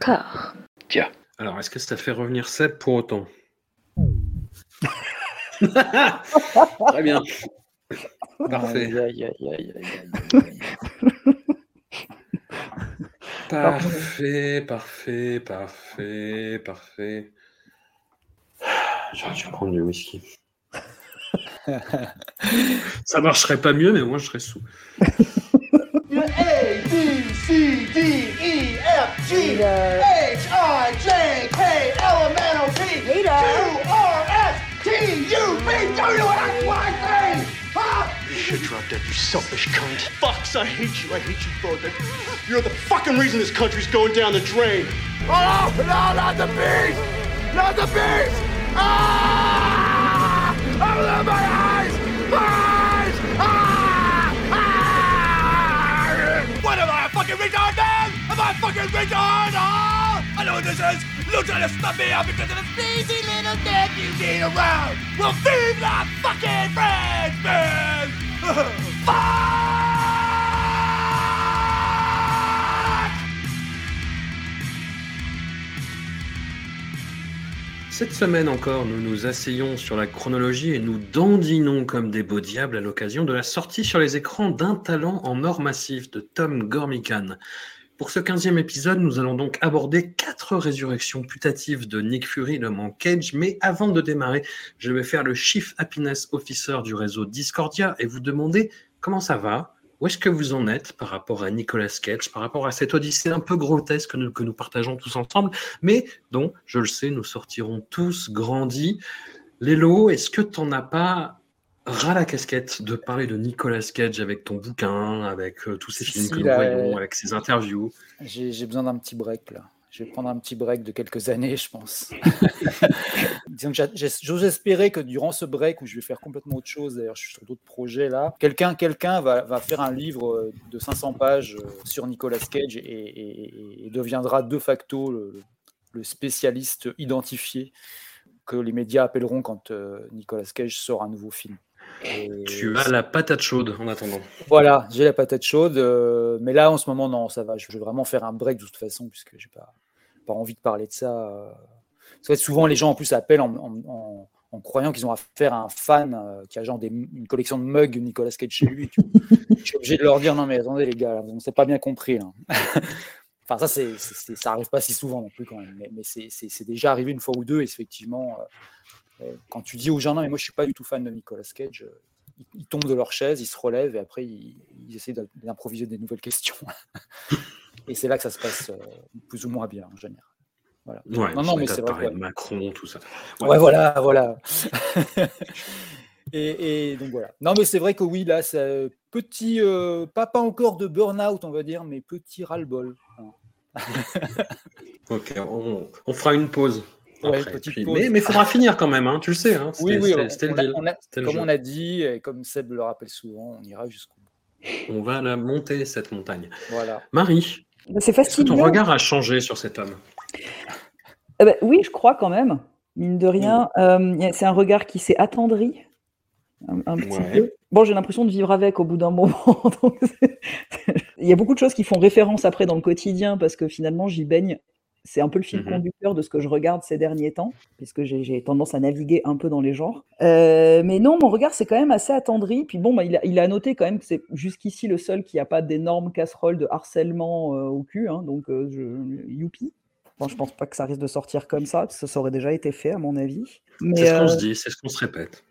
D'accord. Tiens. Alors, est-ce que ça fait revenir Seb pour autant Très bien. Parfait. Aïe, aïe, aïe, aïe, aïe. Parfait, parfait, parfait, parfait. J'aurais dû prendre du whisky. Ça marcherait pas mieux, mais moi je serais sous. A, B, C, D, E, F, G, H, I, J, K, L, M, N, O, P, Q, R, S, T, U, V, W, X, Y, Z. You should drop dead, you selfish cunt. Fucks, I hate you. I hate you both. You're the fucking reason this country's going down the drain. Oh, no, not the bees! Not the bees! Ah! Open my eyes! My Cette semaine encore, nous nous asseyons sur la chronologie et nous dandinons comme des beaux diables à l'occasion de la sortie sur les écrans d'un talent en or massif de Tom Gormican. Pour ce 15e épisode, nous allons donc aborder quatre résurrections putatives de Nick Fury, le man Cage. Mais avant de démarrer, je vais faire le Chief Happiness Officer du réseau Discordia et vous demander comment ça va, où est-ce que vous en êtes par rapport à Nicolas Cage, par rapport à cette odyssée un peu grotesque que nous, que nous partageons tous ensemble, mais dont, je le sais, nous sortirons tous grandis. Lélo, est-ce que tu n'en as pas ras la casquette de parler de Nicolas Cage avec ton bouquin, avec euh, tous ces films si, que nous voyons, euh, avec ses interviews J'ai besoin d'un petit break là. Je vais prendre un petit break de quelques années, je pense. Disons que j'ose espérer que durant ce break où je vais faire complètement autre chose, d'ailleurs je suis sur d'autres projets là, quelqu'un quelqu'un va, va faire un livre euh, de 500 pages sur Nicolas Cage et, et- et- et deviendra de facto le, le spécialiste identifié que les médias appelleront quand euh, Nicolas Cage sort un nouveau film. Et Tu as la patate chaude en attendant. voilà, j'ai la patate chaude, euh, mais là en ce moment non, ça va. Je vais vraiment faire un break de toute façon puisque j'ai pas pas envie de parler de ça. euh. Parce que souvent les gens en plus appellent en, en- en- en croyant qu'ils ont affaire à un fan euh, qui a genre des- une collection de mugs Nicolas Cage chez lui. tu. Je suis obligé de leur dire non mais attendez les gars, on s'est pas bien compris là. enfin ça c'est ça arrive pas si souvent non plus quand même, mais, mais c'est- déjà arrivé une fois ou deux et effectivement. Euh, quand tu dis aux gens non mais moi je suis pas du tout fan de Nicolas Cage, euh, ils, ils tombent de leur chaise, ils se relèvent et après ils, ils essaient d'improviser des nouvelles questions. et c'est là que ça se passe euh, plus ou moins bien en général. Voilà. Ouais, non, non, mais c'est vrai. Macron, tout ça. Ouais, voilà, voilà. et, et donc voilà. Non, mais c'est vrai que oui, là, c'est petit, euh, pas, pas encore de burn-out, on va dire, mais petit ras-le-bol. Ok, on, on fera une pause. Ouais, après, petite puis- pause. Mais il faudra finir quand même, hein, tu le sais. Hein, Oui, oui, on- on a- on a- comme jeu. on a dit, et comme Seb le rappelle souvent, on ira jusqu'au bout. On va la monter, cette montagne. Voilà. Marie, C'est est-ce que fastidieux. ton regard a changé sur cet homme? Eh ben, oui, je crois quand même, mine de rien. Euh, c'est un regard qui s'est attendri un, un petit Ouais. peu. Bon, j'ai l'impression de vivre avec au bout d'un moment. donc Il y a beaucoup de choses qui font référence après dans le quotidien parce que finalement, j'y baigne. C'est un peu le fil Mhm. conducteur de ce que je regarde ces derniers temps, puisque j'ai tendance à naviguer un peu dans les genres. Euh, mais non, mon regard, c'est quand même assez attendri. Puis bon, bah, il, a, il a noté quand même que c'est jusqu'ici le seul qui n'a pas d'énormes casseroles de harcèlement euh, au cul. hein, donc, euh, je, youpi. Bon, je pense pas que ça risque de sortir comme ça, parce que ça aurait déjà été fait, à mon avis. C'est ce qu'on euh, se dit, c'est ce qu'on se répète.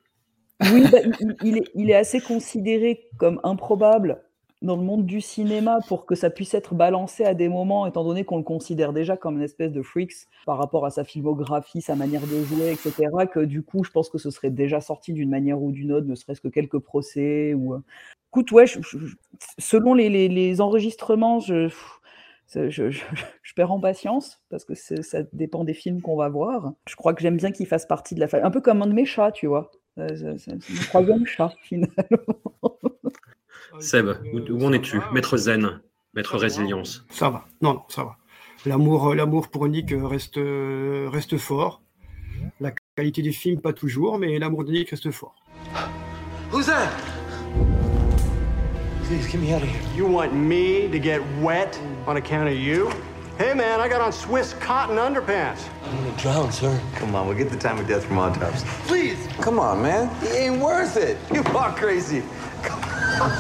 oui, bah, il, il est, il est assez considéré comme improbable dans le monde du cinéma pour que ça puisse être balancé à des moments, étant donné qu'on le considère déjà comme une espèce de freaks par rapport à sa filmographie, sa manière de jouer, etc. Que du coup, je pense que ce serait déjà sorti d'une manière ou d'une autre, ne serait-ce que quelques procès. Ou... euh. Écoute, ouais, selon les, enregistrements, je, je, je- perds en patience parce que ça dépend des films qu'on va voir. Je crois que j'aime bien qu'il fasse partie de la famille, un peu comme un de mes chats, tu vois. Euh, c'est mon troisième chat, finalement. Seb, où, où en es-tu? Maître zen, maître résilience. Ça va. Non, non, ça va. L'amour, euh, l'amour pour Nick euh, reste, euh, reste fort. La qualité des films, pas toujours, mais l'amour de Nick reste fort. Who's that? Please get me out of here. You want me to get wet on account of you? Hey, man, I got on Swiss cotton underpants. I'm gonna drown, sir. Come on, we'll get the time of death from autopsy. Please. Come on, man. He ain't worth it. You are crazy. Come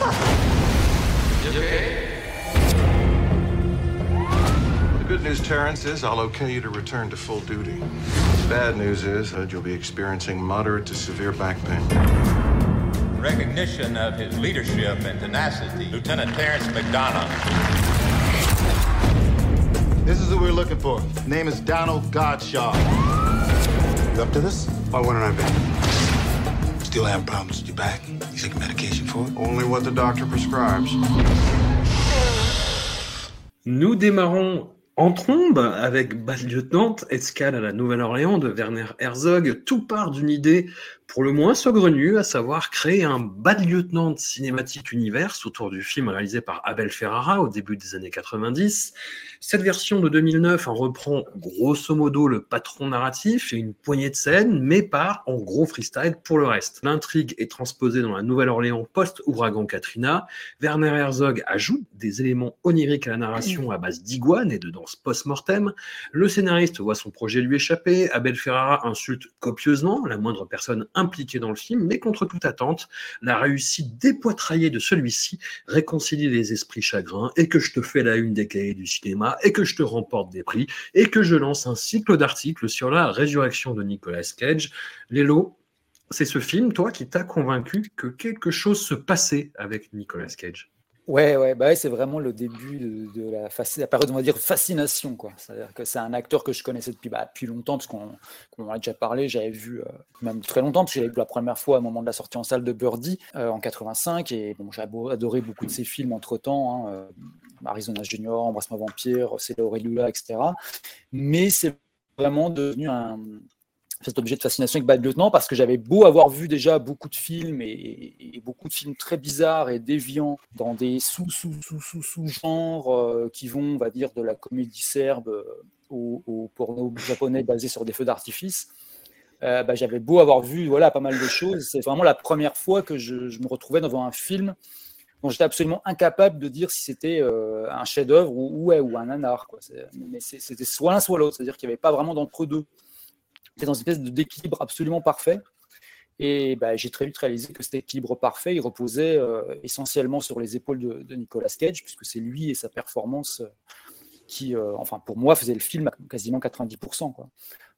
The good news, Terrence, is I'll okay you to return to full duty. The bad news is that you'll be experiencing moderate to severe back pain. recognition of his leadership and tenacity, Lieutenant Terrence McDonough. This is who we're looking for. Name is Donald Godshaw. You up to this? Why wouldn't I be? Still having problems with your back? You take medication for it? Only what the doctor prescribes. Nous démarrons en trombe avec Bad Lieutenant, escale à la Nouvelle-Orléans de Werner Herzog. Tout part d'une idée pour le moins saugrenue, à savoir créer un Bad Lieutenant cinématique universe autour du film réalisé par Abel Ferrara au début des années 90. Cette version de 2009 en reprend grosso modo le patron narratif et une poignée de scènes, mais part en gros freestyle pour le reste. L'intrigue est transposée dans la Nouvelle-Orléans post-ouragan Katrina. Werner Herzog ajoute des éléments oniriques à la narration à base d'iguane et de danse post-mortem. Le scénariste voit son projet lui échapper. Abel Ferrara insulte copieusement la moindre personne impliquée dans le film, mais contre toute attente, la réussite dépoitraillée de celui-ci réconcilie les esprits chagrins et que je te fais la une des cahiers du cinéma et que je te remporte des prix et que je lance un cycle d'articles sur la résurrection de Nicolas Cage. Lélo, c'est ce film, toi, qui t'a convaincu que quelque chose se passait avec Nicolas Cage? Ouais, ouais, bah c'est vraiment le début de, la, période, on va dire, fascination. C'est-à-dire que c'est un acteur que je connaissais depuis, bah, depuis longtemps, parce qu'on qu'on a déjà parlé, j'avais vu, euh, même très longtemps, parce que j'avais vu la première fois au moment de la sortie en salle de Birdie, euh, en 85, et bon, j'ai adoré beaucoup de ses films entre-temps, hein, euh, Arizona Junior, Embrasse-moi Vampire, C'est Lula, etc. Mais c'est vraiment devenu un, cet objet de fascination avec Bad Lieutenant parce que j'avais beau avoir vu déjà beaucoup de films et, beaucoup de films très bizarres et déviants dans des sous sous sous sous sous genres euh, qui vont on va dire de la comédie serbe euh, au, porno japonais basé sur des feux d'artifice euh, bah, j'avais beau avoir vu voilà pas mal de choses. C'est vraiment la première fois que je, me retrouvais devant un film dont j'étais absolument incapable de dire si c'était un chef-d'œuvre ou, ou un nanar quoi. Mais c'était soit l'un soit l'autre. C'est-à-dire qu'il n'y avait pas vraiment d'entre-deux c'est dans une espèce d'équilibre absolument parfait. Et bah, j'ai très vite réalisé que cet équilibre parfait, il reposait euh, essentiellement sur les épaules de, de Nicolas Cage, puisque c'est lui et sa performance euh, qui, euh, enfin pour moi, faisait le film à quasiment 90%. Quoi.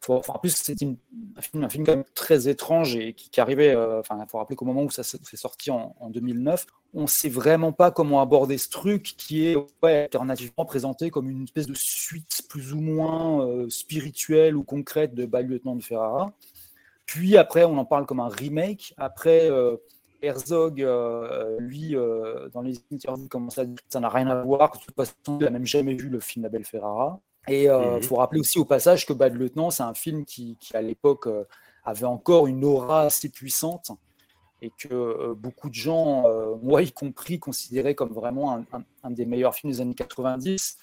Faut- enfin, en plus, c'est un film, quand même très étrange et qui, arrivait, euh, il faut rappeler qu'au moment où ça s'est sorti en, en 2009, on ne sait vraiment pas comment aborder ce truc qui est alternativement présenté comme une espèce de suite plus ou moins euh, spirituelle ou concrète de Bad Lieutenant de Ferrara. Puis après, on en parle comme un remake. Après, Herzog, euh, lui, euh, dans les interviews, commence à dire que ça n'a rien à voir, que de toute façon, il n'a même jamais vu le film d'Abel Ferrara. Et il Mhm. faut rappeler aussi au passage que Bad Lieutenant, c'est un film qui, qui, à l'époque, euh, avait encore une aura assez puissante et que euh, beaucoup de gens, euh, moi y compris, considéraient comme vraiment un, un- un des meilleurs films des années 90.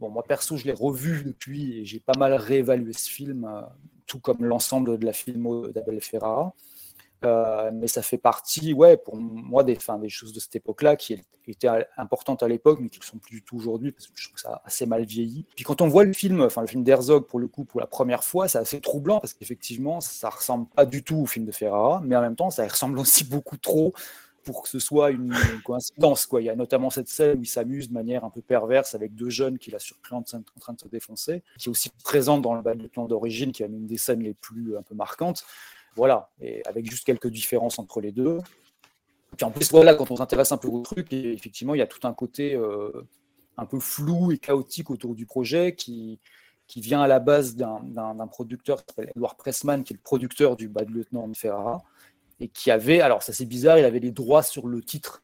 Bon, moi perso, je l'ai revu depuis et j'ai pas mal réévalué ce film, euh, tout comme l'ensemble de la filmo d'Abel Ferrara. Euh, mais ça fait partie, ouais, pour moi, des, choses de cette époque-là qui étaient importantes à l'époque, mais qui ne le sont plus du tout aujourd'hui, parce que je trouve ça assez mal vieilli. Puis quand on voit le film, enfin le film d'Herzog pour le coup, pour la première fois, c'est assez troublant, parce qu'effectivement, ça ressemble pas du tout au film de Ferrara, mais en même temps, ça ressemble aussi beaucoup trop pour que ce soit une coïncidence. Il y a notamment cette scène où il s'amuse de manière un peu perverse avec deux jeunes qu'il a surpris en train de se défoncer, qui est aussi présente dans le plan d'origine, qui est une des scènes les plus un peu marquantes. Voilà, et avec juste quelques différences entre les deux. En plus, voilà, quand on s'intéresse un peu au truc, effectivement, il y a tout un côté euh, un peu flou et chaotique autour du projet qui, qui vient à la base d'un producteur qui s'appelle Edward Pressman, qui est le producteur du Bad Lieutenant de Ferrara, et qui avait, alors ça c'est bizarre, il avait les droits sur le titre.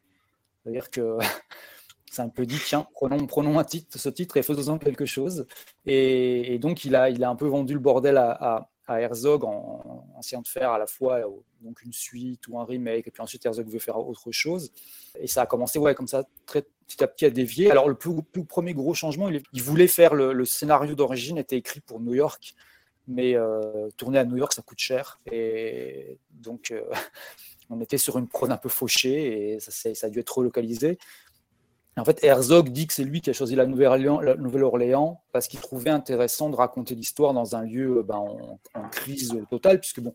C'est-à-dire que c'est un peu dit, tiens, prenons, prenons un titre, ce titre et faisons-en quelque chose. Et, donc il a, il a un peu vendu le bordel à- à Herzog en, en essayant de faire à la fois euh, donc une suite ou un remake, et puis ensuite Herzog veut faire autre chose. Et ça a commencé ouais, comme ça, petit à petit à dévier. Alors le plus, premier gros changement, il, voulait faire le, scénario d'origine, était écrit pour New York, mais euh, tourner à New York, ça coûte cher. Et donc on était sur une prône un peu fauchée, et ça, ça a dû être relocalisé. En fait, Herzog dit que c'est lui qui a choisi la Nouvelle-Orléans parce qu'il trouvait intéressant de raconter l'histoire dans un lieu ben, en, crise totale, puisque bon,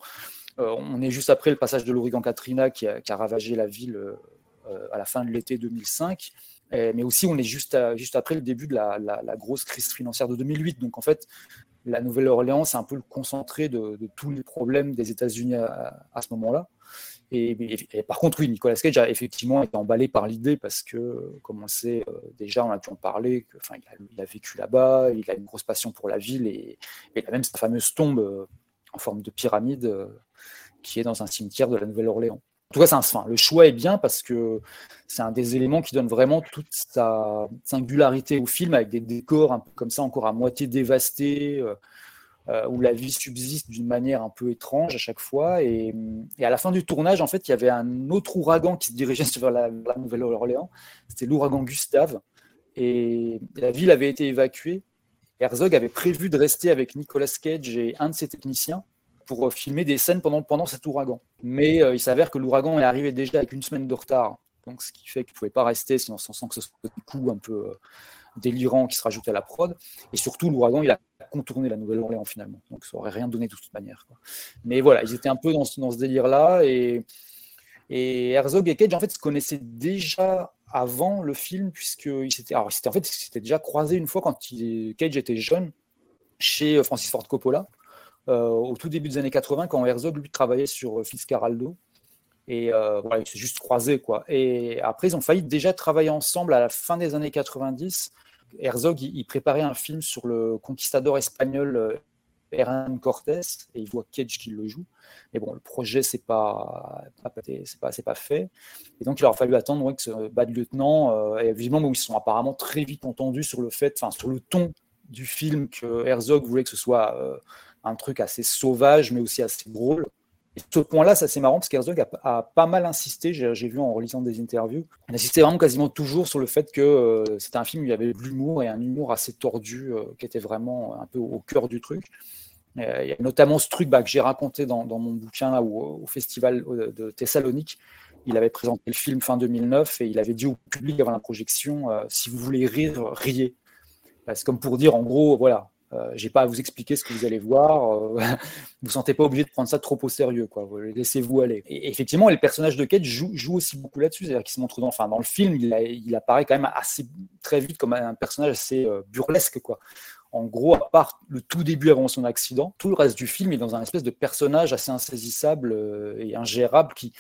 euh, on est juste après le passage de l'ouragan Katrina qui a, ravagé la ville euh, à la fin de l'été 2005 mais aussi on est juste, juste après le début de la, grosse crise financière de 2008. Donc en fait, la Nouvelle-Orléans, c'est un peu le concentré de, tous les problèmes des États-Unis à, ce moment-là. Et, par contre, oui, Nicolas Cage a effectivement été emballé par l'idée parce que, comme on sait, euh, déjà, on a pu en parler, il, a, vécu là-bas, il a une grosse passion pour la ville et, et il a même sa fameuse tombe euh, en forme de pyramide euh, qui est dans un cimetière de la Nouvelle-Orléans. En tout cas, c'est un, enfin, le choix est bien parce que c'est un des éléments qui donne vraiment toute sa singularité au film avec des décors un peu comme ça, encore à moitié dévastés, euh, euh, où la vie subsiste d'une manière un peu étrange à chaque fois. Et, à la fin du tournage, en fait, il y avait un autre ouragan qui se dirigeait vers la, Nouvelle-Orléans. C'était l'ouragan Gustave. Et la ville avait été évacuée. Herzog avait prévu de rester avec Nicolas Cage et un de ses techniciens pour filmer des scènes pendant, pendant cet ouragan. Mais euh, il s'avère que l'ouragan est arrivé déjà avec une semaine de retard. Donc, ce qui fait qu'il ne pouvait pas rester, sinon sans que ce soit un coup un peu euh, délirant qui se rajoute à la prod. Et surtout, l'ouragan, il a contourné la Nouvelle-Orléans finalement. Donc, ça aurait rien donné de toute manière. Mais voilà, ils étaient un peu dans, ce délire-là. Et, et Herzog et Cage, en fait, se connaissaient déjà avant le film, puisqu'ils s'étaient, en fait, déjà croisés une fois quand Cage était jeune chez Francis Ford Coppola. Euh, au tout début des années 80, quand Herzog lui travaillait sur Fitzcarraldo. Et euh, voilà, ils s'est juste croisés, quoi. Et après, ils ont failli déjà travailler ensemble à la fin des années 90. Herzog, il, préparait un film sur le conquistador espagnol euh, Hernán Cortés, et il voit Cage qui le joue. Mais bon, le projet, c'est pas, pas, pas fait. Et donc, il aura fallu attendre que ce bad lieutenant, euh, et visiblement, ils se sont apparemment très vite entendus sur le fait, enfin, sur le ton du film que Herzog voulait que ce soit euh, un truc assez sauvage, mais aussi assez drôle. Et ce point-là, c'est assez marrant parce qu'Herzog a, a, pas mal insisté, j'ai vu en relisant des interviews, il insistait vraiment quasiment toujours sur le fait que euh, c'était un film où il y avait de l'humour et un humour assez tordu euh, qui était vraiment un peu au cœur du truc. Euh, il y a notamment ce truc bah, que j'ai raconté dans, mon bouquin où, au festival de Thessalonique. Il avait présenté le film fin 2009 et il avait dit au public avant la projection si vous voulez rire, riez. C'est comme pour dire en gros, voilà, euh, j'ai pas à vous expliquer ce que vous allez voir. Euh, vous sentez pas obligé de prendre ça trop au sérieux, quoi. Laissez-vous aller. Et effectivement, le personnage de Cage joue, joue aussi beaucoup là-dessus, c'est-à-dire qu'il se montre dans, enfin, dans le film, il, apparaît quand même assez très vite comme un personnage assez euh, burlesque, quoi. En gros, à part le tout début avant son accident, tout le reste du film est dans un espèce de personnage assez insaisissable euh, et ingérable qui,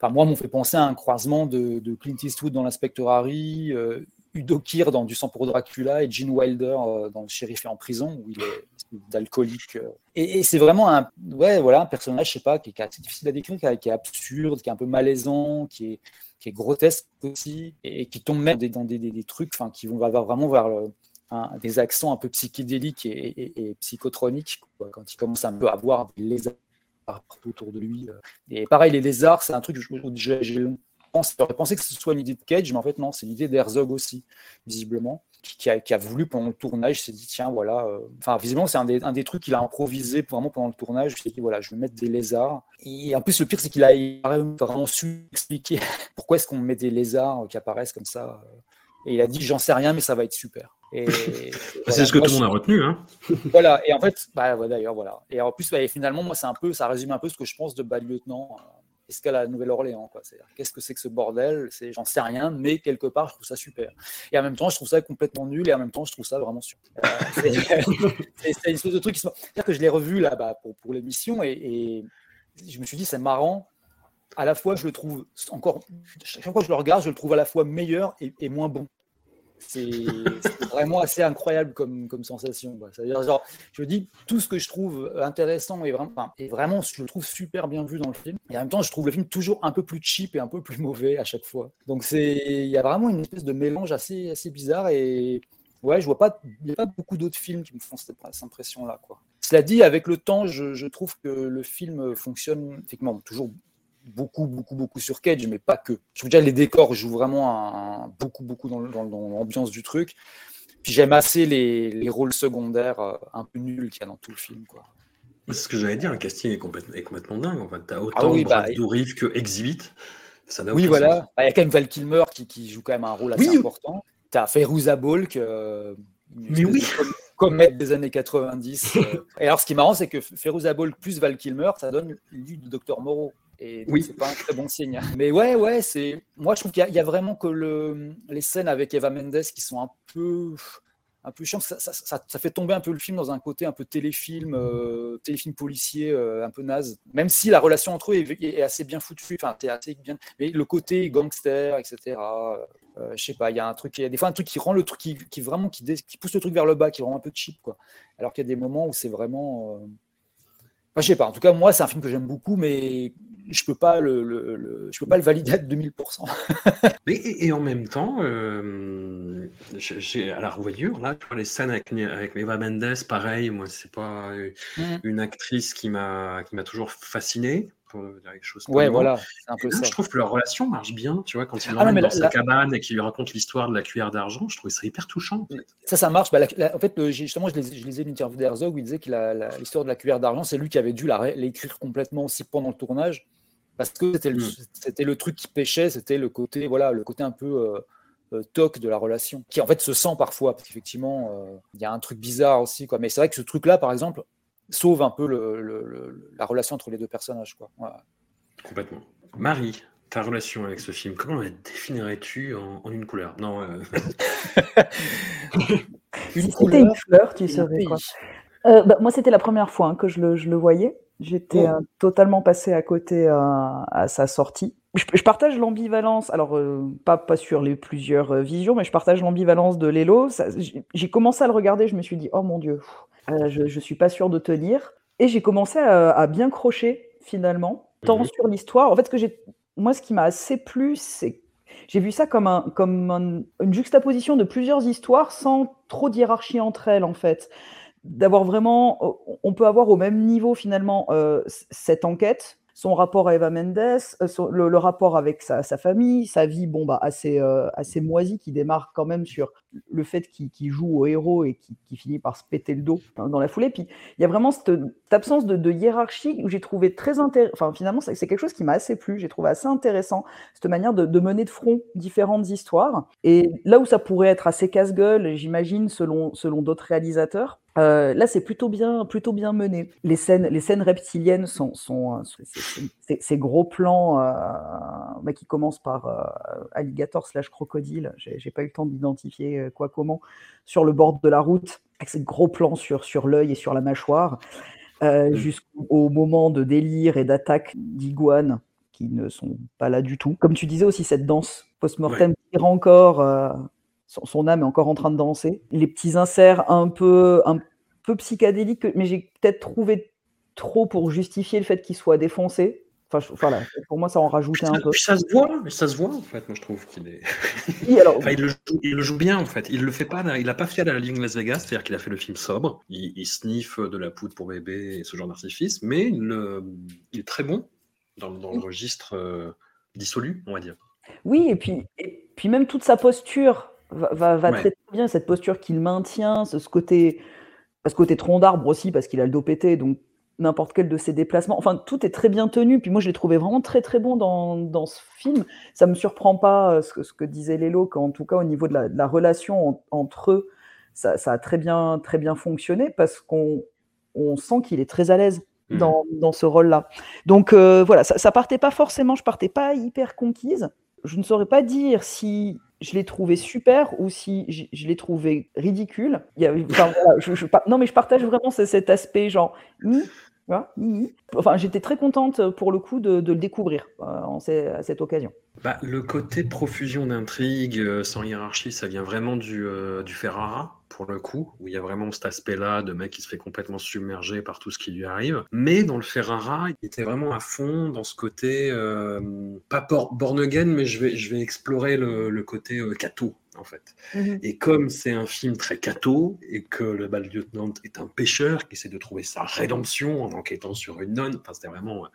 enfin, moi, m'ont fait penser à un croisement de, de Clint Eastwood dans l'inspecteur Harry, euh, Udo Kier dans Du sang pour Dracula et Gene Wilder euh, dans Le shérif est en prison où il est d'alcoolique. Euh. Et, c'est vraiment un, ouais, voilà, un personnage, je sais pas, qui est assez difficile à décrire, qui est, absurde, qui est un peu malaisant, qui est, qui est grotesque aussi, et, qui tombe même dans des, trucs, qui vont vraiment vers le, des accents un peu psychédéliques et, et psychotroniques, quand il commence un peu à voir des lézards partout autour de lui. euh. Et pareil, les lézards, c'est un truc que j'ai j'aurais pensé que ce soit une idée de Cage, mais en fait, non, c'est l'idée d'Herzog aussi, visiblement, qui, a, qui, a, voulu pendant le tournage, s'est dit, tiens, voilà. Euh... Enfin, visiblement, c'est un des, un des, trucs qu'il a improvisé vraiment pendant le tournage. Il s'est dit, voilà, je vais mettre des lézards. Et en plus, le pire, c'est qu'il a vraiment su expliquer pourquoi est-ce qu'on met des lézards qui apparaissent comme ça. Et il a dit, j'en sais rien, mais ça va être super. Et, c'est voilà. ce que moi, tout le monde a retenu. Hein. voilà, et en fait, bah, d'ailleurs, voilà. Et en plus, bah, finalement, moi, c'est un peu, ça résume un peu ce que je pense de Bad Lieutenant jusqu'à la Nouvelle-Orléans. Qu'est-ce que c'est que ce bordel? J'en sais rien, mais quelque part, je trouve ça super. Et en même temps, je trouve ça complètement nul, et en même temps, je trouve ça vraiment super. Euh, c'est une espèce de truc qui se... C'est-à-dire que je l'ai revu là bah, pour, pour l'émission, et, et, je me suis dit, c'est marrant. À la fois, je le trouve encore. Chaque fois que je le regarde, je le trouve à la fois meilleur et, et moins bon. C'est vraiment assez incroyable comme, sensation. C'est-à-dire, genre, je dis, tout ce que je trouve intéressant et vraiment, enfin, et vraiment, je trouve super bien vu dans le film. Et en même temps, je trouve le film toujours un peu plus cheap et un peu plus mauvais à chaque fois. Donc, il y a vraiment une espèce de mélange assez, assez bizarre. Et ouais, je vois pas, il n'y a pas beaucoup d'autres films qui me font cette, cette impression-là. Cela dit, avec le temps, je, je, trouve que le film fonctionne effectivement toujours beaucoup, beaucoup, beaucoup sur Cage, mais pas que. Je trouve déjà les décors jouent vraiment un, beaucoup, beaucoup dans, dans, dans l'ambiance du truc. Puis j'aime assez les, les, rôles secondaires euh, un peu nuls qu'il y a dans tout le film. Quoi. C'est ce que j'allais dire, le casting est complètement, est complètement dingue. En fait, t'as autant ah oui, bah, que Exhibit. Ça Oui, voilà. sens. Ah, Il y a quand même Val Kilmer qui, qui joue quand même un rôle assez Oui. important. T'as Feruza Balk, euh, Mais oui. de comète des années 90. euh. Et alors, ce qui est marrant, c'est que Feruza Balk plus Val Kilmer, ça donne lui du Docteur Moreau. Et Oui. c'est pas un très bon signe. Mais ouais, ouais, c'est. Moi, je trouve qu'il y, a- il y a vraiment que le... les scènes avec Eva Mendes qui sont un peu. Un peu chiantes. Ça, ça- ça- ça fait tomber un peu le film dans un côté un peu téléfilm, euh, téléfilm policier, euh, un peu naze. Même si la relation entre eux est, est assez bien foutue, enfin, assez bien. Mais le côté gangster, etc. Euh, je sais pas, il y a un truc, il y a des fois un truc qui rend le truc, qui, qui vraiment, qui, pousse le truc vers le bas, qui rend un peu cheap, quoi. Alors qu'il y a des moments où c'est vraiment. euh, Enfin, je sais pas. En tout cas, moi, c'est un film que j'aime beaucoup, mais je peux pas le, le- le- je peux pas le valider à 2000%. Mais, et, et en même temps, euh, j'ai- à la revoyure, là, vois, les scènes avec, avec Eva Mendes, pareil, moi, c'est pas Mhm. une actrice qui m'a qui m'a toujours fasciné, pour dire les choses Ouais, voilà, c'est un Et peu là, ça. je trouve que leur relation marche bien, tu vois, quand il Ah dans la- sa la- cabane et qu'il lui raconte l'histoire de la cuillère d'argent, je trouve ça hyper touchant. en fait. Ça, ça marche. Bah, la- en fait, j'ai- justement, je lisais, je lisais une interview d'Herzog où il disait que l'histoire de la cuillère d'argent, c'est lui qui avait dû l'écrire complètement aussi pendant le tournage, parce que c'était le, Mm. c'était le truc qui pêchait, c'était le côté, voilà, le côté un peu euh, euh, toc de la relation, qui en fait se sent parfois, parce qu'effectivement, euh, il y a un truc bizarre aussi, quoi. Mais c'est vrai que ce truc-là, par exemple, sauve un peu le- le- le- la relation entre les deux personnages, quoi. Voilà. Complètement. Marie, ta relation avec ce film, comment la définirais-tu en, en une couleur? Non, euh, Une Si c'était couleur une fleur, tu serais quoi? Euh, bah, Moi, c'était la première fois hein, que je le, je le voyais. J'étais Oh. euh, totalement passé à côté euh, à sa sortie. Je, je partage l'ambivalence, alors euh, pas, pas sur les plusieurs visions, mais je partage l'ambivalence de Lélo. J'ai commencé à le regarder, je me suis dit, oh mon Dieu, je ne suis pas sûr de tenir. Et j'ai commencé à, à bien crocher finalement, tant Mhm. sur l'histoire. En fait, ce que j'ai, moi, ce qui m'a assez plu, c'est j'ai vu ça comme, un, comme un- une juxtaposition de plusieurs histoires sans trop de hiérarchie entre elles, en fait. D'avoir vraiment, on peut avoir au même niveau finalement euh, cette enquête, son rapport à Eva Mendes, euh, le, rapport avec sa, famille, sa vie bon, bah, assez, euh, assez moisie qui démarre quand même sur le fait qu'il joue au héros et qui, finit par se péter le dos dans, dans la foulée. Puis il y a vraiment cette, absence de, hiérarchie où j'ai trouvé très intéressant. Enfin, finalement, c'est c'est quelque chose qui m'a assez plu. J'ai trouvé assez intéressant cette manière de, de mener de front différentes histoires. Et là où ça pourrait être assez casse-gueule, j'imagine, selon, selon d'autres réalisateurs, euh, là, c'est plutôt bien, plutôt bien mené. Les scènes, les scènes reptiliennes sont, sont, euh, ces gros plans euh, bah, qui commencent par euh, alligator slash crocodile. J'ai pas eu le temps d'identifier quoi comment sur le bord de la route avec ces gros plans sur sur l'œil et sur la mâchoire, euh, Mm. jusqu'au moment de délire et d'attaque d'iguanes qui ne sont pas là du tout. Comme tu disais aussi, cette danse post-mortem tire encore. Son, son âme est encore en train de danser. Les petits inserts un peu, un peu psychédéliques, mais j'ai peut-être trouvé trop pour justifier le fait qu'il soit défoncé. Enfin, je- voilà, pour moi, ça en rajoutait un peu. Ça se voit, ça se voit en fait. Moi, je trouve qu'il est. Oui, alors, Enfin, il, le joue, il le joue bien en fait. Il le fait pas. Il a pas fait à la Living Las Vegas, c'est-à-dire qu'il a fait le film sobre. Il, il sniffe de la poudre pour bébé et ce genre d'artifice, mais il, euh, il est très bon dans, dans le registre euh, dissolu, on va dire. Oui, et puis, et puis même toute sa posture va, va, va Ouais. très, très bien, cette posture qu'il maintient, ce, ce côté, ce côté tronc d'arbre aussi, parce qu'il a le dos pété, donc n'importe quel de ses déplacements, enfin tout est très bien tenu, puis moi je l'ai trouvé vraiment très très bon dans, dans ce film. Ça me surprend pas euh, ce que, ce que disait Lélo, qu'en tout cas au niveau de la, de la relation en- entre eux, ça, ça a très bien, très bien fonctionné, parce qu'on on sent qu'il est très à l'aise Mhm. dans, dans ce rôle-là. Donc euh, voilà, ça, ça partait pas forcément, je partais pas hyper conquise. Je ne saurais pas dire si je l'ai trouvé super ou si je, l'ai trouvé ridicule. Non, mais je partage vraiment ce- cet aspect genre. Enfin, j'étais très contente pour le coup de, le découvrir euh, à cette occasion. Bah, le côté profusion d'intrigues, euh, sans hiérarchie, ça vient vraiment du, euh, du Ferrara, pour le coup, où il y a vraiment cet aspect-là de mec qui se fait complètement submerger par tout ce qui lui arrive. Mais dans le Ferrara, il était vraiment à fond dans ce côté, euh, pas born again, mais je vais, je vais explorer le, le côté euh, catho, en fait. Et comme c'est un film très catho, et que le bal lieutenant est un pêcheur qui essaie de trouver sa rédemption en enquêtant sur une nonne, enfin, c'était vraiment euh,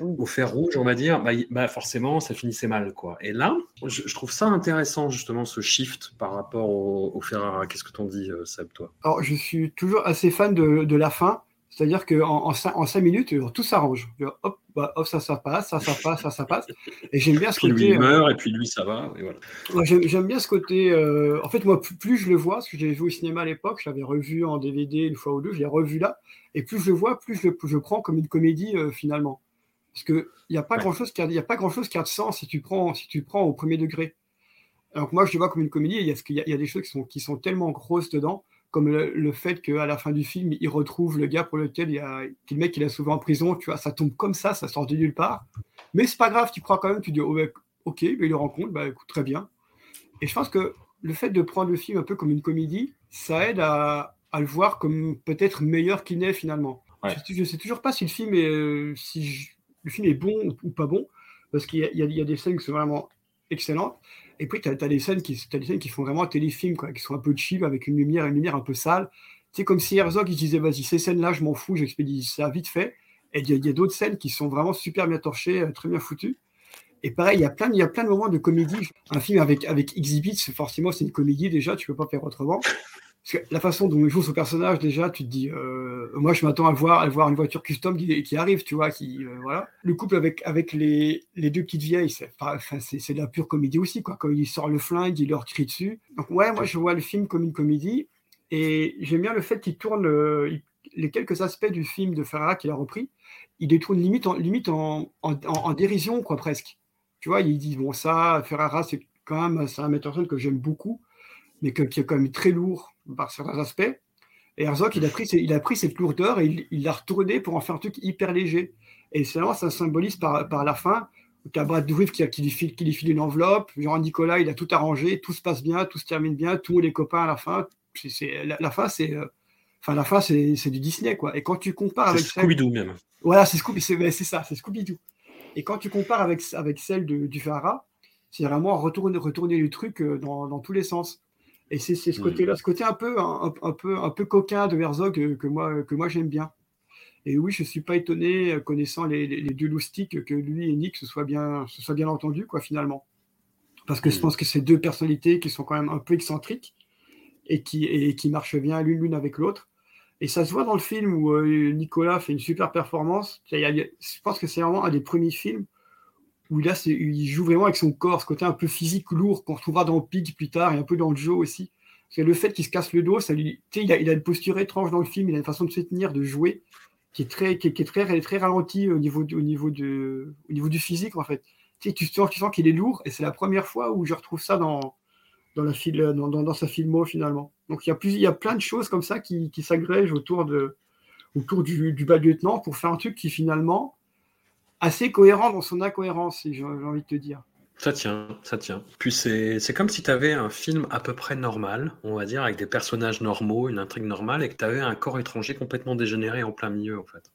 au fer rouge, on va dire, bah, bah, forcément, ça finissait mal. quoi. Et là, je, je trouve ça intéressant, justement, ce shift par rapport au, au Ferrara. Qu'est-ce que t'en dis, euh, Seb, toi? Alors, je suis toujours assez fan de, de la fin, C'est-à-dire qu'en en, cin- en cinq minutes, tout s'arrange. Hop, bah, hop, ça, ça passe, ça, ça passe, ça, ça passe. Et j'aime bien ce Puis lui, côté. il euh, meurt, et puis lui, ça va. Et voilà. Ouais, j'aime, bien ce côté. euh, En fait, moi, plus, plus je le vois, parce que j'avais vu au cinéma à l'époque, je l'avais revu en DVD une fois ou deux, je l'ai revu là, et plus je le vois, plus je le je prends comme une comédie euh, finalement. Parce que il n'y a pas Ouais. grand chose qui a, y a pas grand qui a de sens si tu prends si tu prends au premier degré. Alors que moi, je le vois comme une comédie. Il y a, qu'il y des choses qui sont, qui sont tellement grosses dedans, comme le, le fait qu'à la fin du film, il retrouve le gars pour lequel il y a, qui- le mec il a sauvé en prison. Tu vois, ça tombe comme ça, ça sort de nulle part. Mais c'est pas grave, tu crois quand même. Tu dis, oh, ok, mais il le rencontre, bah écoute, très bien. Et je pense que le fait de prendre le film un peu comme une comédie, ça aide à, à le voir comme peut-être meilleur qu'il n'est finalement. Ouais. Je ne sais toujours pas si le film est, euh, si je- le film est bon ou, pas bon, parce qu'il y, a- des scènes qui sont vraiment excellentes. Et puis, tu as, des scènes qui, t'as des scènes qui font vraiment un téléfilm, quoi, qui sont un peu cheap, avec une lumière, une lumière un peu sale. C'est comme si Herzog il disait Vas-y, ces scènes-là, je m'en fous, j'expédie ça vite fait. Et il y a, d'autres scènes qui sont vraiment super bien torchées, euh, très bien foutues. Et pareil, il y a plein, il y a plein de moments de comédie. Un film avec, avec Exhibit, c'est- forcément, c'est une comédie déjà, tu peux pas faire autrement. Parce que la façon dont il joue son personnage, déjà, tu te dis, euh, moi, je m'attends à voir, à voir une voiture custom qui, arrive, tu vois, qui, euh, voilà. Le couple avec, avec les, les deux petites vieilles, c'est, c'est, de la pure comédie aussi, quoi. Quand il sort le flingue, il leur crie dessus. Donc, ouais, moi, je vois le film comme une comédie. Et j'aime bien le fait qu'il tourne euh, les quelques aspects du film de Ferrara qu'il a repris. Il les tourne limite en, limite en, en, dérision, quoi, presque. Tu vois, il dit, bon, ça, Ferrara, c'est quand même, un metteur en scène que j'aime beaucoup, mais que- qui est quand même très lourd par certains aspects. Et Herzog, il a pris, il a pris cette lourdeur et il l'a retournée pour en faire un truc hyper léger. Et c'est vraiment, ça symbolise par, par la fin, tu as Brad Dourif qui, qui, lui file, qui lui file une enveloppe, genre Nicolas, il a tout arrangé, tout se passe bien, tout se termine bien, tout le monde est copains à la fin. C'est- c'est- la, la fin, c'est... euh, Enfin, la fin, c'est c'est du Disney, quoi. Et quand tu compares C'est avec celle- Scooby-Doo même. voilà, c'est Scooby, c'est c'est ça, c'est Scooby-Doo. Et quand tu compares avec, avec celle de, du Ferrara, c'est vraiment retourner, retourner le truc euh, dans, dans tous les sens. Et c'est ce Mhm. côté-là, ce côté un peu, un, un peu, un peu coquin de Herzog euh, que moi, que moi j'aime bien. Et oui, je suis pas étonné, euh, connaissant les, les- les deux loustiques, que lui et Nick se soient bien, se soient bien entendus, quoi, finalement. Parce que je Mhm. pense que c'est deux personnalités qui sont quand même un peu excentriques et qui, et qui marchent bien l'une l'une avec l'autre. Et ça se voit dans le film où euh, Nicolas fait une super performance. Je pense que c'est vraiment un des premiers films où là, c'est- il joue vraiment avec son corps, ce côté un peu physique, lourd, qu'on retrouvera dans Pig plus tard et un peu dans Joe aussi. Que le fait qu'il se casse le dos, il, a, il a une posture étrange dans le film, il a une façon de se tenir, de jouer, qui est très, qui est, qui est très, très ralentie au niveau, du- au, niveau de, au niveau du physique, en fait. Tu, sens, qu'il est lourd, et c'est la première fois où je retrouve ça dans, dans, la dans, dans sa filmo, finalement. Donc il y a, plus, il y a plein de choses comme ça qui, qui s'agrègent autour, de, autour du, du bas lieutenant pour faire un truc qui, finalement, assez cohérent dans son incohérence, j'ai envie de te dire. Ça tient, ça tient. Puis c'est comme si tu avais un film à peu près normal, on va dire, avec des personnages normaux, une intrigue normale, et que tu avais un corps étranger complètement dégénéré en plein milieu, en fait.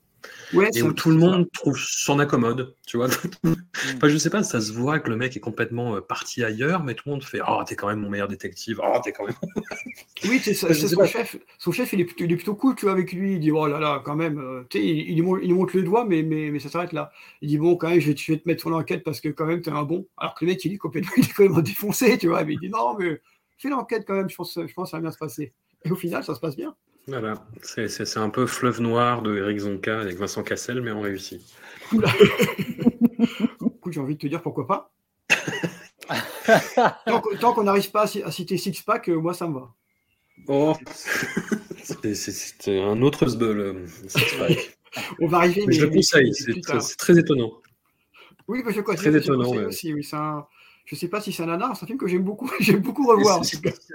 Ouais, Et où tout le monde trouve s'en accommode, tu vois. enfin, je sais pas, ça se voit que le mec est complètement euh, parti ailleurs, mais tout le monde fait Oh, t'es quand même mon meilleur détective. Oh, t'es quand même. Oui, c'est son pas. chef. Son chef, il est, plutôt, il est plutôt cool, tu vois, avec lui. Il dit, oh là là, quand même, euh, tu sais, il, montre le doigt, mais, mais, mais ça s'arrête là. Il dit, bon, quand même, je vais, te- je vais te mettre sur l'enquête parce que quand même, t'es un bon. Alors que le mec, il est complètement, il est complètement défoncé, tu vois. Mais il dit, non, mais fais l'enquête quand même, je pense, je pense que ça va bien se passer. Et au final, ça se passe bien. Voilà, c'est c'est- c'est un peu Fleuve Noir de Eric Zonka avec Vincent Cassel, mais on réussit. Écoute, j'ai envie de te dire pourquoi pas. tant qu'on n'arrive pas à, ci- à citer Six Pack, euh, moi, ça me va. Oh, c'est- un autre Sbeul, euh, Six Pack. On va arriver. Mais je le conseille, c'est très, très étonnant. Oui, mais je Très conseille, je étonnant, ouais. aussi. Oui, c'est un- Je sais pas si c'est un nanar, c'est un film que j'aime beaucoup. j'aime beaucoup revoir.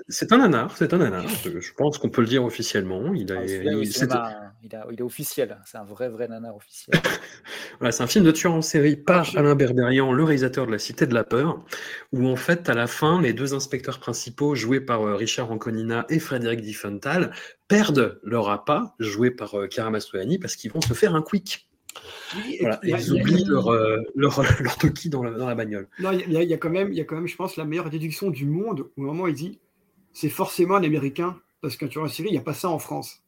C'est- un nanar, c'est un nanar. Je pense qu'on peut le dire officiellement. Il a, Ah, celui-là, oui, il- c'est c'est- un- il, a- il est officiel. C'est un vrai, vrai nanar officiel. Voilà, c'est un film de tueur en série par Alain Berberian, le réalisateur de La Cité de la Peur, où en fait, à la fin, les deux inspecteurs principaux, joués par euh, Richard Anconina et Frédéric Diffenthal, perdent leur appât, joué par euh, Chiara Mastroianni, parce qu'ils vont se faire un quick. Oui, Voilà, ils a- oublient leur, euh, leur, leur toki dans la, dans la bagnole. Non, il y, a- il y a quand même, il y a quand même, je pense, la meilleure déduction du monde où au moment où il dit c'est forcément un Américain parce qu'un tueur en série, il n'y a pas ça en France.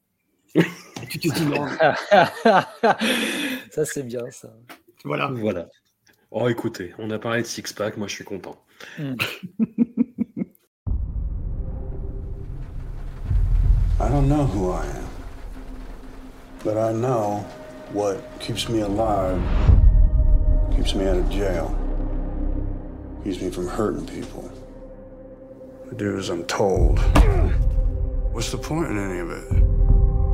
Et tu te dis non. ça, c'est bien, ça. Voilà. Voilà. Oh, écoutez, on a parlé de Six Pack, moi je suis content. Mm. I don't know who I am. But I know what keeps me alive, keeps me out of jail, keeps me from hurting people. I do as I'm told. What's the point in any of it?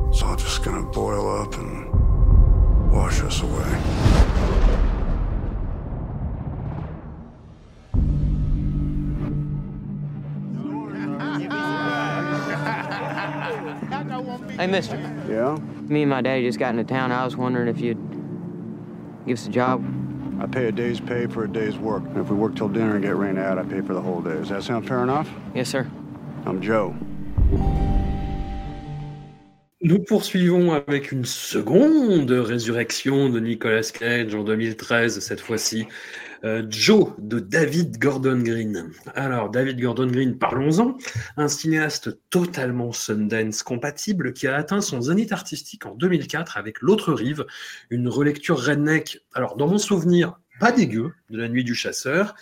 It's all just gonna boil up and wash us away. Hey, mister. Yeah? Me and my daddy just got into town. I was wondering if you'd give us a job. I pay a day's pay for a day's work. And if we work till dinner and get rained out, I pay for the whole day. Does that sound fair enough? Yes, sir. I'm Joe. Nous poursuivons avec une seconde résurrection de Nicolas Cage en 2013, cette fois-ci. Euh, Joe de David Gordon Green. Alors, David Gordon Green, parlons-en. Un cinéaste totalement Sundance compatible qui a atteint son zénith artistique en 2004 avec L'autre rive, une relecture redneck. Alors, dans mon souvenir, pas dégueu de La nuit du chasseur.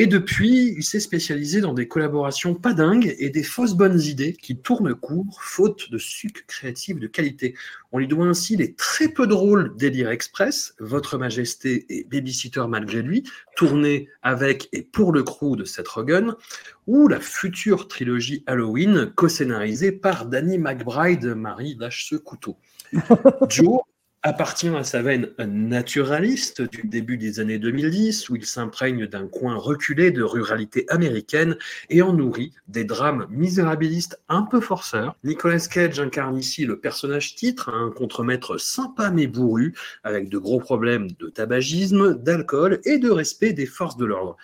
Et depuis, il s'est spécialisé dans des collaborations pas dingues et des fausses bonnes idées qui tournent court, faute de sucre créatif de qualité. On lui doit ainsi les très peu drôles Délire Express, Votre Majesté et Babysitter malgré lui, tournés avec et pour le crew de Seth Rogen, ou la future trilogie Halloween, co-scénarisée par Danny McBride, Marie lâche ce couteau. Joe appartient à sa veine naturaliste du début des années 2010, où il s'imprègne d'un coin reculé de ruralité américaine et en nourrit des drames misérabilistes un peu forceurs. Nicolas Cage incarne ici le personnage titre, un contremaître sympa mais bourru, avec de gros problèmes de tabagisme, d'alcool et de respect des forces de l'ordre.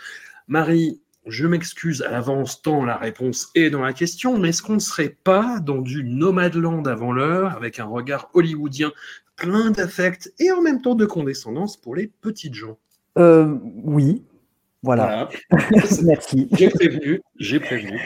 Marie, je m'excuse à l'avance tant la réponse est dans la question, mais est-ce qu'on ne serait pas dans du Nomadland avant l'heure, avec un regard hollywoodien plein d'affect et en même temps de condescendance pour les petites gens Euh, oui, voilà. Merci. J'ai prévenu, j'ai prévenu.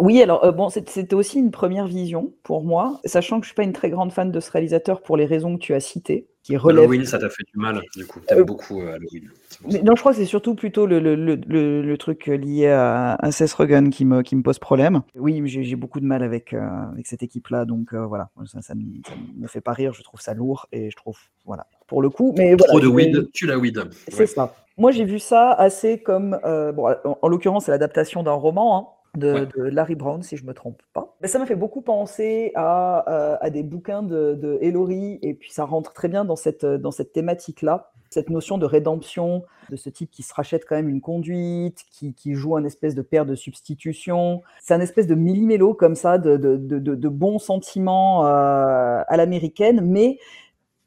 Oui, alors euh, bon, c'était aussi une première vision pour moi, sachant que je suis pas une très grande fan de ce réalisateur pour les raisons que tu as citées, qui relèvent. Halloween, ça t'a fait du mal, du coup. T'aimes Euh, beaucoup euh, Halloween. Mais non, je crois que c'est surtout plutôt le, le, le, truc lié à, à Seth Rogen qui me, qui me pose problème. Oui, j'ai beaucoup de mal avec, euh, avec cette équipe-là, donc euh, voilà, ça, ça, me, ça me fait pas rire, je trouve ça lourd et je trouve, voilà, pour le coup. Mais Trop voilà, de weed, tu la weed. C'est Ouais. ça. Moi, j'ai vu ça assez comme, bon, en, en l'occurrence, c'est l'adaptation d'un roman hein, de, Ouais. de Larry Brown, si je me trompe pas. Mais ça m'a fait beaucoup penser à, euh, à des bouquins de, de Ellory, et puis ça rentre très bien dans cette, dans cette thématique-là. Cette notion de rédemption, de ce type qui se rachète quand même une conduite, qui, qui joue un espèce de père de substitution. C'est un espèce de millimélo comme ça, de, de, de, de- de bons sentiments euh, à l'américaine, mais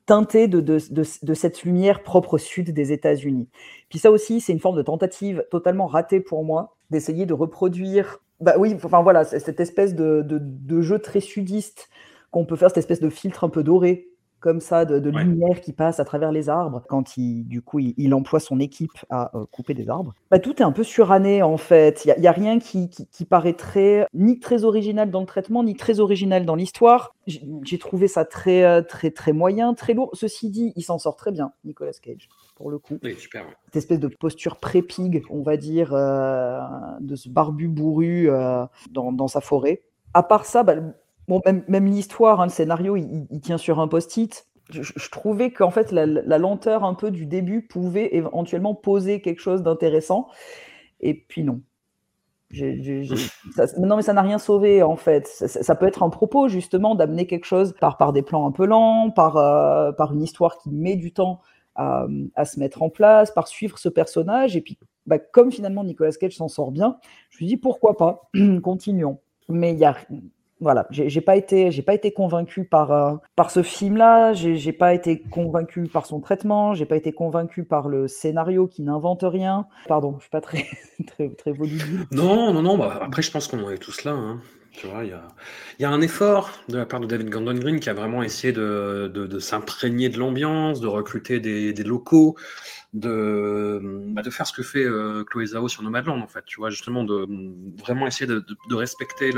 teinté de, de, de, cette lumière propre au sud des États-Unis. Puis ça aussi, c'est une forme de tentative totalement ratée pour moi, d'essayer de reproduire, bah oui, enfin voilà, cette espèce de jeu très sudiste qu'on peut faire, cette espèce de filtre un peu doré, comme ça, de, de Ouais. lumière qui passe à travers les arbres, quand il, du coup, il, il emploie son équipe à euh, couper des arbres. Bah, tout est un peu suranné, en fait. Il n'y a, il y a rien qui, qui, qui paraît très, ni très original dans le traitement, ni très original dans l'histoire. J'ai trouvé ça très, euh, très, très moyen, très lourd. Ceci dit, il s'en sort très bien, Nicolas Cage, pour le coup Oui, super. cette espèce de posture pré-pig, on va dire, euh, de ce barbu bourru euh, dans, dans sa forêt. À part ça, bah, bon, même, l'histoire, hein, le scénario, il, tient sur un post-it. Je, trouvais qu'en fait, la, lenteur un peu du début pouvait éventuellement poser quelque chose d'intéressant. Et puis non. Non, mais ça n'a rien sauvé en fait. Ça, peut être un propos justement d'amener quelque chose par, des plans un peu lents, par, euh, par une histoire qui met du temps à, se mettre en place, par suivre ce personnage. Et puis, bah, comme finalement Nicolas Cage s'en sort bien, je me dit pourquoi pas, continuons. Mais il y a, voilà, j'ai pas été, j'ai pas été convaincu par euh, par ce film-là. J'ai pas été convaincu par son traitement. J'ai pas été convaincu par le scénario qui n'invente rien. Pardon, je suis pas très très très volubile. Non, non, non. Bah, après, je pense qu'on en est tous là. hein. Il y a, un effort de la part de David Gordon Green qui a vraiment essayé de, s'imprégner de l'ambiance, de recruter des, locaux, de, bah, de faire ce que fait euh, Chloé Zhao sur Nomadland, en fait. Tu vois, justement, de vraiment essayer de, respecter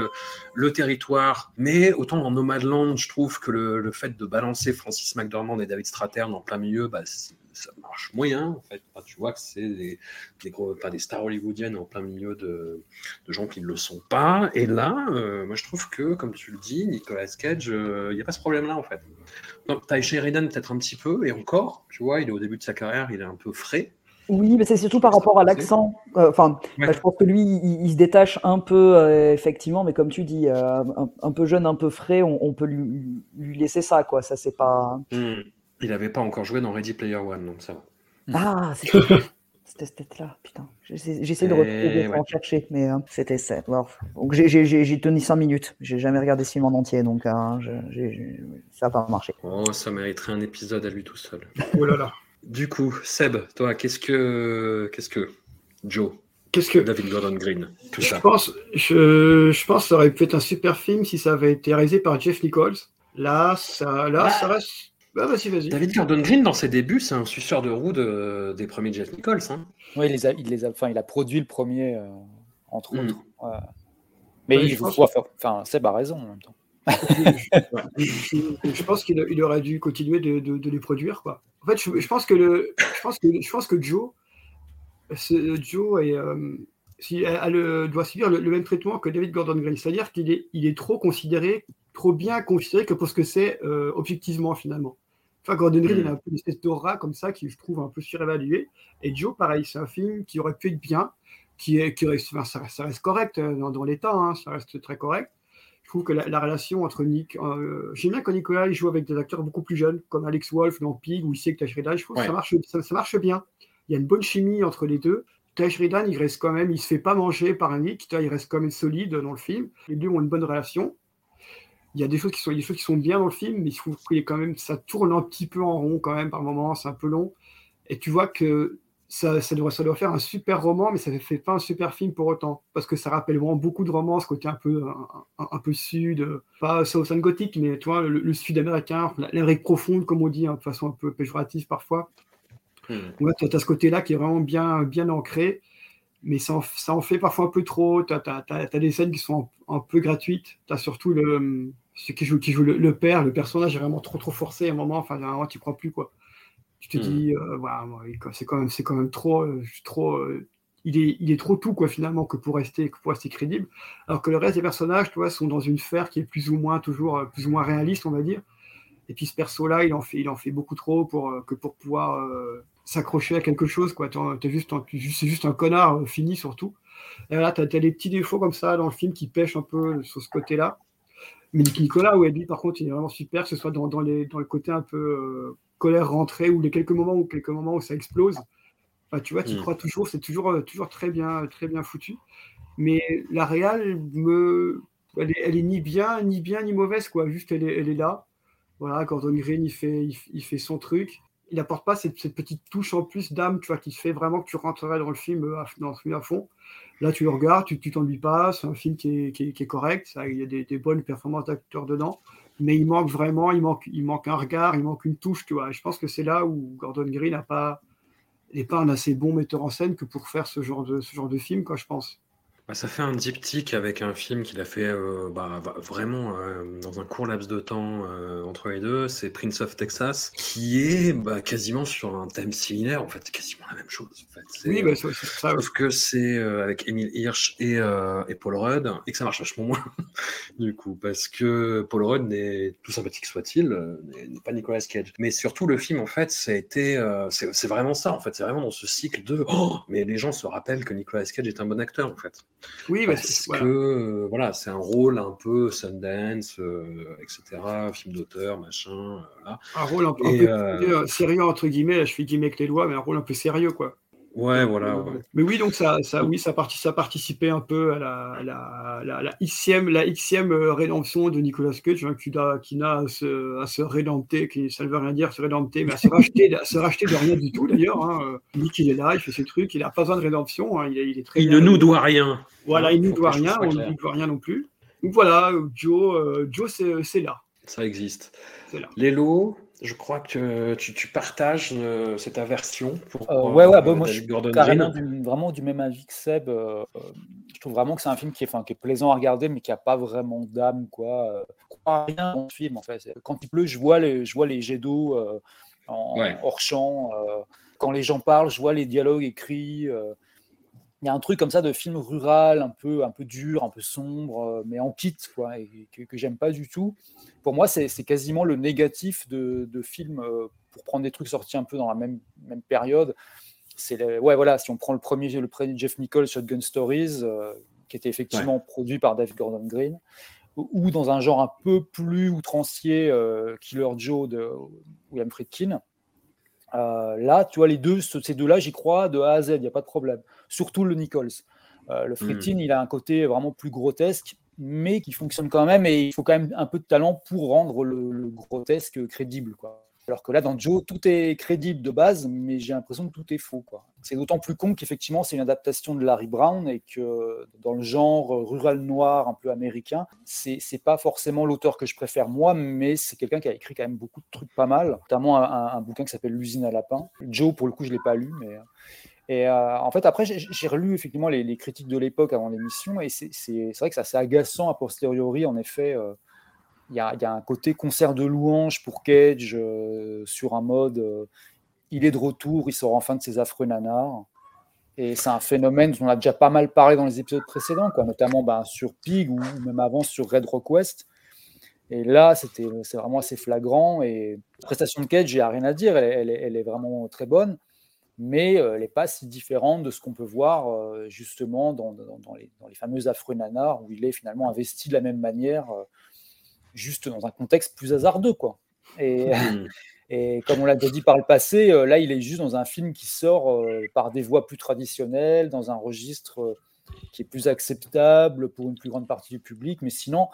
le, territoire. Mais autant dans Nomadland, je trouve que le, fait de balancer Francis McDormand et David Strathairn en plein milieu, bah, ça marche moyen. En fait, Enfin, tu vois que c'est des, des, gros, enfin, des stars hollywoodiennes en plein milieu de, de gens qui ne le sont pas. Et là, euh, moi, je trouve que, comme tu le dis, Nicolas Cage, euh, il n'y a pas ce problème-là, en fait. Donc, Ty Sheridan, peut-être un petit peu, et encore, tu vois, il est au début de sa carrière, il est un peu frais. Oui, mais c'est surtout par rapport à l'accent. Euh, Enfin, Ouais. bah, je pense que lui, il, il se détache un peu, euh, effectivement, mais comme tu dis, euh, un, un peu jeune, un peu frais, on, on peut lui, lui laisser ça, quoi. Ça, c'est pas. Hmm. Il n'avait pas encore joué dans Ready Player One, donc ça va. Ah, c'était c'était cette tête-là, putain. J'essaie de Eh retrouver, ouais. en chercher, mais euh, c'était ça. Alors, donc j'ai- tenu 5 minutes. J'ai jamais regardé ce film en entier, donc euh, j'ai- ça n'a pas marché. Oh, ça mériterait un épisode à lui tout seul. Oh là là. Du coup, Seb, toi, qu'est-ce que, qu'est-ce que Joe, Qu'est-ce que David Gordon Green, tout je ça? pense, je, je pense que ça aurait pu être un super film si ça avait été réalisé par Jeff Nichols. Là, ça, là, ça reste. Bah, vas-y, vas-y. David Gordon Green, dans ses débuts, c'est un suceur de roue de- des premiers Jeff Nichols. Hein. Oui, il les a, il les a, enfin, il a produit le premier, euh, entre Mm. autres. Ouais. Mais Ouais, il pouvoir faire- enfin, Seb a raison en même temps. je, pense qu'il il aurait dû continuer de, de- de les produire quoi. En fait, je, je pense que le, je pense que je pense que Joe, Joe est, euh, si- a le- doit subir le, le même traitement que David Gordon Green, c'est-à-dire qu'il est, il est trop considéré, trop bien considéré que pour ce que c'est euh, objectivement finalement. Enfin, Gordon Green, Mm. il a un peu une espèce d'aura comme ça qui je trouve un peu surévalué. Et Joe, pareil, c'est un film qui aurait pu être bien, qui est, qui reste, enfin, ça, ça reste correct euh, dans, dans l'état, hein, ça reste très correct. Je trouve que la, la relation entre Nick, euh, j'aime bien quand Nicolas il joue avec des acteurs beaucoup plus jeunes, comme Alex Wolff dans Pig ou ici avec Tash Sheridan. Je trouve que ça marche, ça, ça marche bien. Il y a une bonne chimie entre les deux. Tash Sheridan, il reste quand même, il se fait pas manger par un Nick, il reste quand même solide dans le film. Les deux ont une bonne relation. Il y a des choses qui sont, il des choses qui sont bien dans le film, mais je trouve qu'il est quand même, ça tourne un petit peu en rond quand même par moments, c'est un peu long. Et tu vois que ça, ça, doit, ça doit faire un super roman, mais ça ne fait pas un super film pour autant. Parce que ça rappelle vraiment beaucoup de romans, ce côté un peu, un, un- un peu sud, pas Southern Gothic, mais tu vois, le, le sud américain, la- l'Amérique profonde, comme on dit, hein, de façon un peu péjorative parfois. Hmm. Ouais, tu as, ce côté-là qui est vraiment bien, bien ancré, mais ça en, ça en fait parfois un peu trop. Tu as, des scènes qui sont un, un peu gratuites. Tu as surtout le, qui joue, qui joue le, le père, le personnage est vraiment trop trop forcé à un moment. Enfin, à un moment, tu crois plus quoi. Tu te Hmm. dis, euh, c'est quand même, c'est quand même trop, euh, trop. euh, il est, il est trop tout quoi finalement que pour rester, que pour rester crédible. Alors que le reste des personnages, tu vois, sont dans une sphère qui est plus ou moins toujours euh, plus ou moins réaliste, on va dire. Et puis ce perso-là, il en fait, il en fait beaucoup trop pour que pour pouvoir euh, s'accrocher à quelque chose. Quoi. T'es, juste, c'est juste un connard euh, fini surtout. Et là, t'as, t'as des petits défauts comme ça dans le film qui pêchent un peu sur ce côté-là. Mais Nicolas, ouais, lui, par contre, il est vraiment super, que ce soit dans, dans, les, dans le côté un peu euh, colère rentrée ou les quelques moments où quelques moments où ça explose. Enfin, tu vois, tu Mm. crois toujours, c'est toujours, euh, toujours très bien, très bien foutu. Mais la réal me, elle est, elle est ni bien, ni bien, ni mauvaise, quoi. Juste, elle est, elle est là. Voilà, Gordon Green, il fait, il, il fait son truc. Il n'apporte pas cette, petite touche en plus d'âme, tu vois, qui fait vraiment que tu rentrerais dans le film, euh, à, fond. Là, tu le regardes, tu t'ennuies pas, c'est un film qui est, correct, il y a des, bonnes performances d'acteurs dedans, mais il manque vraiment, il manque, un regard, il manque une touche, tu vois. Je pense que c'est là où Gordon Green n'a pas, n'est pas un assez bon metteur en scène que pour faire ce genre de, ce genre de film, quoi, je pense. Bah, ça fait un diptyque avec un film qu'il a fait euh, bah, va- vraiment euh, dans un court laps de temps euh, entre les deux, c'est Prince of Texas, qui est bah, quasiment sur un thème similaire, en fait, c'est quasiment la même chose. En fait. C'est- Oui, bah, c'est c'est ça. Sauf que c'est euh, avec Emile Hirsch et, euh, et Paul Rudd, et que ça marche vachement moins, du coup, parce que Paul Rudd, n'est tout sympathique soit-il, euh, n'est n'est pas Nicolas Cage. Mais surtout, le film, en fait, ça a été, euh, c'est c'est vraiment ça, en fait, c'est vraiment dans ce cycle de oh, mais les gens se rappellent que Nicolas Cage est un bon acteur, en fait. Oui, Parce que voilà. euh, voilà, c'est un rôle un peu Sundance, euh, etc., film d'auteur, machin, euh, voilà. Un rôle un peu, un peu euh, sérieux, sérieux, entre guillemets, là, je fais guillemets avec les doigts, mais un rôle un peu sérieux, quoi. Ouais, voilà. ouais. Mais oui, donc ça, ça, oui, ça, parti- ça participait un peu à la, à la, la, la Xème, la Xème euh, rédemption de Nicolas Cage, hein, qui n'a qui n'a à se, à se rédempter, qui, ça ne veut rien dire, se rédempter, mais à se racheter, à se racheter de rien du tout d'ailleurs. Hein. Il dit qu'il est là, il fait ses trucs, il n'a pas besoin de rédemption, hein, il, est- il est très Il ne nous doit rien. Voilà, il ne nous doit rien, on ne lui doit rien non plus. Donc voilà, Joe, euh, Joe c'est là. Ça existe. C'est là. Lélo, je crois que tu, tu partages euh, cette aversion pour Euh, ouais, ouais, euh, bah, moi je suis carrément du, vraiment du même avis que Seb. euh, euh, je trouve vraiment que c'est un film qui est, qui est plaisant à regarder, mais qui n'a pas vraiment d'âme. Quoi. Euh, je crois à rien dans ce film, en fait. Quand il pleut, je vois les, je vois les jets d'eau euh, en, Ouais. hors champ. euh, quand les gens parlent, je vois les dialogues écrits. Il y a un truc comme ça de film rural, un peu, un peu dur, un peu sombre, euh, mais en kit, quoi, et que, que j'aime pas du tout. Pour moi, c'est quasiment le négatif de, de films, euh, pour prendre des trucs sortis un peu dans la même, même période. C'est ouais, voilà, si on prend le premier, le premier Jeff Nichols, Shotgun Stories, euh, qui était effectivement produit par David Gordon Green, ou, ou dans un genre un peu plus outrancier, euh, Killer Joe de William Friedkin. Euh, là, tu vois, les deux, ce- ces deux-là, j'y crois de A à Z, il n'y a pas de problème. Surtout le Nichols. Euh, le Friedkin, il a un côté vraiment plus grotesque, mais qui fonctionne quand même, et il faut quand même un peu de talent pour rendre le, le grotesque crédible. Quoi. Alors que là, dans Joe, tout est crédible de base, mais j'ai l'impression que tout est faux. C'est d'autant plus con qu'effectivement, c'est une adaptation de Larry Brown et que dans le genre rural noir un peu américain, c'est c'est pas forcément l'auteur que je préfère moi, mais c'est quelqu'un qui a écrit quand même beaucoup de trucs pas mal, notamment un, bouquin qui s'appelle L'usine à lapin. Joe, pour le coup, je l'ai pas lu, mais. euh, euh, en fait, après, j'ai relu effectivement les, critiques de l'époque avant l'émission, et c'est vrai que c'est assez agaçant a posteriori, en effet. euh, il y, a, un côté concert de louanges pour Cage euh, sur un mode euh, il est de retour, il sort enfin de ses affreux nanars. Et c'est un phénomène dont on a déjà pas mal parlé dans les épisodes précédents, quoi, notamment ben, sur Pig ou même avant sur Red Rock. Et là, c'est vraiment assez flagrant. Et la prestation de Cage, il n'y a rien à dire, elle, est- vraiment très bonne, mais euh, elle n'est pas si différente de ce qu'on peut voir justement dans, dans- les, dans les fameux affreux nanars, où il est finalement investi de la même manière, juste dans un contexte plus hasardeux. Quoi. Et, Hmm. et comme on l'a déjà dit par le passé, euh, là, il est juste dans un film qui sort euh, par des voies plus traditionnelles, dans un registre euh, qui est plus acceptable pour une plus grande partie du public, mais sinon,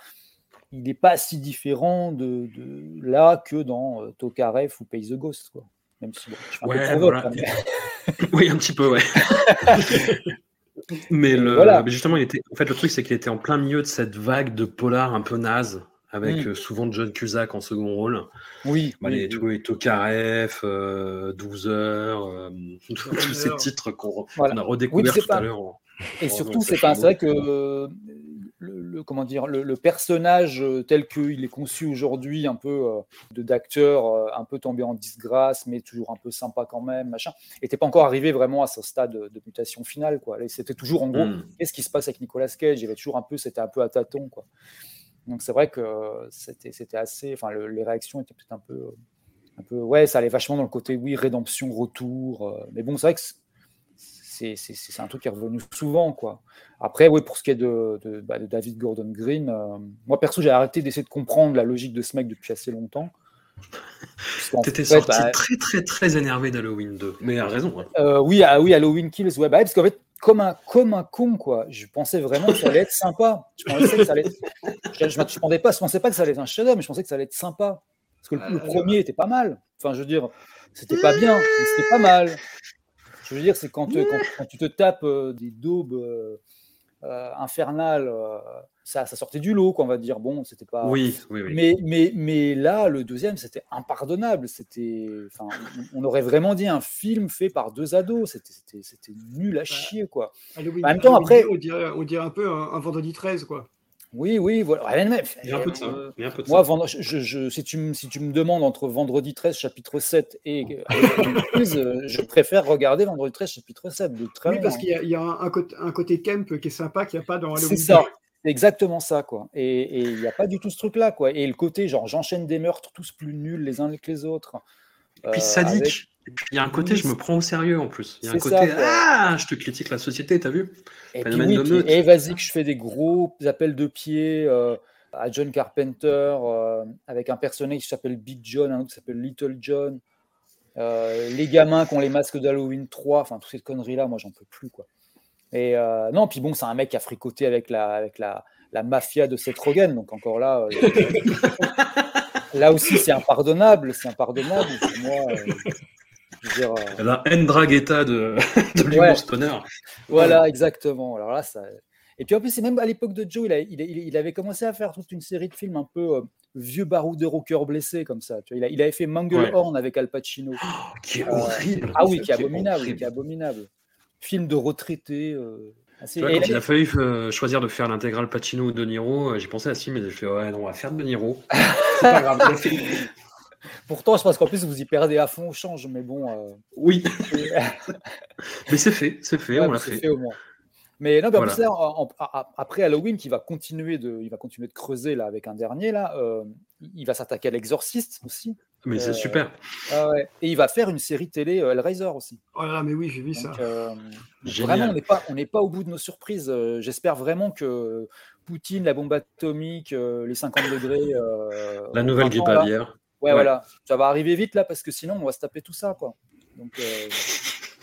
il n'est pas si différent de, de là que dans Tokarev ou Pays the Ghost. Quoi. Même si bon, je un peu hein, mais- Oui, un petit peu, ouais. mais le, Voilà. mais justement, il était, en fait, le truc, c'est qu'il était en plein milieu de cette vague de polar un peu naze, avec Mm. euh, souvent John Cusack en second rôle. Oui, Bah, oui, les, oui. tous les Tokarev, euh, 12 heures, euh, tous ces titres qu'on Voilà. a redécouverts tout pas- à l'heure. Et surtout, c'est pas, vrai que euh, le, le- comment dire, le, le personnage tel qu'il est conçu aujourd'hui, un peu euh, de d'acteur, un peu tombé en disgrâce, mais toujours un peu sympa quand même, machin, n'était pas encore arrivé vraiment à ce stade de, mutation finale, quoi. C'était toujours en gros, Mm. qu'est-ce qui se passe avec Nicolas Cage? Il y avait toujours un peu, c'était un peu à tâtons, quoi. Donc c'est vrai que c'était, c'était assez, enfin, le- les réactions étaient peut-être un peu, un peu, ouais, ça allait vachement dans le côté, oui, rédemption, retour. euh, mais bon, c'est vrai que c'est, c'est, c'est- c'est un truc qui est revenu souvent, quoi. Après, oui, pour ce qui est de, de, bah, de David Gordon Green, euh, moi perso, j'ai arrêté d'essayer de comprendre la logique de ce mec depuis assez longtemps. T'étais sorti bah, très, très, très énervé d'Halloween 2. Mais à raison. hein. euh, oui, ah, oui, Halloween Kills, ouais, bah, ouais, parce qu'en fait, comme un, comme un con, quoi. Je pensais vraiment que ça allait être sympa. Je pensais que ça allait être- pensais pas, je pensais pas que ça allait être un chef-d'œuvre, mais je pensais que ça allait être sympa. Parce que le, premier était pas mal. Enfin, je veux dire, c'était pas bien, mais c'était pas mal. Je veux dire, c'est quand, euh, quand tu te tapes euh, des daubes euh, euh, infernales, euh, ça, ça sortait du lot, quoi, on va dire. Bon, c'était pas. Oui, oui, oui. Mais, mais, mais là, le deuxième, c'était impardonnable. C'était, enfin, on, aurait vraiment dit un film fait par deux ados. C'était, c'était, c'était nul à chier, quoi. Halloween- En même temps, Halloween après- 2, on dirait, on dirait un peu un, un vendredi 13, quoi. Oui, oui, voilà. Il y a un peu de ça. euh, Il y a un peu de Moi, ça. vendre- je, je- je- si, tu, me- si tu me demandes entre Vendredi 13, chapitre 7 et euh, Halloween Kills, euh, je préfère regarder Vendredi 13, chapitre 7. De très Oui, parce qu'il y a, il y a un, un côté, un côté camp qui est sympa, qu'il n'y a pas dans Halloween. C'est ça. C'est exactement ça, quoi. Et et il n'y a pas du tout ce truc-là, quoi. Et le côté, genre, j'enchaîne des meurtres tous plus nuls les uns que les autres. Et puis euh, sadique. avec- Et puis il y a un côté, je me prends au sérieux en plus. Il y a un côté, ça, ah, je te critique la société, t'as vu Et puis oui, et vas-y que je fais des gros appels de pied euh, à John Carpenter euh, avec un personnage qui s'appelle Big John, un autre qui s'appelle Little John. Euh, les gamins qui ont les masques d'Halloween 3, enfin toutes ces conneries-là, moi j'en peux plus quoi. Et non, puis bon, c'est un mec qui a fricoté avec la, avec la, la mafia de Seth Rogen, donc encore là, là aussi c'est impardonnable, c'est impardonnable pour moi. Euh, dire, euh, La haine draguetta de, de l'humour Ouais. stoner. Voilà, exactement. Alors là, ça... Et puis en plus, c'est même à l'époque de Joe, il, a- il a- il avait commencé à faire toute une série de films un peu euh, vieux baroudeur au cœur blessé, comme ça. Tu vois, il, a- il avait fait Manglehorn avec Al Pacino. Qui est Euh, horrible. ah oui, qui est abominable, qui est abominable. Film de retraité. euh, Tu vois, quand il a fallu euh, choisir de faire l'intégrale Pacino ou De Niro, euh, j'ai pensé à ce film et j'ai fait ouais non, on va faire De Niro. C'est pas grave. Pourtant, je pense qu'en plus, vous y perdez à fond au change, mais bon. euh, Oui, mais c'est fait, c'est fait, Ouais, on l'a c'est fait. fait au moins. Mais non, mais en Voilà. plus, là, en- en- a- a- après Halloween, qui va continuer de, il va continuer de creuser là avec un dernier là, euh, il va s'attaquer à l'exorciste aussi. Mais c'est Euh, super. ah ouais. Et il va faire une série télé euh, Hellraiser aussi. Oh mais oui, j'ai vu ça. Donc, euh, vraiment, on n'est pas, on n'est pas au bout de nos surprises. Euh, J'espère vraiment que Poutine, la bombe atomique, euh, les 50 degrés, euh, La nouvelle grippe aviaire. Ouais, voilà, ça va arriver vite là parce que sinon on va se taper tout ça quoi. Donc euh,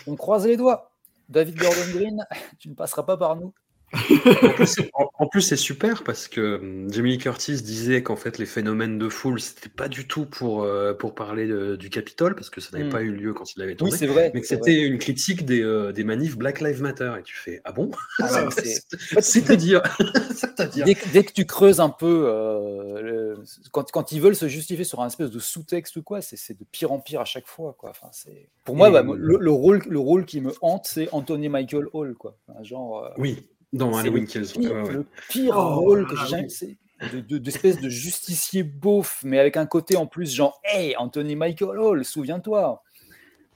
on croise les doigts. David Gordon Green, tu ne passeras pas par nous. En plus, c'est- super parce que hum, Jamie Curtis disait qu'en fait les phénomènes de foule c'était pas du tout pour euh, pour parler de- du Capitole parce que ça n'avait Mm. pas eu lieu quand il avait Oui, tourné, c'est vrai. mais que c'était une critique des, euh, des manifs Black Lives Matter et tu fais ah bon? Ah, C'est-à-dire Dès, que- dès que tu creuses un peu, euh, le- quand, quand ils veulent se justifier sur un espèce de sous-texte ou quoi, c'est c'est de pire en pire à chaque fois. Quoi. Enfin, c'est- Pour moi, bah, moi, le, le rôle, le rôle qui me hante, c'est Anthony Michael Hall. Quoi. Enfin, genre, Oui, dans Halloween le Kills. pire, ouais, ouais. le pire Oh rôle là que là, j'ai jamais. de- de- D'espèce de, justicier beauf, mais avec un côté en plus, genre, hey, Anthony Michael Hall, souviens-toi.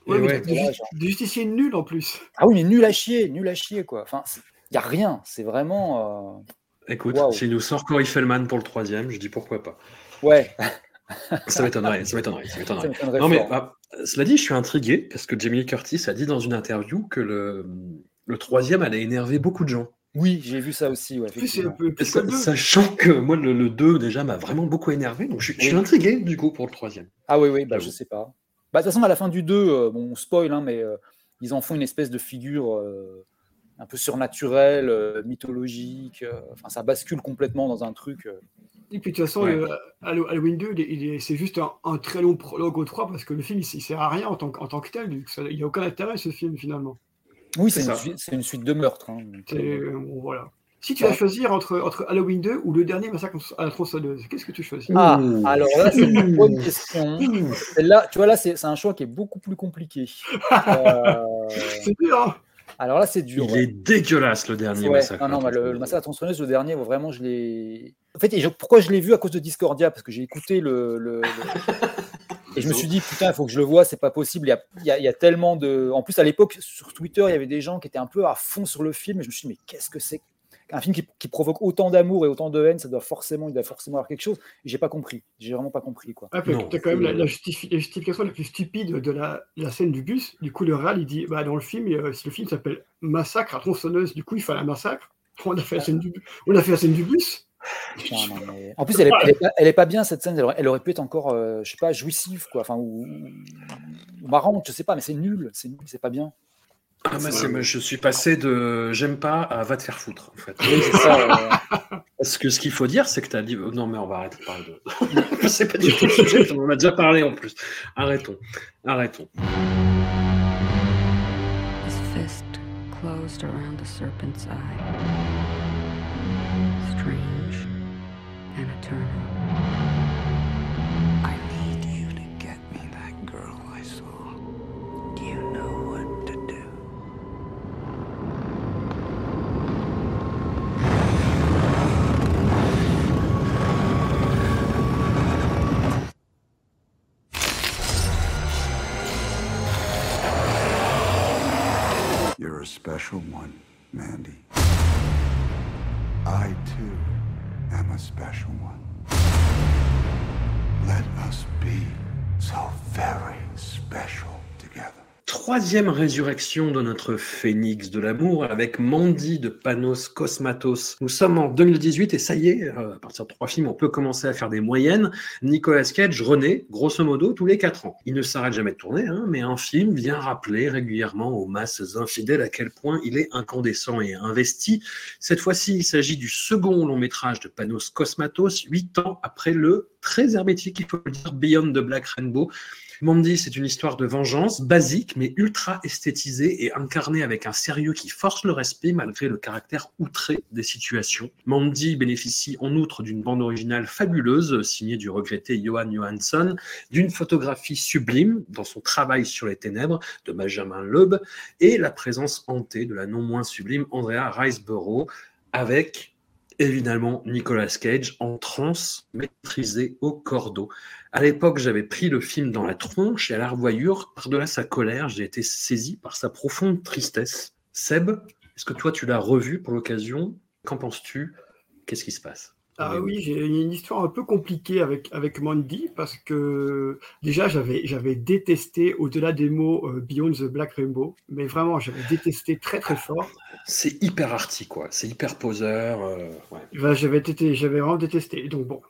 Ouais, mais ouais. des, Là, ju- genre, des justiciers nuls en plus. ah oui, mais nul à chier, nul à chier, quoi. Enfin, il n'y a rien, c'est vraiment. euh, Écoute, s'il nous sort Corey Feldman pour le troisième, je dis pourquoi pas. Ouais, Ça m'étonnerait, ça m'étonnerait, ça m'étonnerait. Non mais fort. ah, cela dit, je suis intrigué parce que Jamie Curtis a dit dans une interview que le, le troisième allait énerver beaucoup de gens. Oui, j'ai vu ça aussi, ouais, un peu plus deux. sachant que moi, le, le 2 déjà m'a vraiment beaucoup énervé, donc je, suis- je suis Oui. intrigué du coup pour le troisième. Ah oui, oui, bah, je sais pas. Bah, de toute façon, à la fin du 2, euh, bon, on spoil, hein, mais euh, ils en font une espèce de figure euh, un peu surnaturelle, euh, mythologique. euh, Enfin, ça bascule complètement dans un truc. euh. Et puis de toute façon, Ouais. le Halloween 2, il est- il est- c'est juste un, un très long prologue au 3 parce que le film, il, il sert à rien en tant, que- en tant que tel. ça- Il n'y a aucun intérêt ce film finalement. Oui, C'est une, suite- c'est une suite de meurtres. hein, euh, euh, bon, voilà. Si tu vas choisir entre, entre Halloween 2 ou le dernier massacre à la tronçonneuse, qu'est-ce que tu choisis Ah, Ouh. alors là, c'est une bonne question. Là, tu vois, là, c'est un choix qui est beaucoup plus compliqué. Euh, C'est dur, hein alors là, c'est dur. Il ouais. est dégueulasse le dernier Ouais, massacre. non, non, bah, le, le massacre à la tronçonneuse, le dernier, vraiment, je l'ai. En fait, je- pourquoi je l'ai vu à cause de Discordia? Parce que j'ai écouté le. le- le- Et je me suis dit, putain, il faut que je le vois, c'est pas possible. Il y a, il y a- il y a tellement de. En plus, à l'époque, sur Twitter, il y avait des gens qui étaient un peu à fond sur le film. Et je me suis dit, mais qu'est-ce que c'est Un film qui, qui provoque autant d'amour et autant de haine, ça doit forcément, il doit forcément avoir quelque chose. Et j'ai pas compris. J'ai vraiment pas compris, quoi. Ah, T'as quand même la, c'est- la justifi- la justification la plus stupide de la, la scène du bus. Du coup, le réal, il dit bah, dans le film, euh, si le film s'appelle Massacre à tronçonneuse, du coup, il fallait un massacre. On a fait la scène du, on a fait la scène du bus. Putain, non, mais- En plus, elle est, elle est pas, elle est pas bien cette scène. Elle aurait, elle aurait pu être encore, euh, je sais pas, jouissive, quoi. Enfin, ou, ou marrante, je sais pas, mais c'est nul. C'est nul, c'est pas bien. Ah, moi, c'est- moi, je suis passé de j'aime pas à va te faire foutre en fait. Oui, c'est ça. euh, Parce que ce qu'il faut dire, c'est que tu as dit. oh, Non, mais on va arrêter de parler de. c'est pas du tout le sujet, on en a déjà parlé en plus. Arrêtons. Arrêtons. His fist closed around the serpent's eye. Strange and eternal. special one. Let us be self. Troisième résurrection de notre phénix de l'amour avec Mandy de Panos Cosmatos. Nous sommes en 2018 et ça y est, euh, à partir de trois films, on peut commencer à faire des moyennes. Nicolas Cage renaît, grosso modo, tous les quatre ans. Il ne s'arrête jamais de tourner, hein, mais un film vient rappeler régulièrement aux masses infidèles à quel point il est incandescent et investi. Cette fois-ci, il s'agit du second long métrage de Panos Cosmatos, huit ans après le très hermétique, il faut le dire, Beyond the Black Rainbow, Mandy, c'est une histoire de vengeance basique mais ultra esthétisée et incarnée avec un sérieux qui force le respect malgré le caractère outré des situations. Mandy bénéficie en outre d'une bande originale fabuleuse signée du regretté Johan Johansson, d'une photographie sublime dans son travail sur les ténèbres de Benjamin Loeb et la présence hantée de la non moins sublime Andrea Riseborough avec évidemment Nicolas Cage en transe, maîtrisé au cordeau. À l'époque, j'avais pris le film dans la tronche et à la revoyure, par-delà sa colère, j'ai été saisi par sa profonde tristesse. Seb, est-ce que toi tu l'as revu pour l'occasion? Qu'en penses-tu? Qu'est-ce qui se passe? Ah oui, j'ai une histoire un peu compliquée avec, avec Mandy parce que déjà j'avais j'avais détesté au-delà des mots euh, Beyond the Black Rainbow, mais vraiment j'avais détesté très très fort. C'est hyper arty, quoi. C'est hyper poseur. euh, ouais. Enfin, j'avais j'avais vraiment détesté. Donc bon.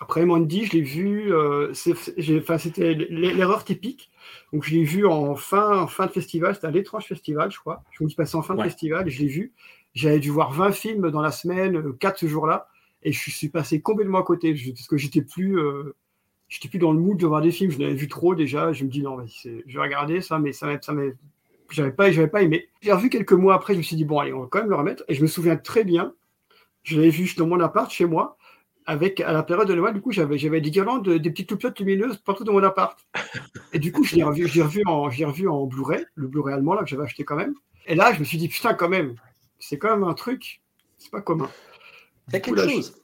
Après Mandy, je l'ai vu, euh, c'était l'erreur typique. Donc je l'ai vu en fin, en fin de festival, c'était à l'étrange festival, je crois. Je me suis passé en fin de festival je l'ai vu. J'avais dû voir 20 films dans la semaine, 4 ce jour-là, et je suis passé complètement à côté parce que j'étais plus, euh, j'étais plus dans le mood de voir des films. Je l'avais vu trop déjà. Je me dis non, je vais regarder ça, mais ça ça j'avais pas, j'avais pas aimé. J'ai revu quelques mois après, je me suis dit bon, allez, on va quand même le remettre. Et je me souviens très bien. Je l'avais vu dans mon appart chez moi. Avec, à la période de Noël, du coup, j'avais, j'avais des guirlandes, des petites toupettes lumineuses partout dans mon appart. Et du coup, je l'ai revu, je l'ai revu en, je l'ai revu en Blu-ray, le Blu-ray allemand, là, que j'avais acheté quand même. Et là, je me suis dit, putain, quand même, c'est quand même un truc, c'est pas commun. Il y a Du coup, quelque là, je- chose.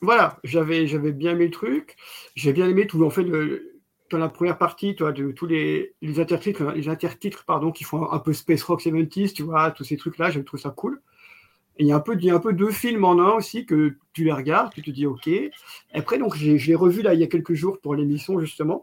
Voilà, j'avais, j'avais bien aimé le truc. J'ai bien aimé tout, en fait, le, dans la première partie, toi, de tous les, les intertitres, les intertitres, pardon, qui font un, un peu Space Rock 70s, tu vois, tous ces trucs-là, j'ai trouvé ça cool. Et il y a un peu, il y a un peu deux films en un aussi que tu les regardes, tu te dis OK. Et après, donc, j'ai- je l'ai revu là il y a quelques jours pour l'émission, justement.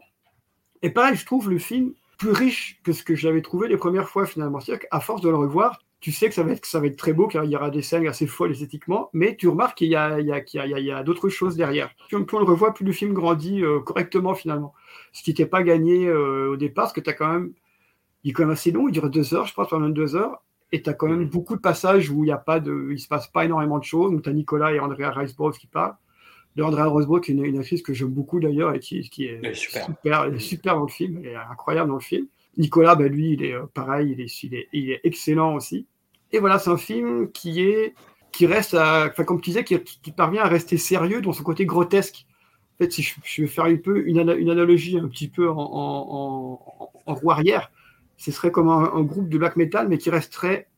Et pareil, je trouve le film plus riche que ce que j'avais trouvé les premières fois, finalement. C'est-à-dire qu'à force de le revoir, tu sais que ça va être, que ça va être très beau, qu'il y aura des scènes assez folles esthétiquement, mais tu remarques qu'il y a, il y a, qu'il y a- il y a- il y a d'autres choses derrière. Plus on, plus on le revoit, plus le film grandit euh, correctement, finalement. Ce qui n'était pas gagné euh, au départ, parce que tu as quand même. Il est quand même assez long, il dure deux heures, je pense, pendant deux heures. Et tu as quand même beaucoup de passages où il y a pas de, il se passe pas énormément de choses. Donc tu as Nicolas et Andrea Riseborough qui parlent. De Andrea est une, une actrice que j'aime beaucoup d'ailleurs et qui, qui est, super. super, elle est super dans le film, elle est incroyable dans le film. Nicolas, bah, lui, il est euh, pareil, il est, il, est, excellent aussi. Et voilà, c'est un film qui est qui reste, enfin comme tu disais, qui, parvient à rester sérieux dans son côté grotesque. En fait, si je, je vais faire peu une, ana- une analogie un petit peu en, en, roue arrière, ce serait comme un, groupe de black metal, mais qui reste très,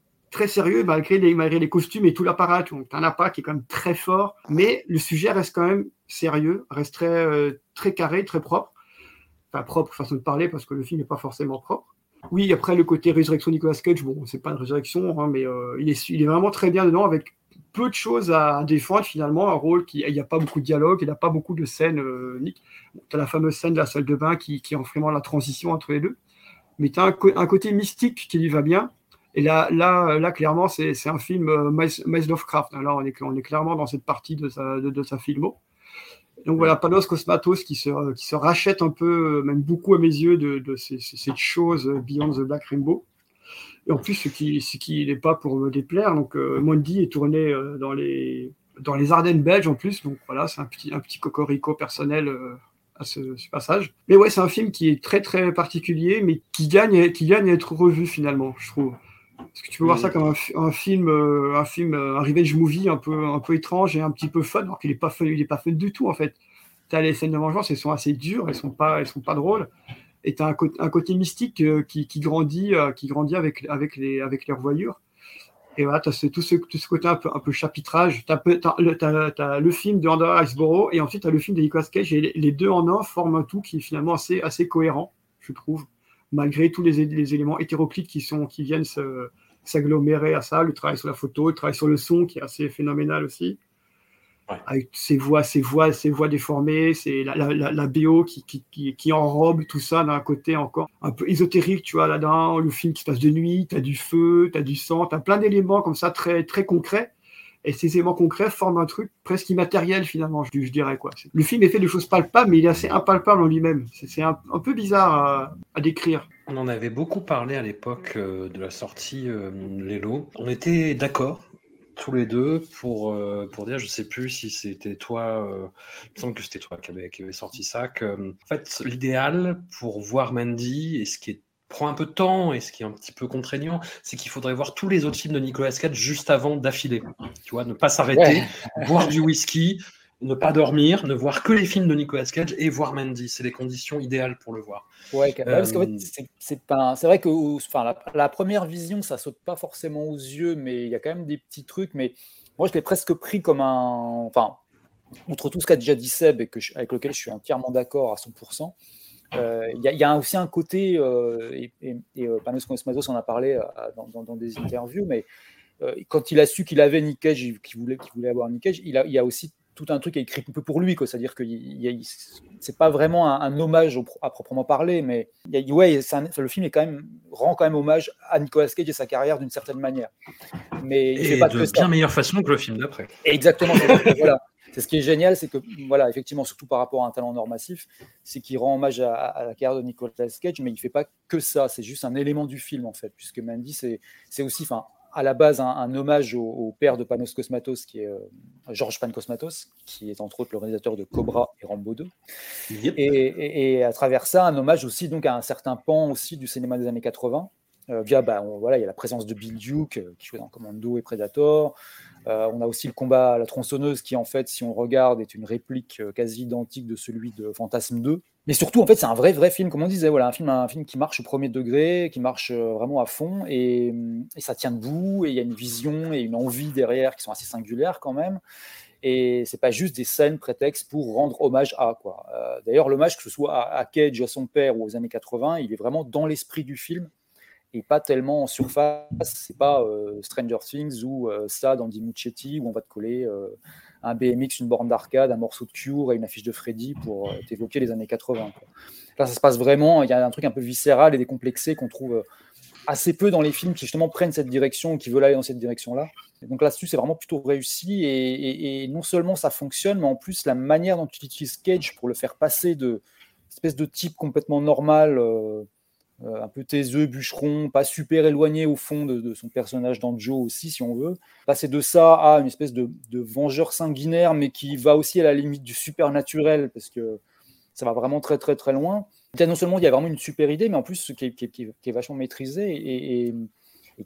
sérieux malgré les, malgré les costumes et tout l'apparat. Donc, un apparat qui est quand même très fort, mais le sujet reste quand même sérieux, reste très, euh, très carré, très propre. Enfin, propre façon de parler, parce que le film n'est pas forcément propre. Oui, après le côté résurrection Nicolas Cage, bon, c'est pas une résurrection, hein, mais euh, il, est, vraiment très bien dedans avec peu de choses à défendre finalement, un rôle qui il n'y a pas beaucoup de dialogue, il n'y a pas beaucoup de scènes. Euh, Nick. Tu as la fameuse scène de la salle de bain qui, qui est vraiment la transition entre les deux, mais tu as un, côté mystique qui lui va bien. Et là, là, là clairement, c'est un film euh, Lovecraft. Là, on est, clairement dans cette partie de sa, de sa filmo. Donc voilà, Panos Cosmatos qui se, rachète un peu, euh, même beaucoup à mes yeux, de, cette chose euh, Beyond the Black Rainbow. Et en plus, ce qui, n'est pas pour me déplaire, donc euh, Mondi est tourné euh, dans, les, Ardennes belges en plus, donc voilà, c'est un petit, un cocorico personnel à ce, ce passage. Mais ouais, c'est un film qui est très très particulier, mais qui gagne, qui gagne à être revu finalement, je trouve. Parce que tu peux voir ça comme un, fi- un film, euh, un film, euh, un revenge movie un peu, un peu étrange et un petit peu fun, alors qu'il n'est pas fun, il est pas fun du tout en fait. T'as les scènes de vengeance, elles sont assez dures, elles sont pas, elles sont pas drôles. Et t'as un, cô- un côté mystique euh, qui, qui grandit, qui grandit avec, avec les, avec les revoyures. Et voilà, t'as ce, tout, ce, tout ce côté un peu, un peu chapitrage. T'as, peu- t'as le, film de Andrea Riseborough et ensuite t'as le film de Nicolas Cage et les, les deux en un forment un tout qui est finalement assez, assez cohérent, je trouve, malgré tous les, éléments hétéroclites qui, sont, qui viennent s'agglomérer à ça. Le travail sur la photo, le travail sur le son qui est assez phénoménal aussi. Avec ses voix, ses voix, ses voix déformées, c'est la, la, la, la BO qui, qui, qui, qui enrobe tout ça d'un côté encore un peu ésotérique, tu vois, là-dedans, le film qui se passe de nuit, tu as du feu, tu as du sang, tu as plein d'éléments comme ça très, très concrets. Et ces éléments concrets forment un truc presque immatériel finalement, je, dirais. quoi. Le film est fait de choses palpables, mais il est assez impalpable en lui-même. C'est un, peu bizarre à, décrire. On en avait beaucoup parlé à l'époque euh, de la sortie euh, Lelo. On était d'accord tous les deux pour, euh, pour dire, je sais plus si c'était toi, euh, il me semble que c'était toi qui avait, sorti ça, que en fait l'idéal pour voir Mandy et ce qui est prend un peu de temps et ce qui est un petit peu contraignant, c'est qu'il faudrait voir tous les autres films de Nicolas Cage juste avant d'affilée. Tu vois, ne pas s'arrêter, Ouais. boire du whisky, ne pas dormir, ne voir que les films de Nicolas Cage et voir Mandy. C'est les conditions idéales pour le voir. Ouais, parce qu'en Euh, fait, c'est- pas. C'est vrai que, enfin, la, la première vision, ça saute pas forcément aux yeux, mais il y a quand même des petits trucs. Mais moi, je l'ai presque pris comme un. Enfin, outre tout ce qu'a déjà dit Seb et que je- avec lequel je suis entièrement d'accord à 100%, euh, il y, a- il y a aussi un côté, euh, et, et, et, euh, Panos Cosmatos en a parlé euh, dans, dans- dans des interviews, mais euh, quand il a su qu'il avait Nick Cage, qu'il voulait, qu'il voulait avoir Nick Cage, il, a, il y a aussi tout un truc écrit un peu pour lui, quoi. C'est-à-dire que c'est pas vraiment un, un hommage au- à proprement parler, mais il y a- ouais, un- le film est quand même, rend quand même hommage à Nicolas Cage et sa carrière d'une certaine manière. Mais il fait Et pas de ça. bien meilleure façon que le film d'après. Exactement. voilà. C'est ce qui est génial, c'est que, voilà, effectivement, surtout par rapport à un talent normatif, c'est qu'il rend hommage à, à la carrière de Nicolas Cage, mais il fait pas que ça. C'est juste un élément du film, en fait, puisque Mandy, c'est aussi, enfin, à la base, un, un hommage au, au père de Panos Cosmatos, qui est euh, Georges Pan Cosmatos, qui est entre autres le réalisateur de Cobra et Rambo 2. Et, et- et à travers ça, un hommage aussi donc à un certain pan aussi du cinéma des années 80. Euh, via, bah, on- voilà, il y a la présence de Bill Duke euh, qui joue dans Commando et Predator. Euh, on a aussi le combat à la tronçonneuse qui, en fait, si on regarde, est une réplique quasi identique de celui de Fantasme 2. Mais surtout, en fait, c'est un vrai, vrai film, comme on disait. Voilà, un film, un film qui marche au premier degré, qui marche vraiment à fond, et, et ça tient debout, et il y a une vision et une envie derrière qui sont assez singulières quand même. Et c'est pas juste des scènes prétextes pour rendre hommage à quoi. D'ailleurs, l'hommage que ce soit à, à Cage, à son père ou aux années 80, il est vraiment dans l'esprit du film et pas tellement en surface. C'est pas euh, Stranger Things ou euh, ça dans Di Muccetti où on va te coller euh, un BMX, une borne d'arcade, un morceau de Cure et une affiche de Freddy pour t'évoquer les années 80. quoi. Là, ça se passe vraiment. Il y a un truc un peu viscéral et décomplexé qu'on trouve assez peu dans les films qui justement prennent cette direction, qui veulent aller dans cette direction-là. Donc là-dessus, c'est vraiment plutôt réussi. Et, non seulement ça fonctionne, mais en plus, la manière dont tu utilises Cage pour le faire passer de espèce de type complètement normal, un peu taiseux, bûcheron, pas super éloigné au fond de, son personnage dans Joe aussi, si on veut. Passer de ça à une espèce de, vengeur sanguinaire, mais qui va aussi à la limite du supernaturel, parce que ça va vraiment très très très loin. Non seulement il y a vraiment une super idée, mais en plus qui est, vachement maîtrisée et,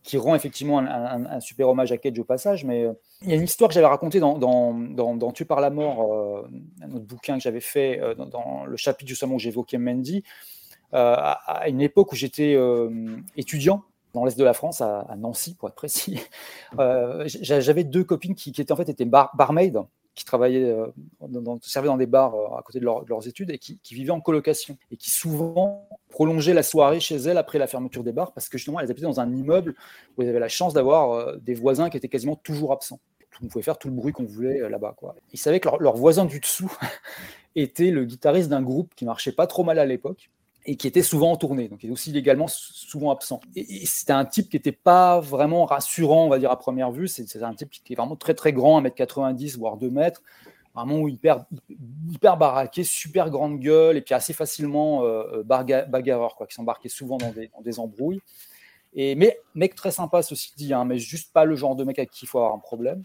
qui rend effectivement un, super hommage à Cage au passage. Mais euh, il y a une histoire que j'avais racontée dans, dans, Tu par la mort, euh, un autre bouquin que j'avais fait euh, dans, le chapitre justement où j'évoquais Mandy, euh, à, à une époque où j'étais euh, étudiant dans l'est de la France, à, Nancy pour être précis. Euh, j'a- J'avais deux copines qui, étaient en fait étaient bar, barmaids, qui travaillaient, euh, dans, servaient dans des bars euh, à côté de, leur- de leurs études et qui, vivaient en colocation et qui souvent prolongeaient la soirée chez elles après la fermeture des bars parce que justement elles habitaient dans un immeuble où elles avaient la chance d'avoir euh, des voisins qui étaient quasiment toujours absents. On pouvait faire tout le bruit qu'on voulait euh, là-bas. Ils savaient que leur, leur voisin du dessous était le guitariste d'un groupe qui marchait pas trop mal à l'époque et qui était souvent en tournée, donc il est aussi légalement souvent absent. Et, c'était un type qui n'était pas vraiment rassurant, on va dire, à première vue. C'est un type qui est vraiment très très grand, 1m90, voire 2 mètres, vraiment hyper, hyper baraqué, super grande gueule, et puis assez facilement euh, barga- bagarreur, quoi, qui s'embarquait souvent dans des, dans des embrouilles. Et, mais mec très sympa, ceci dit, hein, mais juste pas le genre de mec avec qui il faut avoir un problème.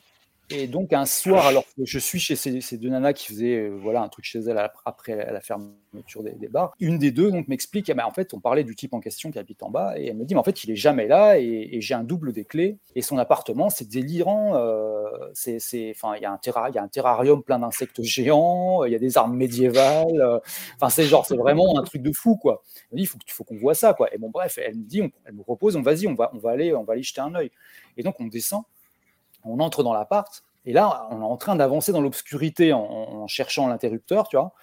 Et donc un soir, alors que je suis chez ces, deux nanas qui faisaient euh, voilà un truc chez elles ap- après la fermeture des, bars, une des deux donc m'explique, eh en fait on parlait du type en question qui habite en bas et elle me dit mais en fait il est jamais là et, j'ai un double des clés et son appartement c'est délirant, euh, c'est enfin il y a un terrarium plein d'insectes géants, il y a des armes médiévales, euh, enfin c'est genre c'est vraiment un truc de fou quoi. Elle me dit il faut qu'on voit ça quoi. Et bon bref elle me dit elle me propose on vas-y on va on va aller on va aller jeter un œil et donc on descend on entre dans l'appart, et là, on est en train d'avancer dans l'obscurité en, en cherchant l'interrupteur, tu vois.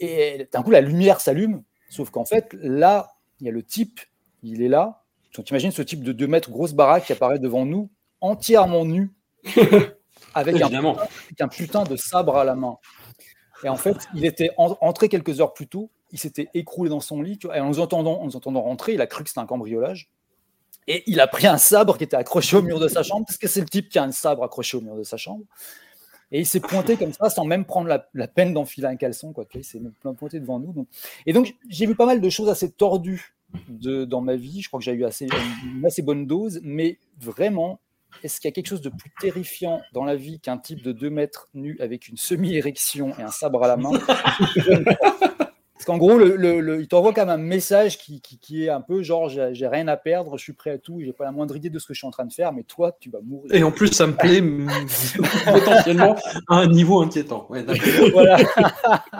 Et d'un coup, la lumière s'allume, sauf qu'en fait, là, il y a le type, il est là. Donc, imagines ce type de 2 mètres, grosse baraque qui apparaît devant nous, entièrement nu, avec un, Évidemment. avec un putain de sabre à la main. Et en fait, il était en- entré quelques heures plus tôt, il s'était écroulé dans son lit, tu vois, et en nous entendant, en nous entendant rentrer, il a cru que c'était un cambriolage. Et il a pris un sabre qui était accroché au mur de sa chambre, parce que c'est le type qui a un sabre accroché au mur de sa chambre. Et il s'est pointé comme ça, sans même prendre la, peine d'enfiler un caleçon. Quoi, il s'est pointé devant nous. Et donc, j'ai vu pas mal de choses assez tordues dans ma vie. Je crois que j'ai eu assez, une assez bonne dose. Mais vraiment, est-ce qu'il y a quelque chose de plus terrifiant dans la vie qu'un type de 2 mètres nu avec une semi-érection et un sabre à la main? Parce qu'en gros, le, le- le- il t'envoie quand même un message qui, qui- qui est un peu genre j'ai rien à perdre, je suis prêt à tout, j'ai pas la moindre idée de ce que je suis en train de faire, mais toi, tu vas mourir. Et en plus, ça me plaît potentiellement à un niveau inquiétant. Ouais, voilà.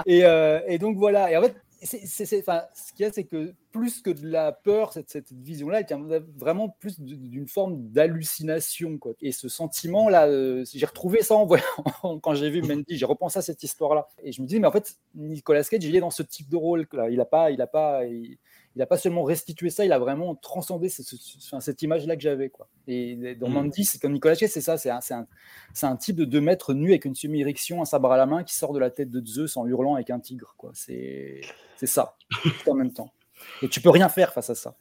et, euh, et donc voilà. Et en fait, ce qu'il y a, c'est que plus que de la peur, cette, vision-là, elle tient vraiment plus d'une forme d'hallucination. quoi. Et ce sentiment-là, euh, j'ai retrouvé ça en voyant, quand j'ai vu Mandy, j'ai repensé à cette histoire-là. Et je me dis, mais en fait, Nicolas Cage, il est dans ce type de rôle-là. Il n'a pas, il a pas, il a pas seulement restitué ça, il a vraiment transcendé ce- ce- ce- enfin, cette image-là que j'avais. quoi. Et dans Mm. Mandy, c'est comme Nicolas Cage, c'est ça, c'est un, type de 2 mètres nu avec une semi-érection, un sabre à la main qui sort de la tête de Zeus en hurlant avec un tigre. quoi. C'est c'est ça, tout en même temps. Et tu peux rien faire face à ça.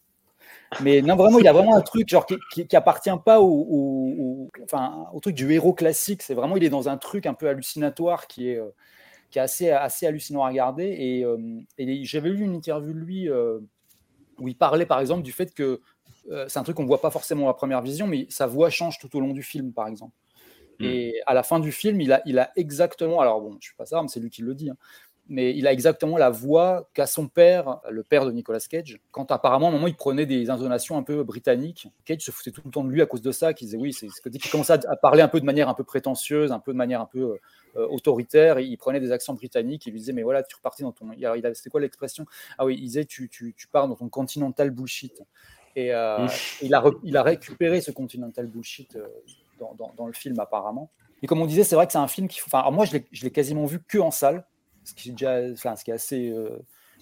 Mais non, vraiment, il y a vraiment un truc genre, qui, qui, qui appartient pas au, au- au- enfin, au truc du héros classique. C'est vraiment, il est dans un truc un peu hallucinatoire qui est, euh, qui est assez, assez hallucinant à regarder. Et, euh, et j'avais lu une interview de lui euh, où il parlait par exemple du fait que euh, c'est un truc qu'on voit pas forcément à première vision, mais sa voix change tout au long du film, par exemple. Et à la fin du film, il a, il a exactement, alors bon, je suis pas ça, mais c'est lui qui le dit, hein, mais il a exactement la voix qu'a son père, le père de Nicolas Cage, quand apparemment à un moment il prenait des intonations un peu britanniques. Cage se foutait tout le temps de lui à cause de ça, qu'il disait oui, c'est ce que dès qu'il commençait à, à parler un peu de manière un peu prétentieuse, un peu de manière un peu euh, autoritaire, il prenait des accents britanniques, il lui disait mais voilà, tu repartis dans ton, il c'était quoi l'expression? Ah oui, il disait tu, tu, tu pars dans ton continental bullshit. Et euh, il, a il a récupéré ce continental bullshit euh, dans, dans- dans le film apparemment. Et comme on disait, c'est vrai que c'est un film qui, enfin, moi je l'ai- quasiment vu que en salle, ce qui est déjà, enfin, ce qui est assez euh,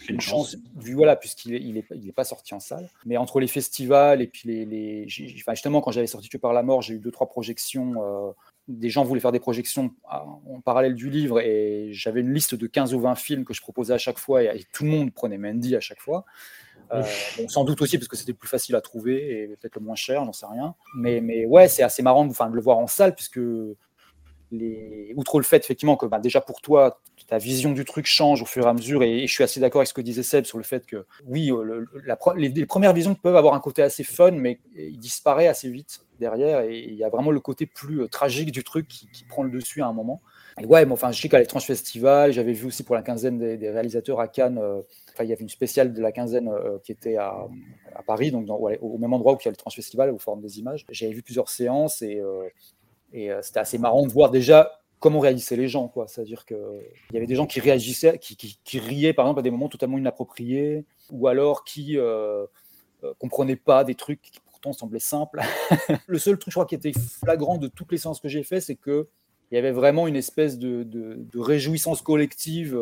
une chance, vu voilà, puisqu'il est, il est, il est pas sorti en salle. Mais entre les festivals et puis les, les enfin, justement quand j'avais sorti Que par la mort, j'ai eu deux trois projections. Des gens voulaient faire des projections en parallèle du livre et j'avais une liste de 15 ou 20 films que je proposais à chaque fois et, tout le monde prenait Mandy à chaque fois. Euh, bon, sans doute aussi parce que c'était plus facile à trouver et peut-être le moins cher, j'en sais rien. Mais, mais ouais, c'est assez marrant de, enfin, de le voir en salle puisque les... outre le fait effectivement que bah, déjà pour toi, ta vision du truc change au fur et à mesure, et, et je suis assez d'accord avec ce que disait Seb sur le fait que oui, euh, le- la pre- les, les premières visions peuvent avoir un côté assez fun, mais il disparaît assez vite derrière, et il y a vraiment le côté plus euh, tragique du truc qui, prend le dessus à un moment. Ouais, mais enfin, je sais qu'à l'étrange festival, j'avais vu aussi pour la quinzaine des, réalisateurs à Cannes, euh, il y avait une spéciale de la quinzaine euh, qui était à, Paris, donc au même endroit où il y a l'étrange festival, au Forum des images. J'avais vu plusieurs séances et, c'était assez marrant de voir déjà comment réagissaient les gens. C'est-à-dire qu'il y avait des gens qui réagissaient, qui, qui- riaient par exemple à des moments totalement inappropriés, ou alors qui comprenaient pas des trucs qui pourtant semblaient simples. le seul truc, je crois, qui était flagrant de toutes les séances que j'ai fait, c'est que il y avait vraiment une espèce de, de- de réjouissance collective.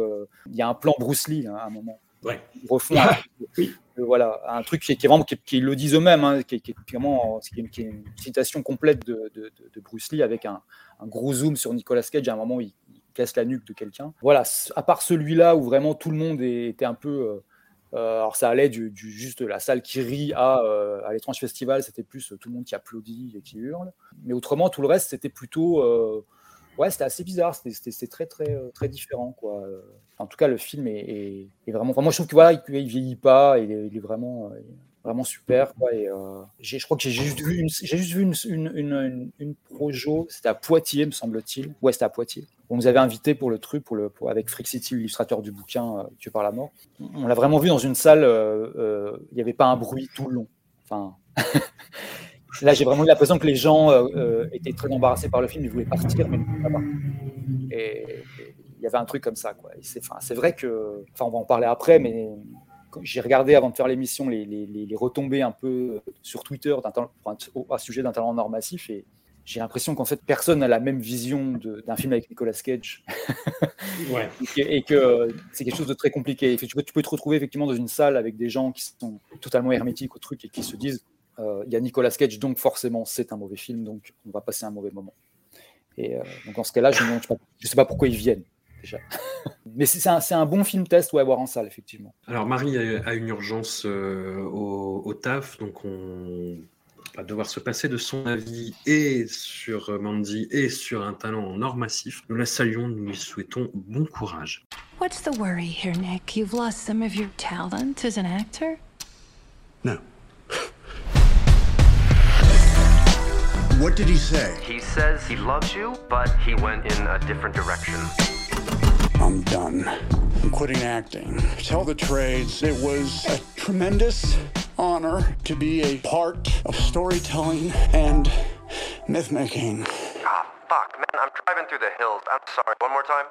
Il y a un plan Bruce Lee hein, à un moment. Ouais. Ils refont un, euh, voilà, un truc qui est, qui est vraiment, qui, qui le disent eux-mêmes, hein, qui, est- qui est qui est, une citation complète de, de- Bruce Lee avec un, un gros zoom sur Nicolas Cage à un moment où il, il casse la nuque de quelqu'un. Voilà, à part celui-là où vraiment tout le monde était un peu. euh, alors ça allait du, du- juste la salle qui rit à, euh, à l'étrange festival, c'était plus euh, tout le monde qui applaudit et qui hurle. Mais autrement, tout le reste, c'était plutôt. euh, ouais, c'était assez bizarre, c'était- très, très, euh, très différent. Quoi. Euh, En tout cas, le film est, est- vraiment. enfin, moi, je trouve que voilà, il, il vieillit pas, il est, vraiment, euh, vraiment super. Quoi, et, euh, je crois que j'ai juste vu une, j'ai juste vu une, une, une, une- projo, c'était à Poitiers, me semble-t-il. Ouais, c'était à Poitiers. On nous avait invités pour le truc, pour le, pour- avec Frick City, l'illustrateur du bouquin euh, Tué par la mort. On l'a vraiment vu dans une salle, euh, euh, il n'y avait pas un bruit tout le long. Enfin, là, j'ai vraiment eu l'impression que les gens euh, euh, étaient très embarrassés par le film, ils voulaient partir, mais pas. Et il y avait un truc comme ça. Quoi. C'est c'est vrai que, enfin, on va en parler après, mais j'ai regardé avant de faire l'émission les, les, les- les retombées un peu sur Twitter à sujet d'un talent nord massif et j'ai l'impression qu'en fait personne n'a la même vision d'un film avec Nicolas Cage Ouais. et que, euh, c'est quelque chose de très compliqué. Tu peux, tu peux te retrouver effectivement dans une salle avec des gens qui sont totalement hermétiques au truc et qui se disent euh, il y a Nicolas Cage, donc forcément c'est un mauvais film, donc on va passer un mauvais moment. Et euh, donc en ce cas-là, je ne sais pas pourquoi ils viennent déjà. Mais c'est un, un bon film test ouais, à voir en salle, effectivement. Alors Marie a, a une urgence euh, au, au taf, donc on va devoir se passer de son avis et sur euh, Mandy et sur un talent en or massif. Nous la saluons, nous lui souhaitons bon courage. What's the worry here, Nick? You've lost some of your talent as an actor? What did he say? He says he loves you, but he went in a different direction. I'm done. I'm quitting acting. Tell the trades, it was a tremendous honor to be a part of storytelling and myth making. Ah, fuck, man, I'm driving through the hills. I'm sorry. One more time.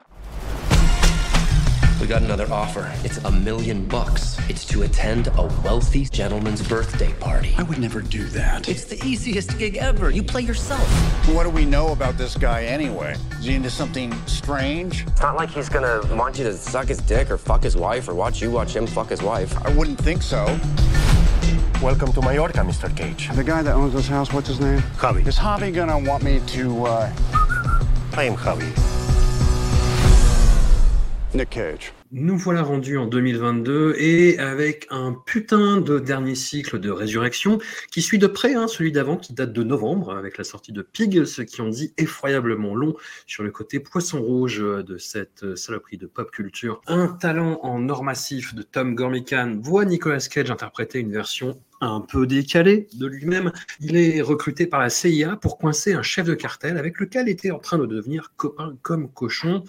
We got another offer. It's a million bucks. It's to attend a wealthy gentleman's birthday party. I would never do that. It's the easiest gig ever. You play yourself. What do we know about this guy anyway? Is he into something strange? It's not like he's gonna want you to suck his dick or fuck his wife or watch you watch him fuck his wife. I wouldn't think so. Welcome to Mallorca, Mr. Cage. The guy that owns this house, what's his name? Javi. Is Javi gonna want me to, uh... I am Javi. Nick Cage. Nous voilà rendus en 2022 et avec un putain de dernier cycle de résurrection qui suit de près hein, celui d'avant qui date de novembre avec la sortie de Pig, ce qui en dit effroyablement long sur le côté poisson rouge de cette saloperie de pop culture. Un talent en or massif de Tom Gormican voit Nicolas Cage interpréter une version un peu décalée de lui-même. Il est recruté par la CIA pour coincer un chef de cartel avec lequel il était en train de devenir copain comme cochon.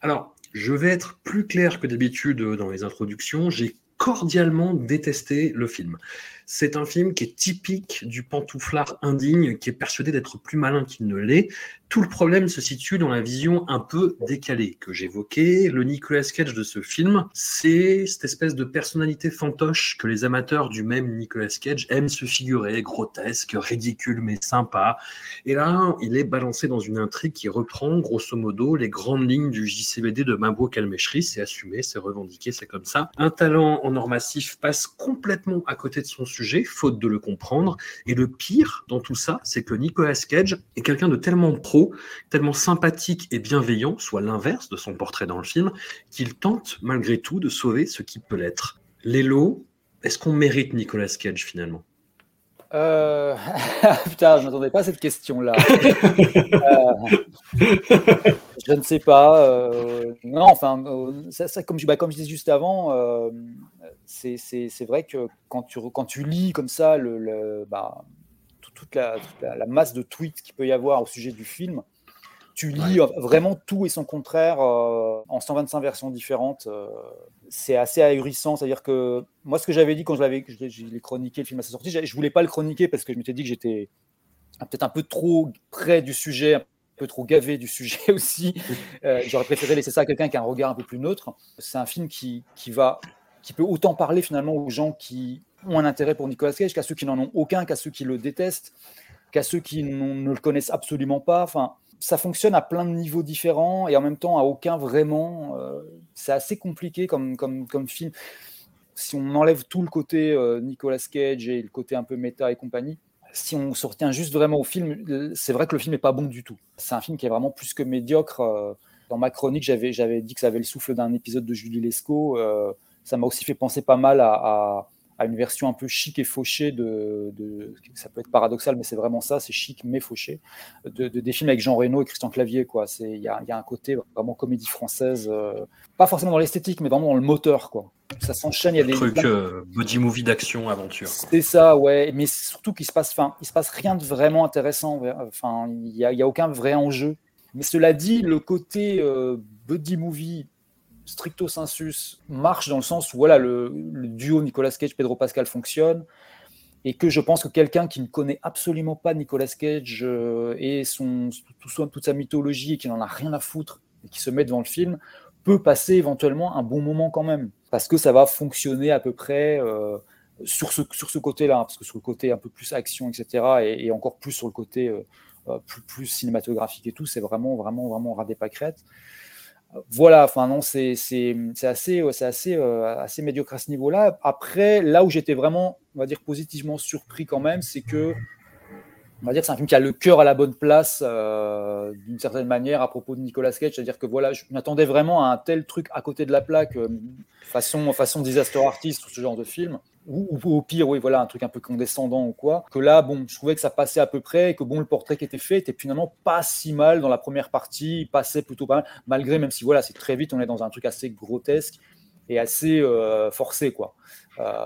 Alors, je vais être plus clair que d'habitude dans les introductions. J'ai cordialement détesté le film. C'est un film qui est typique du pantouflard indigne, qui est persuadé d'être plus malin qu'il ne l'est. Tout le problème se situe dans la vision un peu décalée que j'évoquais. Le Nicolas Cage de ce film, c'est cette espèce de personnalité fantoche que les amateurs du même Nicolas Cage aiment se figurer, grotesque, ridicule mais sympa. Et là, il est balancé dans une intrigue qui reprend grosso modo les grandes lignes du JCVD de Mabo Calméchery. C'est assumé, c'est revendiqué, c'est comme ça. Un talent en or massif passe complètement à côté de son sujet, faute de le comprendre. Et le pire dans tout ça, c'est que Nicolas Cage est quelqu'un de tellement pro, tellement sympathique et bienveillant, soit l'inverse de son portrait dans le film, qu'il tente malgré tout de sauver ce qui peut l'être. Lélo, est-ce qu'on mérite Nicolas Cage finalement? Euh, Putain, je m'attendais pas à cette question-là. Euh, je ne sais pas. euh, Non, enfin, euh, ça, ça, comme, je, bah, comme je disais juste avant, c'est vrai que quand tu, re- quand tu lis comme ça le, le- bah, tout- toute, la, toute la- la masse de tweets qu'il peut y avoir au sujet du film, tu lis vraiment tout et son contraire euh, en 125 versions différentes. euh, c'est assez ahurissant. C'est-à-dire que moi, ce que j'avais dit quand je l'avais, je je chroniqué le film à sa sortie, je je voulais pas le chroniquer parce que je m'étais dit que j'étais peut-être un peu trop près du sujet, un peu trop gavé du sujet aussi. Euh, J'aurais préféré laisser ça à quelqu'un qui a un regard un peu plus neutre. C'est un film qui, qui va, qui peut autant parler finalement aux gens qui ont un intérêt pour Nicolas Cage qu'à ceux qui n'en ont aucun, qu'à ceux qui le détestent, qu'à ceux qui ne le connaissent absolument pas. Enfin, ça fonctionne à plein de niveaux différents et en même temps à aucun vraiment. Euh, c'est assez compliqué comme, comme, film. Si on enlève tout le côté euh, Nicolas Cage et le côté un peu méta et compagnie, si on se retient juste vraiment au film, c'est vrai que le film n'est pas bon du tout. C'est un film qui est vraiment plus que médiocre. euh. Dans ma chronique, j'avais, dit que ça avait le souffle d'un épisode de Julie Lescaut. Ça m'a aussi fait penser pas mal à, à- à une version un peu chic et fauchée de, de- ça peut être paradoxal, mais c'est vraiment ça, c'est chic mais fauché, de, de- des films avec Jean Reno et Christian Clavier. quoi. C'est- Il y a, il y a un côté vraiment comédie française, euh, pas forcément dans l'esthétique, mais vraiment dans le moteur. quoi. Ça s'enchaîne, il y a des Truc euh, body movie d'action, aventure. c'est ça, ouais. Mais surtout qu'il se passe, enfin, il se passe rien de vraiment intéressant. Enfin, il y a, y a aucun vrai enjeu. Mais cela dit, le côté euh, buddy movie stricto sensus marche dans le sens où voilà, le, duo Nicolas Cage Pedro Pascal fonctionne et que je pense que quelqu'un qui ne connaît absolument pas Nicolas Cage euh, et son, tout toute sa mythologie et qui n'en a rien à foutre et qui se met devant le film peut passer éventuellement un bon moment quand même parce que ça va fonctionner à peu près euh, sur ce, sur ce côté-là, parce que sur le côté un peu plus action, etc., et, encore plus sur le côté euh, plus, plus cinématographique et tout, c'est vraiment, vraiment, vraiment pâquerettes. Euh, Voilà, enfin non, c'est assez, euh, assez, euh, assez médiocre à ce niveau-là. Après, là où j'étais vraiment, on va dire, positivement surpris quand même, c'est que, on va dire, que c'est un film qui a le cœur à la bonne place, euh, d'une certaine manière, à propos de Nicolas Cage. C'est-à-dire que voilà, je m'attendais vraiment à un tel truc à côté de la plaque, euh, façon, façon disaster artist ou ce genre de film. Ou, au pire, oui, voilà, un truc un peu condescendant ou quoi. Que là, bon, je trouvais que ça passait à peu près et que bon, le portrait qui était fait était finalement pas si mal dans la première partie. Il passait plutôt pas mal, malgré, même si voilà, c'est très vite, on est dans un truc assez grotesque et assez euh, forcé, quoi.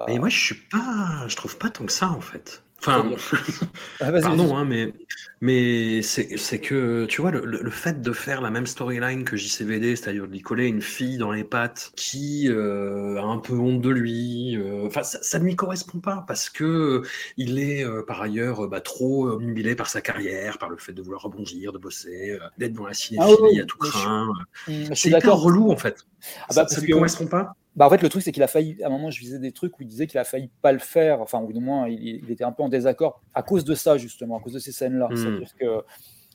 Mais moi, je suis pas, je trouve pas tant que ça en fait. Enfin, Ah, pardon, hein, mais, mais c'est c'est que, tu vois, le, le- le fait de faire la même storyline que JCVD, c'est-à-dire de lui coller une fille dans les pattes qui euh, a un peu honte de lui, euh, enfin, ça, ça ne lui correspond pas parce que il est euh, par ailleurs bah, trop obnubilé par sa carrière, par le fait de vouloir rebondir, de bosser, euh, d'être dans la cinéphilie Ah oui, à tout craint. Mm, suis C'est hyper d'accord. relou en fait. Ah bah, ça, ça lui correspond pas? Bah, en fait, le truc, c'est qu'il a failli. À un moment, je visais des trucs où il disait qu'il a failli pas le faire. Enfin, ou du moins, il, il était un peu en désaccord à cause de ça, justement, à cause de ces scènes-là. Mm. C'est-à-dire que.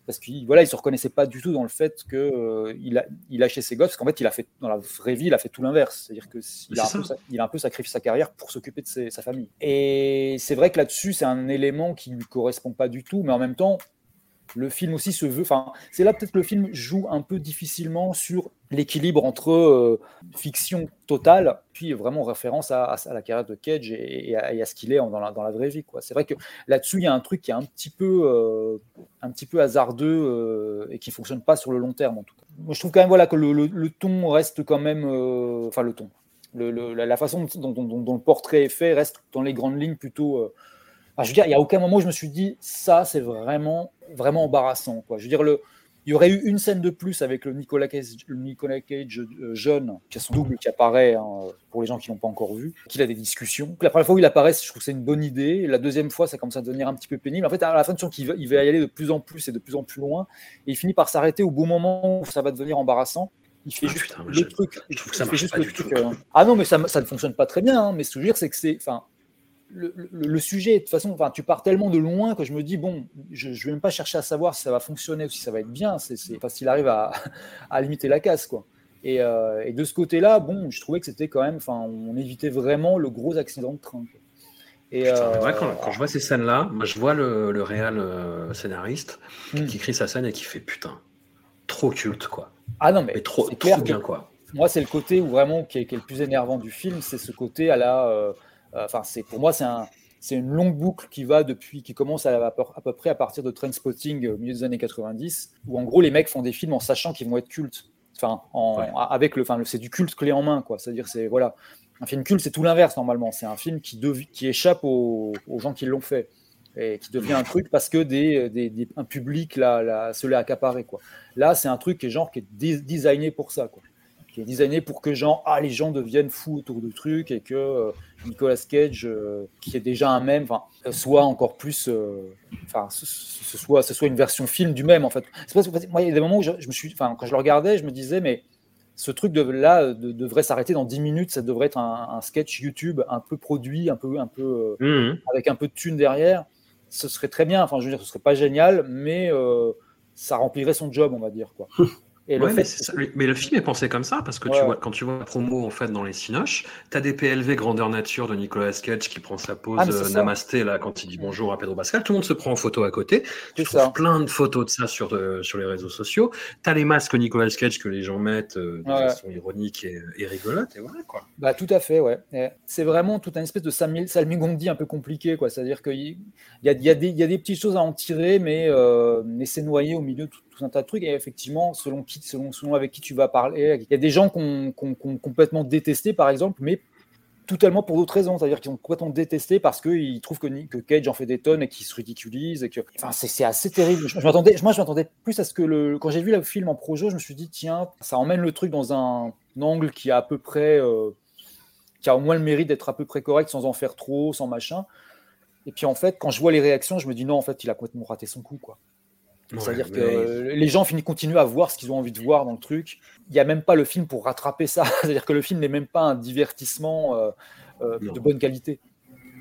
Parce qu'il voilà, il se reconnaissait pas du tout dans le fait que euh, il a il lâchait ses gosses, parce qu'en fait, il a fait dans la vraie vie, il a fait tout l'inverse. C'est-à-dire que il a, a un peu sacrifié sa carrière pour s'occuper de ses- sa famille. Et c'est vrai que là-dessus, c'est un élément qui lui correspond pas du tout, mais en même temps, le film aussi se veut. Enfin, c'est là peut-être que le film joue un peu difficilement sur l'équilibre entre euh, fiction totale, puis vraiment référence à, la carrière de Cage et, à, ce qu'il est dans la, vraie vie. C'est vrai que là-dessus, il y a un truc qui est un petit peu, euh, un petit peu hasardeux euh, et qui fonctionne pas sur le long terme en tout cas. Moi, je trouve quand même voilà, que le, ton reste quand même. Enfin, le ton. La, façon dont le portrait est fait reste dans les grandes lignes plutôt. Enfin, je veux dire, il n'y a aucun moment où je me suis dit, ça, c'est vraiment, vraiment embarrassant. Quoi. Je veux dire, le, il y aurait eu une scène de plus avec le Nicolas Cage, le Nicolas Cage euh, jeune, qui a son double qui apparaît, hein, pour les gens qui l'ont pas encore vu, qu'il a des discussions. La première fois où il apparaît, je trouve que c'est une bonne idée. La deuxième fois, ça commence à devenir un petit peu pénible. En fait, à la fin, tu sens qu'il va, il va y aller de plus en plus et de plus en plus loin. Et il finit par s'arrêter au bon moment où ça va devenir embarrassant. Il fait Ah, juste putain, le je- truc. je trouve que il ça fait marche juste pas le du truc, tout. euh, Ah non, mais ça, ça ne fonctionne pas très bien. hein, mais ce que je veux dire, c'est que c'est. Enfin, le, le- le sujet, de toute façon, enfin, tu pars tellement de loin que je me dis, bon, je ne vais même pas chercher à savoir si ça va fonctionner ou si ça va être bien. C'est qu'il arrive à, à limiter la casse, quoi. Et, euh, et de ce côté-là, bon, je trouvais que c'était quand même, enfin, on évitait vraiment le gros accident de train. quoi. Et, Putain, mais euh, moi, quand, quand je vois ces scènes-là, moi, je vois le, le réal euh, scénariste Hmm. qui écrit sa scène et qui fait putain, trop culte quoi. Ah non, mais, Mais trop, bien que- quoi. Moi, c'est le côté où vraiment qui est, qui est le plus énervant du film, c'est ce côté à la. euh, Enfin, c'est pour moi, c'est un, c'est une longue boucle qui va depuis, qui commence à, à peu, à peu près à partir de Trainspotting euh, au milieu des années 90, où en gros les mecs font des films en sachant qu'ils vont être cultes. Enfin, en, avec le, enfin, c'est du culte clé en main, quoi. C'est-à-dire, c'est voilà, un film culte, c'est tout l'inverse normalement. C'est un film qui, qui échappe aux, aux gens qui l'ont fait et qui devient un truc parce que des, des- des- un public l'a, l'a- se l'est accaparé, quoi. Là, c'est un truc qui est genre qui est designé pour ça, quoi qui est designé pour que genre, ah, les gens deviennent fous autour du truc et que euh, Nicolas Cage, euh, qui est déjà un même, euh, soit encore plus, enfin, ce, ce- ce soit, ce soit une version film du même en fait. C'est parce que moi, il y a des moments où je, je me suis, enfin, quand je le regardais, je me disais, mais ce truc de, là de- devrait s'arrêter dans 10 minutes, ça devrait être un, un sketch YouTube un peu produit, un peu, un peu, Mhm. avec un peu de thunes derrière. Ce serait très bien, enfin, je veux dire, ce serait pas génial, mais ça remplirait son job, on va dire, quoi. Et le Ouais, fait mais, c'est ça. mais le film est pensé comme ça parce que Ouais. tu vois, quand tu vois la promo en fait dans les cinoches, t'as des PLV grandeur nature de Nicolas Cage qui prend sa pose Ah, euh, namasté là quand il dit bonjour à Pedro Pascal, tout le monde se prend en photo à côté. Tu trouves ça. plein de photos de ça sur, euh, sur les réseaux sociaux. T'as les masques Nicolas Cage que les gens mettent euh, de Ouais. façon ironique et, et rigolote et voilà quoi. Bah, tout à fait, ouais. C'est vraiment toute une espèce de salmi- salmigondi un peu compliqué, quoi. C'est-à-dire qu'il a, a y a des petites choses à en tirer, mais, euh, mais c'est noyé au milieu de tout, tout un tas de trucs. Et effectivement, selon, qui, selon, avec qui tu vas parler, il y a des gens qu'on qu'on complètement détesté, par exemple, mais totalement pour d'autres raisons. C'est-à-dire qu'ils ont complètement détesté parce qu'ils trouvent que, que Cage en fait des tonnes et qu'il se ridiculise. Et que... enfin, c'est assez terrible. Je, moi, je m'attendais plus à ce que le. Quand j'ai vu le film en projo, je me suis dit, tiens, ça emmène le truc dans un, angle qui a à peu près. euh, qui a au moins le mérite d'être à peu près correct sans en faire trop, sans machin. Et puis en fait, quand je vois les réactions, je me dis non, en fait, il a complètement raté son coup, quoi. C'est-à-dire que mais- les gens finissent continuent à voir ce qu'ils ont envie de voir dans le truc. Il n'y a même pas le film pour rattraper ça. C'est-à-dire que le film n'est même pas un divertissement euh, euh, de bonne qualité.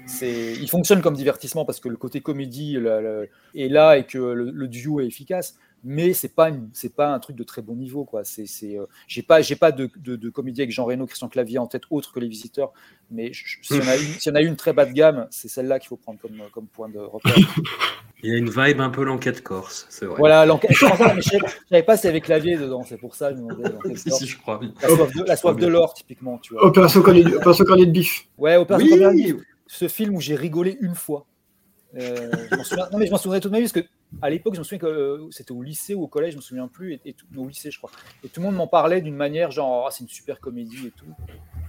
C'est, il fonctionne comme divertissement parce que le côté comédie est là et que le, le duo est efficace, mais c'est pas c'est pas un truc de très bon niveau quoi. C'est, c'est, euh, j'ai pas j'ai pas de, de, de comédie avec Jean Reno, Christian Clavier en tête autre que les visiteurs, mais s'il y en a une, s'il y en a une très bas de gamme, c'est celle-là qu'il faut prendre comme, comme point de repère. Il y a une vibe un peu l'enquête corse, c'est vrai. Voilà, l'enquête. je pensais, mais je savais- pas s'il y avait clavier dedans, c'est pour ça je me Si, je crois bien. La soif de, la soif l'or, typiquement, tu vois. Opération cornet, opération cornet de bif. Ouais, Opération Oui. Cornet de Bif, ce film où j'ai rigolé une fois. Euh, je non, mais je m'en souviendrai toute ma vie parce que à l'époque, je me souviens que euh, c'était au lycée ou au collège, je me souviens plus, et, tout- au lycée, je crois. Et tout le monde m'en parlait d'une manière genre, Ah, c'est une super comédie et tout.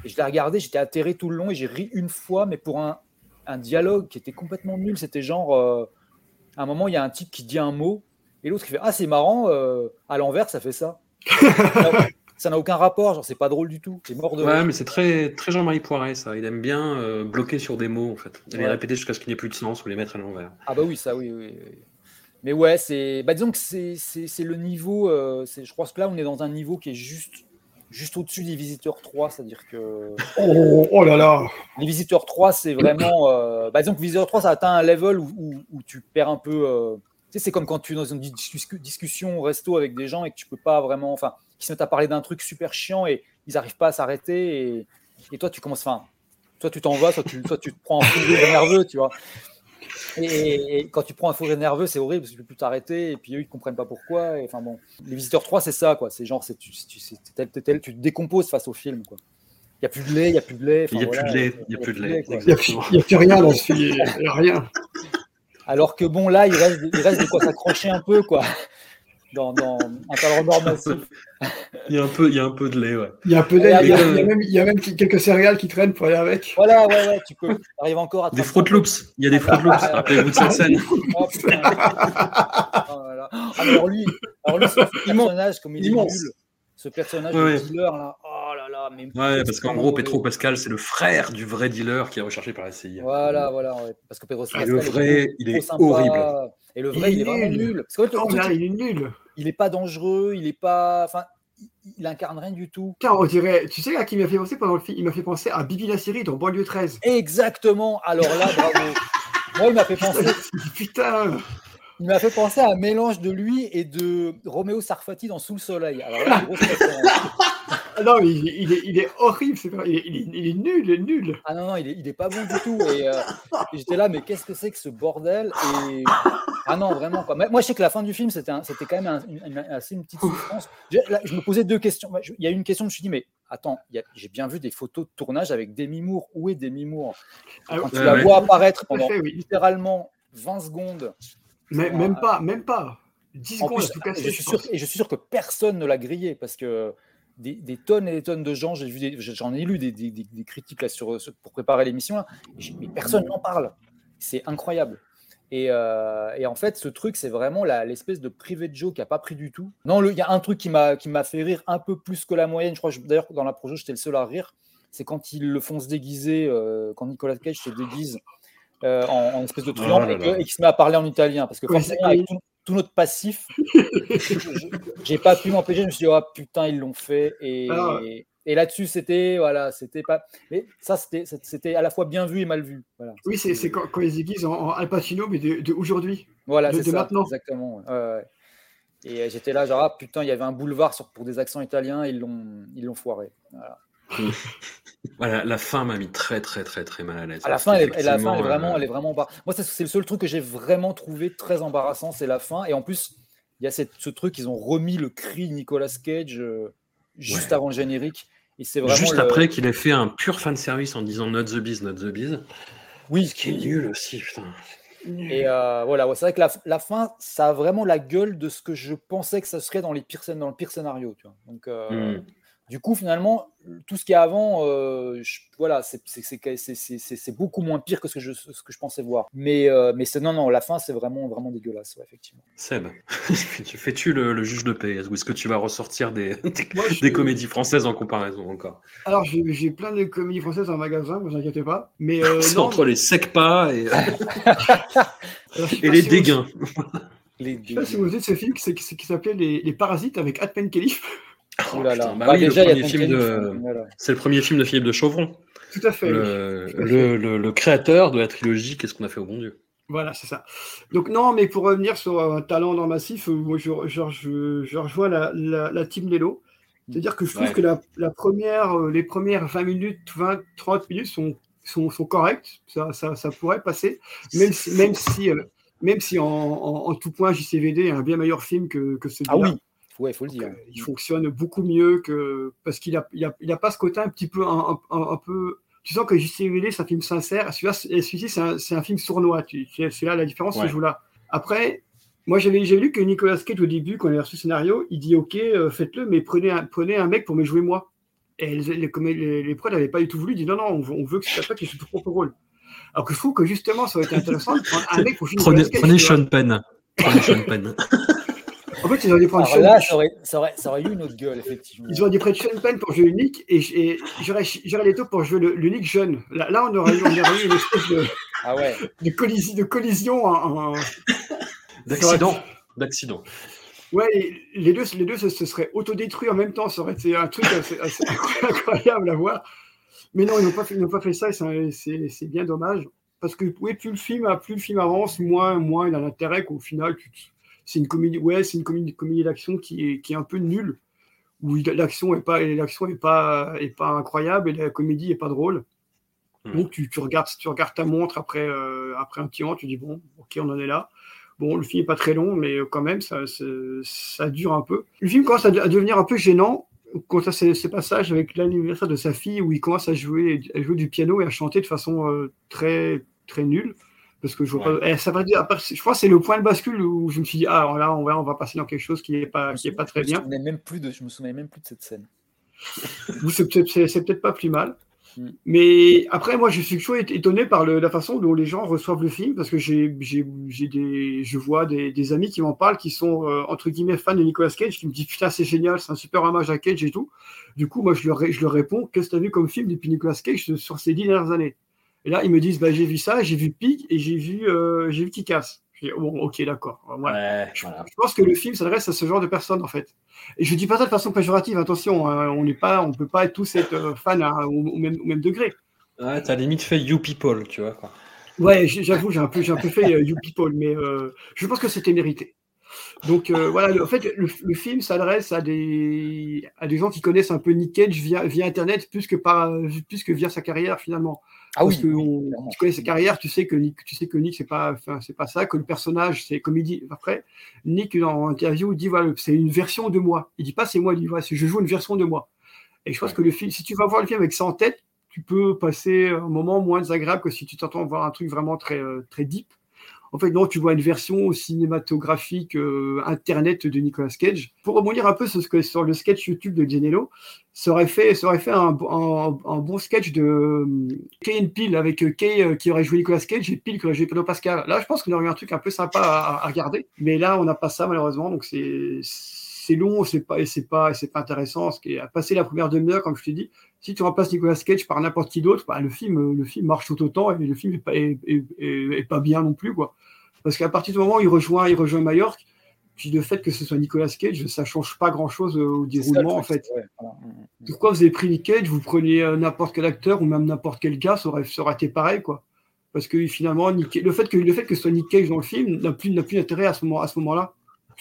Et je l'ai regardé, j'étais atterré tout le long et j'ai ri une fois, mais pour un, un dialogue qui était complètement nul. C'était genre, euh, à un moment, il y a un type qui dit un mot et l'autre qui fait Ah, c'est marrant, à l'envers, ça fait ça. ça n'a aucun rapport, genre, c'est pas drôle du tout. C'est mort de Ouais, rire. mais c'est très, très Jean-Marie Poiret, ça. Il aime bien euh, bloquer sur des mots, en fait. Et les répéter jusqu'à ce qu'il n'y ait plus de sens ou les mettre à l'envers. Ah bah oui, ça oui, oui. oui. Mais ouais, c'est, bah disons que c'est, c'est, c'est le niveau, euh, c'est, je crois que là on est dans un niveau qui est juste, juste au-dessus des Visiteurs 3, c'est-à-dire que Oh, oh là là. les Visiteurs 3 c'est vraiment, euh, bah disons que Visiteurs 3 ça atteint un level où, où- où tu perds un peu, euh, tu sais c'est comme quand tu es dans une dis- discussion au resto avec des gens et que tu peux pas vraiment, enfin, qui se mettent à parler d'un truc super chiant et ils arrivent pas à s'arrêter et, et toi tu commences, enfin, soit tu t'en vas, soit tu, soit tu te prends un fou rire nerveux, tu vois. Et, et quand tu prends un fou rire nerveux, c'est horrible parce que tu peux plus t'arrêter et puis eux ils comprennent pas pourquoi. Et, enfin bon, les visiteurs 3 c'est ça quoi, c'est genre c'est tu, tu, c'est tel, tel, tel, tu te décomposes face au film quoi. Il y a plus de lait, il y a plus de lait. Il y a enfin, plus de voilà, lait, il y a plus de lait. Il n'y a, a plus rien dans ce film. Il n'y a rien. Alors que bon là il reste, il reste de quoi s'accrocher un peu quoi. Dans, dans un talent d'or massif. Il y, a un peu, il y a un peu de lait, ouais. Il y a un peu Ouais, d'aide, il y, a- il y a même- il y a même quelques céréales qui traînent pour aller avec. Voilà ouais ouais tu peux. Arrives encore à Des Fruit Loops. Il y a des Fruit Loops. Rappelez-vous de cette scène. Oh, putain. Oh là là. Ah, alors lui, alors lui, ce personnage, comme il est nul, ce personnage Ouais, de dealer là, là là, mais Ouais, parce qu'en gros, Petro Pascal, c'est le frère du vrai dealer qui est recherché par la CIA. Voilà, voilà, ouais. parce que Pedro Et Pascal le vrai, il est sympa. horrible. Et le vrai, il, est vraiment nul. Parce qu'en fait, le Oh, là, il est nul. il est pas dangereux, il est pas, enfin, il, incarne rien du tout. Tiens, on dirait, tu sais à qui il m'a fait penser pendant le film Il m'a fait penser à Bibi la série dans Banlieue 13. Exactement. Alors là, bravo. Moi, il m'a fait penser. Putain. Il m'a fait penser à un mélange de lui et de Roméo Sarfati dans Sous le Soleil. Alors là, grosse référence. Ah non, mais il, est- il est, il est horrible, c'est vrai. Il, est, il est- nul, il est nul. Ah non, non, il est, il est pas bon du tout. Et, euh, et j'étais là, mais qu'est-ce que c'est que ce bordel? Et... Ah non, vraiment. Quoi. Mais Moi, je sais que la fin du film, c'était quand même un- une, assez une petite souffrance. Je, là, je me posais deux questions. Il y a une question, je me suis dit, mais attends, j'ai bien vu des photos de tournage avec Demi Moore. Où est Demi Moore? Ah, Quand tu ouais, la ouais. vois apparaître pendant fait, oui. littéralement 20 secondes. Mais, même pas, même pas. 10 En secondes plus, à tout casser. je, suis sûr, et je suis sûr que personne ne l'a grillé parce que des, des tonnes et des tonnes de gens, j'ai vu j'en ai lu des, des- des- des critiques là sur, pour préparer l'émission, j'ai- mais personne n'en parle. C'est incroyable. Et, euh, et en fait, ce truc, c'est vraiment la- l'espèce de privé de Joe qui a pas pris du tout. Non, il y a un truc qui m'a qui m'a fait rire un peu plus que la moyenne. Je crois d'ailleurs dans la projo, j'étais le seul à rire. C'est quand ils le font se déguiser, euh, quand Nicolas Cage se déguise euh, en, en espèce de truand Oh et qu'il se met à parler en italien. Parce que Oui, forcément, avec tout, tout notre passif, je- j'ai pas pu m'empêcher. Je me suis dit, oh putain, ils l'ont fait. Et, là-dessus, c'était voilà, c'était pas. Mais ça, c'était c'était à la fois bien vu et mal vu. Voilà, Oui, c'est c'est quand, quand ils se déguisent en, en Al Pacino, mais de, de aujourd'hui. voilà de, c'est de ça. maintenant. Exactement. ouais. Et euh, j'étais là, genre, ah putain, il y avait un boulevard sur, pour des accents italiens, ils l'ont ils l'ont foiré. Voilà. Voilà, la fin m'a mis très, très, très, très mal à l'aise. À la fin, elle est, et la fin, elle est qu'effectivement, vraiment, euh, elle est vraiment embar- Moi, c'est le seul truc que j'ai vraiment trouvé très embarrassant, c'est la fin. Et en plus, il y a cette, ce truc, ils ont remis le cri Nicolas Cage euh, juste Ouais. avant le générique. Et c'est vraiment Juste le- après qu'il ait fait un pur fan service en disant Not the Biz, Not the Biz. Oui, Ce qui est nul aussi, putain. Et euh, voilà, ouais, c'est vrai que la, la fin, ça a vraiment la gueule de ce que je pensais que ça serait dans, les pires, dans le pire scénario. Tu vois. Donc, euh, Mm. Du coup, finalement, tout ce qu'il y a avant, euh, je- voilà, c'est- c'est- c'est c'est- c'est- c'est- c'est beaucoup moins pire que ce que je, ce que je pensais voir. Mais, euh, mais c'est non, non, la fin, c'est vraiment, vraiment dégueulasse, ouais, effectivement. Seb, fais-tu le, le juge de paix? Ou est-ce que tu vas ressortir des, des, Moi, je- des comédies françaises en comparaison encore? Alors, j'ai plein de comédies françaises en magasin, vous inquiétez pas. Mais euh, C'est non, entre les secpas et, alors, je sais et pas les si vous- dégains. Les, Je sais pas si vous avez de ce film qui, qui s'appelait les, les Parasites avec Ad Penkelly. Oh là là. Putain, bah Bah, oui, déjà, il y a le premier film Tom de... Kenny, voilà. C'est le premier film de Philippe de Chauvron, Tout à fait. le, créateur de la trilogie Qu'est-ce qu'on a fait au bon Dieu? Voilà, c'est ça. Donc non, mais pour revenir sur un talent dans Massif, euh, moi je, je, je, je rejoins la, la, la team Lelo. C'est-à-dire que je trouve Ouais. que la, la première, euh, les premières 20 minutes, 20, 30 minutes sont, sont, sont correctes. Ça, ça, ça pourrait passer. Même si, même si, euh, même si en, en, en tout point, JCVD est un bien meilleur film que, que celui-là. Ah oui, ouais, il faut le dire. Il fonctionne beaucoup mieux que. Parce qu'il n'a il a, il a pas ce côté un petit peu, un, un- un peu, tu sens que JCVD, c'est un film sincère. Celui-ci, c'est un, c'est un film sournois. Tu, tu- c'est là la différence Ouais. se joue là. Après, moi, j'avais j'ai lu que Nicolas Cage, au début, quand il a reçu le scénario, il dit Ok, euh, faites-le, mais prenez un, prenez un mec pour me jouer moi. Et les, les, comme les, les prods n'avaient pas du tout voulu. Ils disent Non, non, on veut, on veut que c'est toi qui joue ton propre rôle. Alors que je trouve que justement, ça aurait été intéressant de prendre un mec pour jouer Prenez, Nicolas Cage. prenez tu vois. Sean Penn. Prenez Sean Penn. En fait, ils auraient dû prendre Alors Sean là, ça aurait, ça, aurait, ça aurait eu une autre gueule, effectivement. Ils auraient dû prendre Sean Penn pour jouer Nick et, et j'aurais j'aurais les taux pour jouer Nick jeune. Là, là, on aurait eu, on aurait eu une espèce de, Ah ouais. de, collisi- de collision en- en, D'accident. D'accident. Ouais, et les deux, les deux se, se seraient autodétruits en même temps. Ça aurait été un truc assez, assez incroyable à voir. Mais non, ils n'ont pas, fait- ils pas fait ça et c'est- bien dommage. Parce que oui, plus le film, plus le film avance, moins, moins il a l'intérêt qu'au final, tu te- c'est une comédie, ouais, c'est une comédie, comédie d'action qui est, qui est un peu nulle, où l'action est pas, l'action est pas, est pas incroyable et la comédie est pas drôle. Donc tu, tu regardes, tu regardes ta montre après, euh, après un petit moment, tu dis bon, ok, on en est là. Bon, le film n'est pas très long, mais quand même, ça, ça, ça dure un peu. Le film commence à, de- à devenir un peu gênant quand à ces, ces passages avec l'anniversaire de sa fille où il commence à jouer, à jouer du piano et à chanter de façon euh, très, très nulle. Parce que je vois pas. eh, ça va dire, je crois que c'est le point de bascule où je me suis dit, ah, alors là, on va, on va passer dans quelque chose qui n'est pas, qui est pas très Je bien. souvenais même plus de, je me souvenais même plus de cette scène. C'est peut-être pas plus mal. Mm. Mais après, moi, je suis toujours étonné par le- la façon dont les gens reçoivent le film, parce que j'ai, des, je vois des, des amis qui m'en parlent, qui sont euh, entre guillemets fans de Nicolas Cage, qui me disent putain, c'est génial, c'est un super hommage à Cage et tout. Du coup, moi, je leur, je leur réponds, qu'est-ce que tu as vu comme film depuis Nicolas Cage sur ces dix dernières années? Et là, ils me disent, bah, j'ai vu ça, j'ai vu Pig et j'ai vu, euh, j'ai vu Kick-Ass. Je dis, bon, ok, d'accord. Voilà. je, je pense que le film s'adresse à ce genre de personnes, en fait. Et je dis pas ça de façon péjorative, attention, hein, on n'est pas, on peut pas être tous être euh, fans hein, au, au même, au même degré. Ouais, t'as limite fait You People, tu vois. Quoi. Ouais, j'avoue, j'ai un peu, un peu fait euh, You People, mais euh, je pense que c'était mérité. Donc euh, voilà, le- en fait, le, le film s'adresse à des, à des gens qui connaissent un peu Nick Cage via, via Internet plus que, par, plus que via sa carrière finalement. Ah Parce oui, que oui, on- clairement. tu connais sa carrière, tu sais que Nick, tu sais que Nick c'est pas, c'est pas ça, que le personnage c'est comme il dit après. Nick dans l'interview il dit voilà, c'est une version de moi. Il dit pas c'est moi, il dit voilà, c'est- je joue une version de moi. Et je pense que le film, si tu vas voir le film avec ça en tête, tu peux passer un moment moins désagréable que si tu t'entends voir un truc vraiment très, euh, très deep. En fait, non, tu vois une version cinématographique euh, internet de Nicolas Cage. Pour rebondir un peu sur, que, sur le sketch YouTube de Gianello, ça aurait fait, ça fait un, bon sketch de euh, Kay and Peele avec euh, Kay qui aurait joué Nicolas Cage et Peele qui aurait joué Pedro Pascal. Là, je pense qu'on aurait eu un truc un peu sympa à, à regarder. Mais là, on n'a pas ça malheureusement, donc c'est c'est long, c'est pas et c'est pas c'est pas intéressant. Ce qui est à passer la première demi-heure, comme je te dis, si tu remplaces Nicolas Cage par n'importe qui d'autre, bah, le film le film marche tout autant et le film est pas, est, est- est- est pas bien non plus quoi. Parce qu'à partir du moment où il rejoint il rejoint Majorque, puis le fait que ce soit Nicolas Cage, ça change pas grand chose au ça, le déroulement en fait. c'est- ouais, voilà. Pourquoi vous avez pris Nick Cage Vous preniez euh, n'importe quel acteur ou même n'importe quel gars, ça aurait, ça aurait été pareil, quoi. Parce que finalement, Nick- le, fait que, le fait que ce soit Nick Cage dans le film n'a plus, plus d'intérêt à ce moment, à ce moment-là.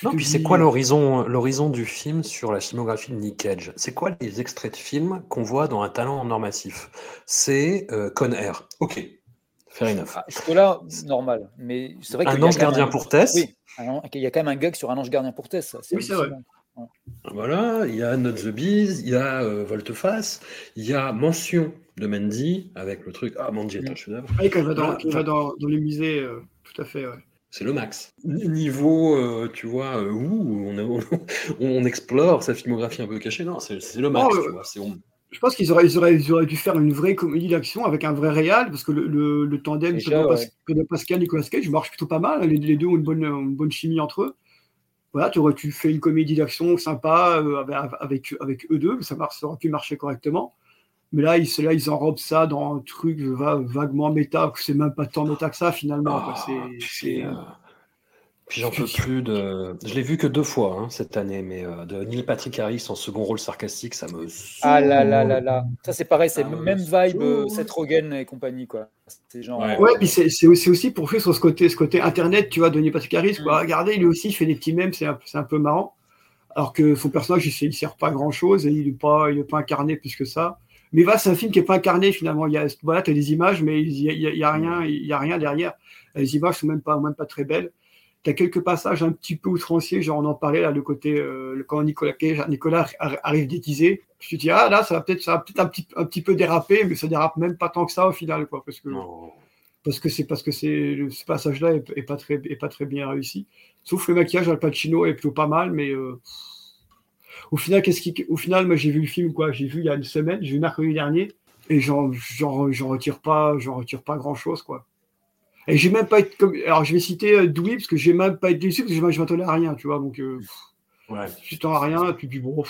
Tu Non, puis c'est quoi l'horizon, l'horizon du film sur la filmographie de Nick Cage? C'est quoi les extraits de films qu'on voit dans un talent en or massif? C'est euh, Con Air. Ok, fair enough. Ah, Jusque-là, normal. Mais c'est vrai Un ange gardien un- pour Tess? Oui, un- il y a quand même un gag sur un ange gardien pour Tess. ça, Oui, c'est vrai. Ouais. Voilà, il y a Not the Bees, il y a euh, Volteface, il y a Mention de Mandy avec le truc Ah, Mandy est un chef-d'œuvre. Oui, quand il va enfin, dans, dans les musées, euh, tout à fait. ouais. C'est le max. Niveau, euh, tu vois, euh, où on, on, on explore sa filmographie un peu cachée, non, c'est c'est le max, Oh, tu euh, vois. c'est- on- Je pense qu'ils auraient, ils auraient, ils auraient dû faire une vraie comédie d'action avec un vrai réal, parce que le, le, le tandem Déjà, Pedro, Pas- ouais. Pedro Pascal, Nicolas Cage marche plutôt pas mal. Les, les deux ont une bonne, une bonne chimie entre eux. Voilà, tu aurais tu fais une comédie d'action sympa euh, avec, avec, avec eux deux, ça, marche, ça aurait pu marcher correctement. Mais là, ils, là, ils enrobent ça dans un truc va- vaguement méta, que c'est même pas tant méta que ça finalement. quoi. Ah, C'est- puis, c'est- euh, puis j'en peux plus de. Je l'ai vu que deux fois hein, cette année, mais euh, de Neil Patrick Harris en second rôle sarcastique, ça me. Ah là là là là. Ça, c'est pareil, c'est Ah, même vibe, euh, Seth Rogen et compagnie, quoi. C'est genre. Ouais. euh, Ouais, puis c'est c'est aussi, c'est aussi pour jouer sur ce côté, ce côté internet, tu vois, Denis Patrick Harris, Mm. quoi. Regardez, lui aussi, il fait des petits mèmes, c'est un, c'est un peu marrant. Alors que son personnage, il, ne sert pas à grand chose et il n'est pas, il est pas incarné plus que ça. Mais va, c'est un film qui n'est pas incarné finalement. Il y a, voilà, tu as des images, mais il n'y a, il y a- rien, il y a rien derrière. Les images sont même pas, même pas très belles. as quelques passages un petit peu outranciers, genre on en parlait là, le côté euh, quand Nicolas Nicolas arri- arrive déguisé. Je me dis ah là ça va peut-être ça va peut-être un petit un petit peu déraper, mais ça dérape même pas tant que ça au final quoi, parce que parce que c'est parce que c'est ce passage-là est, est pas très est pas très bien réussi. Sauf le maquillage Al Pacino est plutôt pas mal, mais euh, au final qu'est-ce qui au final moi j'ai vu le film quoi, j'ai vu il y a une semaine, j'ai vu mercredi dernier et j'en retire pas j'en retire pas grand chose quoi. Et j'ai même pas été comme alors je vais citer euh, Dewey parce que j'ai même pas été déçu parce que je m'attendais à rien, tu vois donc euh, Ouais. tu t'en à rien, tu dis bon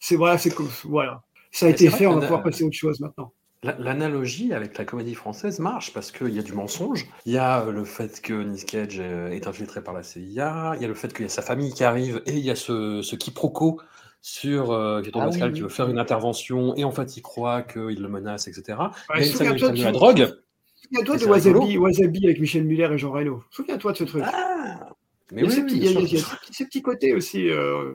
c'est voilà c'est comme voilà. Ça a été fait, on va pouvoir passer à autre chose maintenant. La- L'analogie avec la comédie française marche parce qu'il y a du mensonge. Il y a euh, le fait que Nick Cage euh, est infiltré par la CIA. Il y a le fait qu'il y a sa famille qui arrive et il y a ce, ce quiproquo sur euh, Ah Pascal oui, qui veut faire une intervention et en fait il croit qu'il le menace, etc. Ouais, il y a la drogue. Souviens-toi Et de. Wasabi, Wasabi avec Michel Muller et Jean Reno. Souviens-toi de ce truc. mais il y a oui, ce oui, petit, bien il y a- sûr. il y a ce petit- ce petit côté aussi. euh,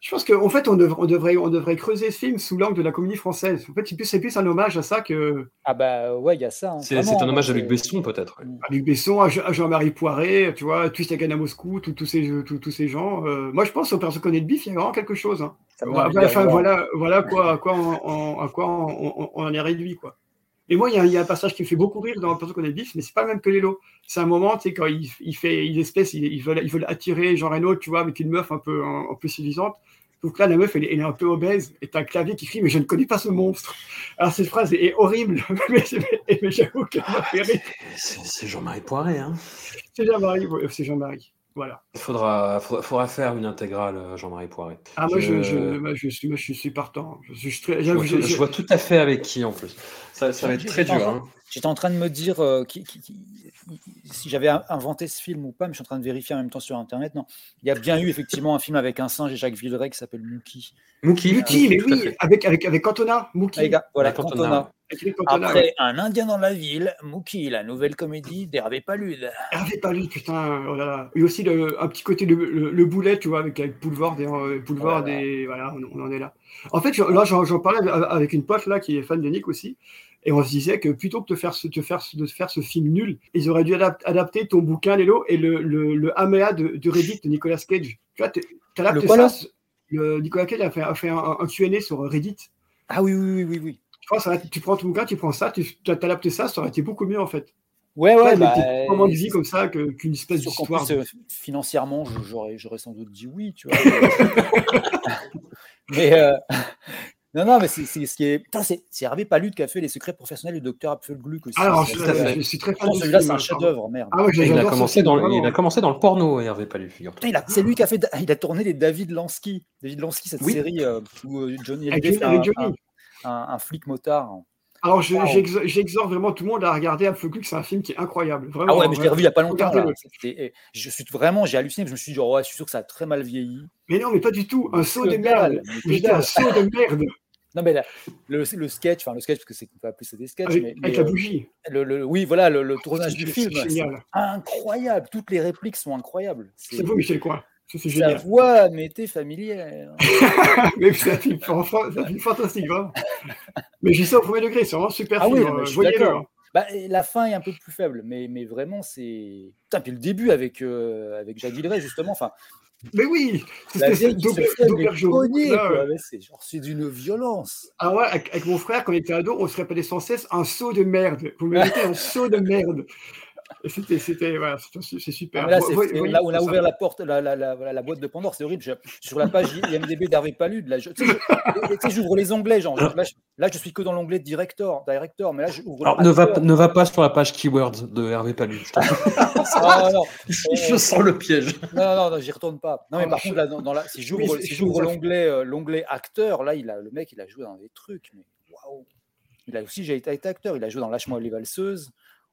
Je pense qu'en fait, on devrait, on, devrait, on devrait creuser ce film sous l'angle de la comédie française. En fait, c'est plus, c'est plus un hommage à ça que Ah bah ouais, il y a ça. hein, C'est un hein, hommage à Luc Besson peut-être. ouais. à Luc Besson, à, Jean- à Jean-Marie Poiré, tu vois, Twistagan à Moscou, tous tous ces, tous, tous ces gens. euh, moi, je pense, au perso connaît de bif, il y a vraiment quelque chose. hein. Voilà, enfin, voilà, voilà quoi, à quoi, on, on- à quoi on, on- on en est réduit. quoi. Et moi, il y, a, il y a un passage qui me fait beaucoup rire dans le perso connaît de bif, mais c'est pas le même que Lélo. C'est un moment, tu sais, quand il, il fait, il espèce, ils, veulent, ils veulent attirer Jean Reno, tu vois, avec une meuf un peu, un, un peu séduisante. Donc là, la meuf, elle, est- elle est un peu obèse, et t'as un clavier qui crie, mais je ne connais pas ce monstre. Alors cette phrase est, est horrible, mais, mais- mais j'avoue qu'elle m'a fait rire. C'est Jean-Marie Poiré. Hein. C'est Jean-Marie, c'est Jean-Marie. Voilà. Il faudra, faudra, faudra faire une intégrale euh, Jean-Marie Poiré. Ah, moi, je, je, je suis, moi, je suis partant. Je vois tout à fait avec qui en plus. Ça, ça va être très J'étais en dur. train- hein. J'étais en train de me dire euh, qui- qui- qui- si j'avais in- inventé ce film ou pas, mais je suis en train de vérifier en même temps sur Internet. Non, il y a bien eu effectivement un film avec un singe et Jacques Villeray qui s'appelle Mookie. Mookie. Mookie, mais oui, avec, avec, avec Cantona. Mookie. Voilà, Avec Cantona. Après ouais. Un Indien dans la ville, Mookie, la nouvelle comédie d'Hervé Palude. Hervé Palu, putain, oh là là. Et aussi le, un petit côté le, le, le boulet, tu vois, avec, avec Boulevard, des, euh, Boulevard Voilà. des, voilà, on, on en est là. En fait, je- là, j'en parlais avec une pote là qui est fan de Nick aussi, et on se disait que plutôt que de faire ce, de faire, ce- de faire ce film nul, ils auraient dû adap- adapter ton bouquin Lélo et le, le, le Améa de, de Reddit de Nicolas Cage. Tu vois, t'es- t'adaptes ça. Le, Nicolas Cage a fait, a fait un, un Q&A sur Reddit. Ah oui, oui, oui, oui, oui. Ça aurait- tu prends ton bouquin, tu prends ça, tu adaptes ça, ça aurait été beaucoup mieux en fait. Ouais, ouais, des bah, petits moments de vie comme ça que- qu'une espèce d'histoire. plus, euh, financièrement, j'aurais, j'aurais sans doute dit oui, tu vois. mais euh, non, non, mais c'est, c'est ce qui est. Putain, c'est, c'est Hervé Palude qui a fait Les secrets professionnels du docteur Apfelgluck aussi. Alors, C'est- suis très fan de celui-là, c'est un chef-d'œuvre, merde. Ah ouais, il, a commencé dans, le- vraiment. il a commencé dans le porno, Hervé Palu, figure c'est lui qui a fait, il a tourné les David Lansky. David Lansky, cette Oui. série euh, où euh, Johnny Hallyday fait un- un- un flic motard. Alors, j'exhorte vraiment tout le monde à regarder Apfelgluck, c'est un film qui est incroyable. Vraiment, Ah ouais, mais je l'ai revu il y a pas longtemps. Là. Et je suis vraiment, j'ai halluciné. Je me suis dit, genre, ouais, je suis sûr que ça a très mal vieilli. Mais non, mais pas du tout. Un saut de merde. un saut de merde. Non, mais là, le, le sketch, enfin le sketch, parce que c'est qu'on peut appeler ça des sketchs. Avec, mais, avec mais, la euh, bougie. le, le- oui, voilà, le, le tournage du film. incroyable. Toutes les répliques sont incroyables. C'est vous, Michel Coin. Ça, c'est génial. voix m'était familière. mais c'est un film, enfin, c'est un film fantastique, vraiment. Mais j'ai ça au premier degré, c'est vraiment super Ah oui, film. euh, je Voyez-le. hein. Bah, la fin est un peu plus faible, mais, mais vraiment, c'est. Putain, puis le début avec, euh, avec Jacques Villeray, justement. Enfin, Mais oui, la c'est fait c'est genre, c'est d'une violence. Ah ouais, avec, avec mon frère, quand on était ado, on se répétait sans cesse un saut de merde. Vous me mettez un saut de merde. C'était, c'était, voilà, c'est super. Ah, là, c'est- on a ça- ouvert la porte, la, la, la, la boîte de Pandore, c'est horrible. Je- sur la page IMDB d'Hervé Palude, là, je- tu sais, je- tu sais, j'ouvre les onglets, genre, là, je, là, je suis que dans l'onglet director, director, mais là, j'ouvre. Alors, ne va, ne va pas sur la page keywords de Hervé Palu. je. Ah, non, je sens le piège. Non, non, non, non, j'y retourne pas. Non, mais Ah, par contre, là, dans, dans la, si j'ouvre Oui, si j'ouvre l'onglet euh, l'onglet acteur, là, il a, le mec, il a joué dans des trucs. Mais waouh Il a aussi, j'ai été acteur, il a joué dans Lâche-moi les valseuses,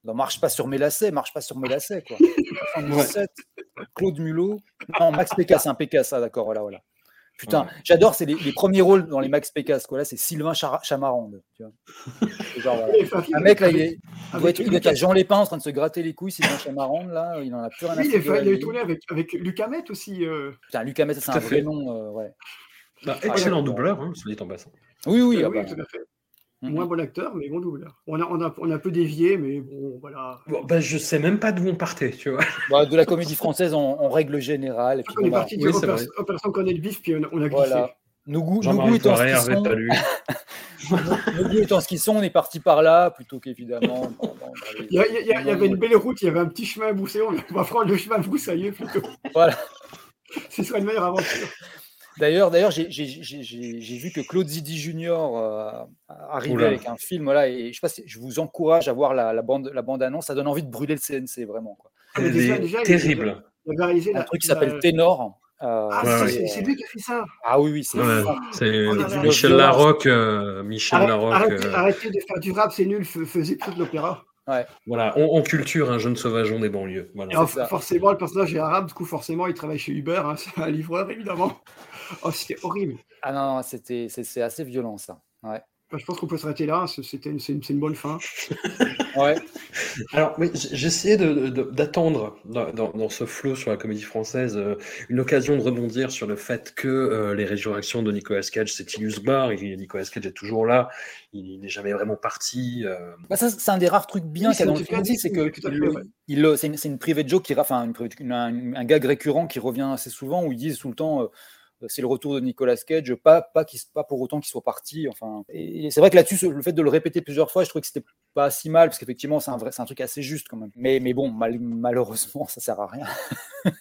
dans Marche pas sur mes lacets, Marche pas sur mes lacets, quoi. 77, Claude Mulot. Non, Max Pécasse, c'est un Pécasse, ah, d'accord, voilà, voilà. Putain, j'adore, c'est les, les premiers rôles dans les Max Pécasse, quoi. Là, c'est Sylvain Chara- Chamarande. Tu vois. Genre, voilà. Un mec, là, il, est, il doit être, il doit être à Jean Lépin en train de se gratter les couilles, Sylvain Chamarande, là, il en a plus rien à Oui, il, a tourné avec, avec Luc Hamet aussi. euh. Putain, Hamet, ça, c'est un vrai nom, euh, ouais. Bah, Ah, excellent doubleur, hein, dit en passant. Oui, oui, Euh, ah oui, bah. tout à fait. Moins bon acteur, mais bon doubleur. On a, on a, on a un peu dévié, mais bon, voilà. Bon, ben, je sais même pas d'où on partait, tu vois. Bah, de la comédie française en, en règle générale. Et puis, On est bon, bah, parti oui, de personnes qu'on a le bif, puis on a, on a glissé. voilà. Nos goûts, nos Jean-Marie goûts étant ce qu'ils sont, Palu. nos goûts étant ce qu'ils sont, on est parti par là plutôt qu'évidemment. Il y, avait une belle route, il y avait un petit chemin à bousser. On va prendre le chemin à broussailler plutôt. Voilà. Ce sera une meilleure aventure. D'ailleurs, d'ailleurs, j'ai vu que Claude Zidi Junior euh, arrivait Oula. avec un film là, et je sais pas si je vous encourage à voir la, la bande, la bande annonce. Ça donne envie de brûler le CNC vraiment. Quoi. Ah, mais Elle déjà- est déjà, il- terrible. Il avait réalisé Un la- truc qui la- s'appelle Ténor. euh, Ah, Ouais, c'est- ouais. lui qui a fait ça. Ah oui, oui, c'est Ouais. Michel. Larocque. euh, Michel Arrête- Larocque. arrêtez, euh, arrêtez de faire du rap, c'est nul, faisait plutôt de l'opéra. Voilà, on, on culture un jeune sauvageon des banlieues. Voilà. Alors, forcément, le personnage est arabe, du coup, forcément, il travaille chez Uber, hein, c'est un livreur, évidemment. Oh, c'était horrible. Ah non, c'était c'est c'est assez violent ça. Ouais. Je pense qu'on peut s'arrêter là, c'est- c'était une, c'est une, c'est une bonne fin. Ouais. Alors, oui, j'essayais de- de- d'attendre dans, dans- dans ce flot sur la comédie française euh, une occasion de rebondir sur le fait que euh, les résurrections de Nicolas Cage, c'est Illus Bar, Nicolas Cage est toujours là, il n'est jamais vraiment parti. euh, Bah, ça, c'est un des rares trucs bien Oui, qu'il y a c'est dans un le film c'est que euh, c'est une, c'est une private joke qui, enfin, une private- une- un, un gag récurrent qui revient assez souvent où ils disent tout le temps. C'est le retour de Nicolas Cage, pas, pas, pour autant qu'il soit parti. Enfin, et c'est vrai que là-dessus, le fait de le répéter plusieurs fois, je trouvais que c'était pas si mal, parce qu'effectivement, c'est un, vrai- c'est un truc assez juste quand même. Mais, mais bon, mal- malheureusement, ça sert à rien.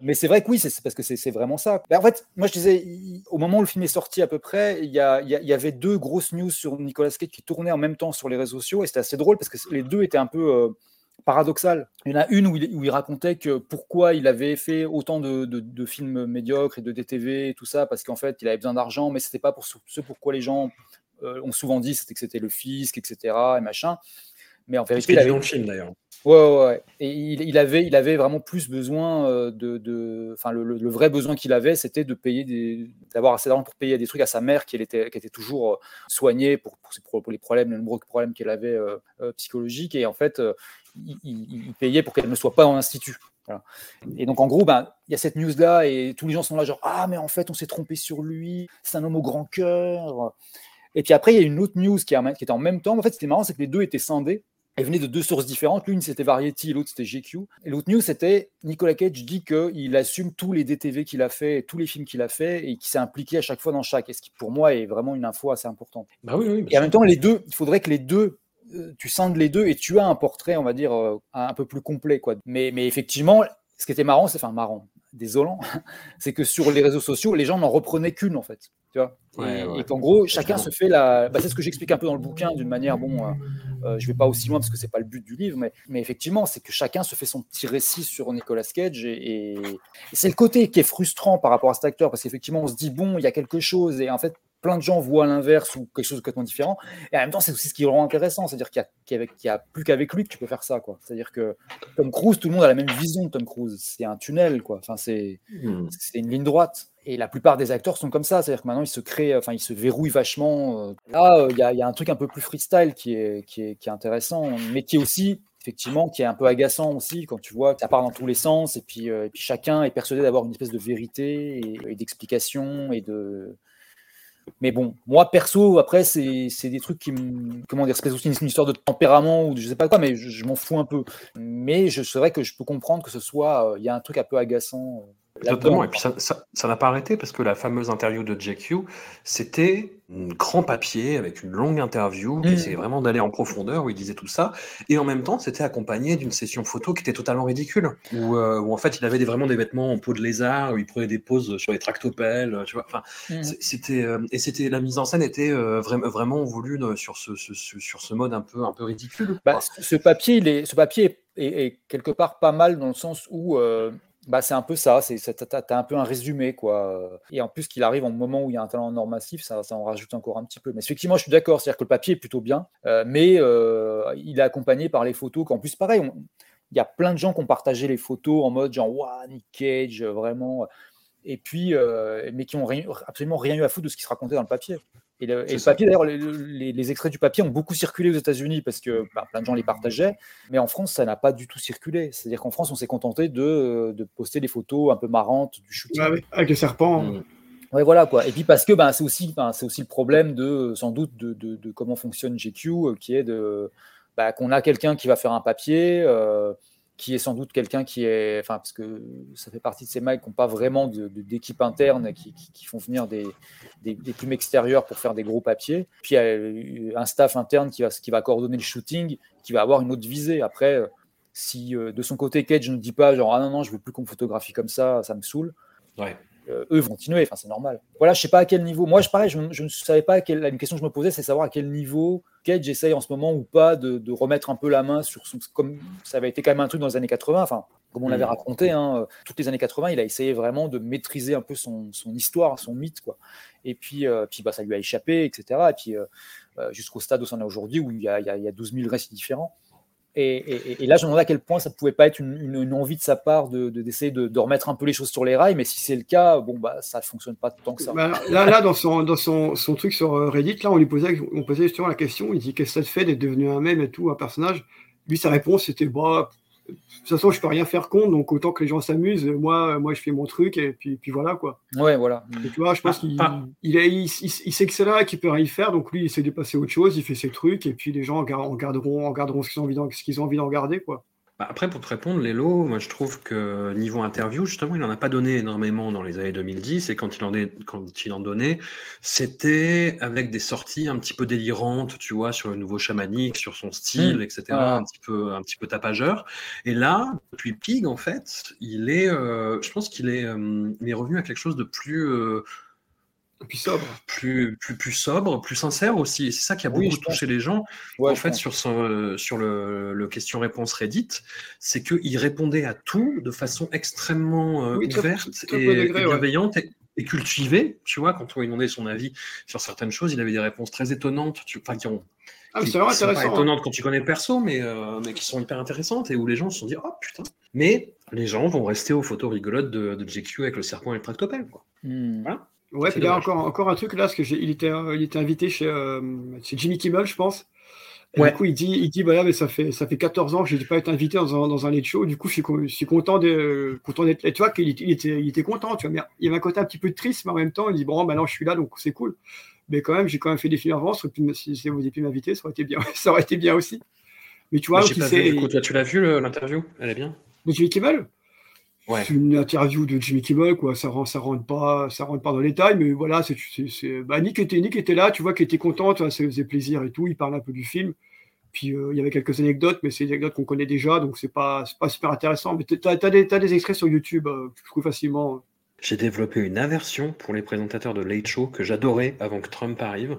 Mais c'est vrai que oui, c'est c'est parce que c'est c'est vraiment ça. Ben, en fait, moi je disais, au moment où le film est sorti à peu près, il y, a- il y a- il y avait deux grosses news sur Nicolas Cage qui tournaient en même temps sur les réseaux sociaux et c'était assez drôle parce que les deux étaient un peu euh, paradoxales. Il y en a une où il, où il racontait que pourquoi il avait fait autant de, de- de films médiocres et de DTV et tout ça parce qu'en fait il avait besoin d'argent, mais c'était pas pour ce, pourquoi les gens euh, ont souvent dit c'était que c'était le fisc, etc. et machin. Mais en vérité, il avait dans le film d'ailleurs. Ouais, ouais, ouais. Et il, il avait, il avait vraiment plus besoin euh, de, de, enfin, le, le- le vrai besoin qu'il avait, c'était de payer des, d'avoir assez d'argent pour payer des trucs à sa mère qui elle était, qui était toujours euh, soignée pour, pour, les problèmes, les nombreux problèmes qu'elle avait euh, euh, psychologiques. Et en fait, euh, il, il- il payait pour qu'elle ne soit pas en institut. Voilà. Et donc, en gros, ben, il y a cette news-là et tous les gens sont là, genre, ah, mais en fait, on s'est trompé sur lui, c'est un homme au grand cœur. Et puis après, il y a une autre news qui, qui était en même temps. En fait, c'était marrant, c'est que les deux étaient scindés. Elles venaient de deux sources différentes. L'une, c'était Variety et l'autre, c'était GQ. Et l'autre news, c'était Nicolas Cage dit qu'il assume tous les DTV qu'il a fait, tous les films qu'il a fait et qu'il s'est impliqué à chaque fois dans chaque. Et ce qui, pour moi, est vraiment une info assez importante. Bah oui, oui, Et en même temps, les deux, il faudrait que les deux, tu scindes les deux et tu as un portrait, on va dire, euh, un, peu plus complet. Quoi. Mais, mais effectivement, ce qui était marrant, c'est enfin marrant, désolant, c'est que sur les réseaux sociaux, les gens n'en reprenaient qu'une en fait. Tu vois et, Ouais, ouais. et qu'en gros, chacun se fait la. bah, c'est ce que j'explique un peu dans le bouquin d'une manière, bon, euh, euh, je vais pas aussi loin parce que c'est pas le but du livre, mais, mais effectivement, c'est que chacun se fait son petit récit sur Nicolas Cage et, et- et c'est le côté qui est frustrant par rapport à cet acteur parce qu'effectivement, on se dit, bon, il y a quelque chose et en fait, plein de gens voient l'inverse ou quelque chose de complètement différent. Et en même temps, c'est aussi ce qui le rend intéressant, c'est-à-dire qu'il y a, y a- plus qu'avec lui que tu peux faire ça, quoi. C'est-à-dire que Tom Cruise, tout le monde a la même vision de Tom Cruise. C'est un tunnel, quoi. Enfin, c'est Hmm. une ligne droite. Et la plupart des acteurs sont comme ça, c'est-à-dire que maintenant ils se créent, enfin ils se verrouillent vachement. euh. Là, euh, il y, a- il y a un truc un peu plus freestyle qui est, qui est, qui est intéressant, mais qui est aussi, effectivement, qui est un peu agaçant aussi quand tu vois que ça part dans tous les sens et puis, euh, et puis chacun est persuadé d'avoir une espèce de vérité et, et d'explication et de. Mais bon, moi perso, après, c'est des trucs qui me. Comment dire C'est aussi une, histoire de tempérament ou je sais pas quoi, mais je, m'en fous un peu. Mais c'est vrai que je peux comprendre que ce soit. euh, Il y a un truc un peu agaçant. Totalement. Et puis ça n'a pas arrêté parce que la fameuse interview de JQ, c'était un grand papier avec une longue interview qui Mhm. essayait vraiment d'aller en profondeur où il disait tout ça. Et en même temps, c'était accompagné d'une session photo qui était totalement ridicule. Où, euh, où en fait, il avait des, vraiment des vêtements en peau de lézard, où il prenait des poses sur les tractopelles, tu vois. Enfin, c'était euh, et c'était la mise en scène était euh, vraiment vraiment voulue sur ce, ce- ce- sur ce mode un peu un peu ridicule. Bah, ce- papier, il est, ce papier est, est- est quelque part pas mal dans le sens où bah, c'est un peu ça, t'as, t'as un peu un résumé. quoi. Et en plus qu'il arrive en moment où il y a un talent nord massif, ça, en rajoute encore un petit peu. Mais effectivement, je suis d'accord, c'est-à-dire que le papier est plutôt bien, euh, mais euh, il est accompagné par les photos, qu'en plus, pareil, il y a plein de gens qui ont partagé les photos en mode genre, waouh, Nick Cage, vraiment. Et puis, euh, mais qui ont rien- absolument rien eu à foutre de ce qui se racontait dans le papier. Et le, et papier, d'ailleurs, les, les- les extraits du papier ont beaucoup circulé aux États-Unis parce que bah, plein de gens les partageaient, mais en France, ça n'a pas du tout circulé. C'est-à-dire qu'en France, on s'est contenté de, de poster des photos un peu marrantes du shooting. Ah oui, avec les serpents. Mm. Ouais, voilà quoi. Et puis parce que ben, c'est aussi, ben, c'est aussi le problème de, sans doute, de, de- de comment fonctionne GQ, euh, qui est de, bah, qu'on a quelqu'un qui va faire un papier, euh, qui est sans doute quelqu'un qui est, enfin, parce que ça fait partie de ces mecs qui n'ont pas vraiment d'équipe interne, qui, qui- font venir des, des, plumes extérieures pour faire des gros papiers. Puis il y a un staff interne qui va, qui va coordonner le shooting, qui va avoir une autre visée. Après, euh, si euh, de son côté Cage ne dit pas genre ah non non je veux plus qu'on me photographie comme ça, ça me saoule. Euh, eux vont continuer, enfin c'est normal. Voilà, je sais pas à quel niveau. Moi, je pareil, je, je ne savais pas à quel, une question que je me posais, c'est savoir à quel niveau Cage essaye en ce moment ou pas de, de remettre un peu la main sur son. Comme ça avait été quand même un truc dans les années 80, enfin, comme on l'avait Mm. raconté, hein, euh, toutes les années 80, il a essayé vraiment de maîtriser un peu son, son histoire, son mythe, quoi. Et puis, euh, puis bah, ça lui a échappé, etc. Et puis euh, jusqu'au stade où on est aujourd'hui, où il y, a, il, y a, il y a 12 000 récits différents. Et, là, je me demandais à quel point ça pouvait pas être une envie de sa part de, d'essayer de, de, remettre un peu les choses sur les rails, mais si c'est le cas, bon bah ça fonctionne pas tant que ça. Bah, là, là, dans son, dans son, son truc sur euh, Reddit, là, on lui posait, on posait justement la question. Il dit qu'est-ce que ça te fait d'être devenu un mème et tout, un personnage? Lui, sa réponse c'était bah, de toute façon, je peux rien faire contre, donc autant que les gens s'amusent. Moi, moi, je fais mon truc et puis, puis voilà quoi. Ouais, voilà. Et tu vois, je pense qu'il il, il, il, il, sait que c'est là qu'il peut rien y faire, donc lui, il essaie de passer à autre chose, il fait ses trucs et puis les gens en garderont, en garderont ce qu'ils ont envie d'en, ce qu'ils ont envie d'en garder quoi. Bah après, pour te répondre, Lélo, moi je trouve que niveau interview, justement, il n'en a pas donné énormément dans les années 2010, et quand il en, est, quand il en donnait, c'était avec des sorties un petit peu délirantes, tu vois, sur le nouveau chamanique, sur son style, Mmh. etc., Ah. un, petit peu, un petit peu tapageur. Et là, depuis Pig, en fait, il est, euh, je pense qu'il est, euh, il est revenu à quelque chose de plus. euh, plus sobre. Plus, plus, plus sobre, plus sincère aussi. Et c'est ça qui a beaucoup Oui, touché les gens. Ouais, en fait, pense. sur, son, sur le, le question-réponse Reddit, c'est qu'il répondait à tout de façon extrêmement euh, Oui, ouverte très et, bon degré, et ouais. bienveillante et, et cultivée. Tu vois, quand on lui demandait son avis sur certaines choses, il avait des réponses très étonnantes. Tu, enfin, qui ont. Ah, qui- qui sont pas hein. étonnantes quand tu connais le perso, mais, euh, mais qui sont hyper intéressantes et où les gens se sont dit, oh putain. Mais les gens vont rester aux photos rigolotes de, de JQ avec le serpent et le tractopelle. Quoi. Hmm. Voilà. Ouais, puis là encore, encore un truc là, parce que j'ai- il était, euh, il était invité chez, euh, chez Jimmy Kimmel, je pense. Et Ouais. du coup, il dit, il dit, voilà, mais ça fait, ça fait 14 ans que je n'ai pas été invité dans un, dans un late show. Du coup, je suis, je suis content de, content d'être là. Tu vois qu'il était, il était, il était content, tu vois. Mais il y avait un côté un petit peu triste, mais en même temps, il dit, bon, maintenant, je suis là, donc c'est cool. Mais quand même, j'ai quand même fait des films avant. Si, si vous aviez pu m'inviter, ça aurait été bien, ça aurait été bien aussi. Mais tu vois, Moi, donc, j'ai il pas sait- vu, du coup, toi, tu l'as vu l'interview? Elle est bien? De Jimmy Kimmel? Ouais. C'est une interview de Jimmy Kimmel, quoi. Ça rentre, ça rentre pas, ça rentre pas dans les détails, mais voilà, c'est, bah, Nick était, Nick était là, tu vois, qu'il était content, tu vois, ça faisait plaisir et tout. Il parle un peu du film. Puis euh, il y avait quelques anecdotes, mais c'est des anecdotes qu'on connaît déjà, donc c'est pas, c'est pas super intéressant. Mais t'as, t'as des, t'as des extraits sur YouTube, euh, que tu trouves facilement. J'ai développé une aversion pour les présentateurs de Late Show que j'adorais avant que Trump arrive.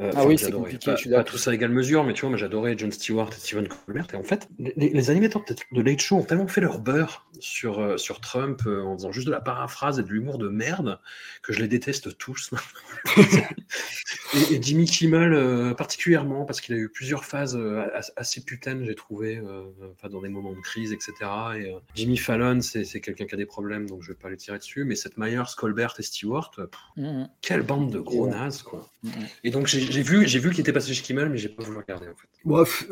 Euh, Ah oui, c'est compliqué, Pas, je suis pas tous à égale mesure, mais tu vois, moi j'adorais Jon Stewart et Stephen Colbert. Et en fait, les, les animateurs de, Late Show ont tellement fait leur beurre sur, euh, sur Trump euh, en faisant juste de la paraphrase et de l'humour de merde que je les déteste tous. et, et Jimmy Kimmel euh, particulièrement, parce qu'il a eu plusieurs phases euh, as- assez putaines, j'ai trouvé, euh, enfin, dans des moments de crise, etc. Et, euh, Jimmy Fallon, c'est c'est quelqu'un qui a des problèmes, donc je vais pas les tirer dessus. Mais cette Myers, Colbert et Stewart, pff, Mhm. quelle bande de gros Ouais. nazes, quoi. Mhm. Et donc j'ai j'ai vu, j'ai vu qu'il était passé chez Kimmel, mais j'ai pas voulu regarder en fait. Bref,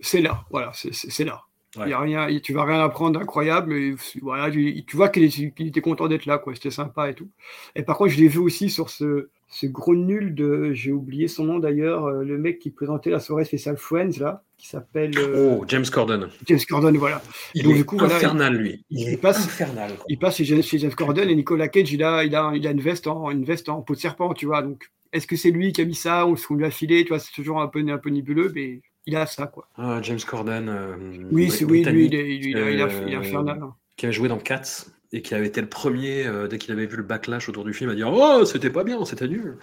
c'est, là, voilà, c'est, là. Ouais. Il y a rien, tu vas rien apprendre d'incroyable, mais voilà, tu, tu vois qu'il était, content d'être là, quoi. C'était sympa et tout. Et par contre, je l'ai vu aussi sur ce, ce gros nul de, j'ai oublié son nom d'ailleurs, euh, le mec qui présentait la soirée spéciale Friends là, qui s'appelle euh, Oh, James Corden. James Corden, voilà. Il donc, est du coup, voilà, infernal, lui. Il, il est passe- infernal. quoi. il passe chez, James- chez James Corden et Nicolas Cage, il a, il a, il a une veste en, une veste en peau de serpent, tu vois. Donc, est-ce que c'est lui qui a mis ça ou est-ce qu'on lui a filé, tu vois, c'est toujours un peu, un peu nébuleux, mais il a ça, quoi. Ah, James Corden. euh, Oui, c'est oui, lui, il est, il est- il est- il est euh, infernal. hein. Qui avait joué dans Cats et qui avait été le premier, euh, dès qu'il avait vu le backlash autour du film, à dire Oh, c'était pas bien, c'était nul.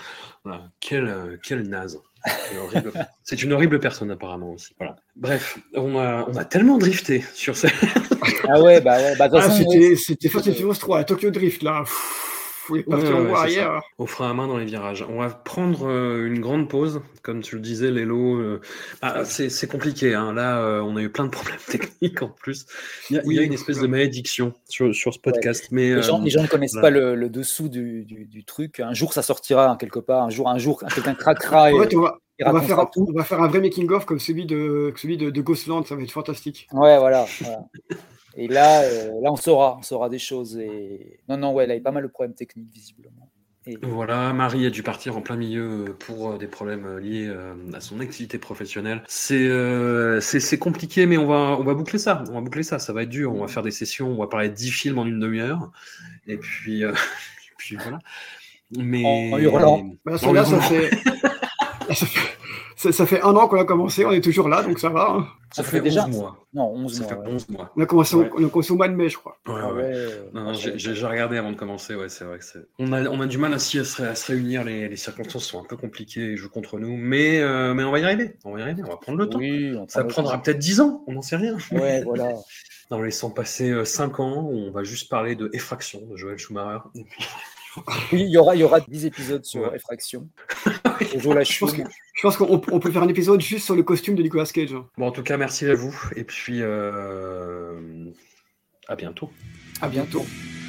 Voilà. Quel, euh, quel naze. C'est une horrible personne, apparemment aussi. Voilà. Bref, on a, on a tellement drifté sur cette. Ah ouais, bah, ouais, bah, Ah, c'était, c'était Fast and Furious 3, à Tokyo Drift, là. Ouais, en ouais, arrière. ça. Au frein à main dans les virages. On va prendre euh, une grande pause. Comme tu le disais, Lélo, euh, bah, c'est compliqué. hein. Là, euh, on a eu plein de problèmes techniques en plus. Il y a, il y a Oui, une espèce de malédiction sur, sur ce podcast. Mais, les, gens, les gens ne connaissent voilà. pas le, le dessous du, du, du truc. Un jour, ça sortira hein, quelque part. Un jour, un jour, quelqu'un craquera et, En fait, on va, et on va racontera faire, tout. on va faire un vrai making-of comme celui de, celui de, de Ghostland, ça va être fantastique. Ouais, voilà. voilà. Et là, euh, là, on saura, on saura des choses. Et non, non, ouais, là, il y a pas mal de problèmes techniques visiblement. Et- Voilà, Marie a dû partir en plein milieu pour euh, des problèmes euh, liés euh, à son activité professionnelle. C'est euh, c'est c'est compliqué, mais on va, on va boucler ça. On va boucler ça. Ça va être dur. On va faire des sessions. On va parler de 10 films en une demi-heure. Et puis, euh, et puis voilà. Mais En- en hurlant. Bah, En hurlant. fait... ça fait... ça- ça fait un an qu'on a commencé, on est toujours là, donc ça va. hein. Ça Ça fait fait déjà- 11 mois. Non, 11 Ça mois. fait ouais. 11 mois. On a commencé, Ouais. on a commencé au mois de mai, je crois. Ouais, Ah ouais. ouais, euh, Non, non, j'ai regardé avant de commencer, ouais, c'est vrai que c'est. On a, on a du mal aussi à se, ré- à se réunir, les, les circonstances sont un peu compliquées, ils jouent contre nous, mais, euh, mais on va y arriver, on va y arriver, on va prendre le temps. Oui, on Ça prendra temps. peut-être 10 ans, on n'en sait rien. Ouais, voilà. En laissant passer 5 ans, on va juste parler de Effraction de Joël Schumacher. Et puis, Oui, il y aura, il y aura 10 épisodes sur Ouais. Effraction. La Je pense, je qu'on on peut faire un épisode juste sur le costume de Nicolas Cage. hein. Bon, en tout cas, merci à vous, et puis euh, à bientôt. À bientôt. bientôt.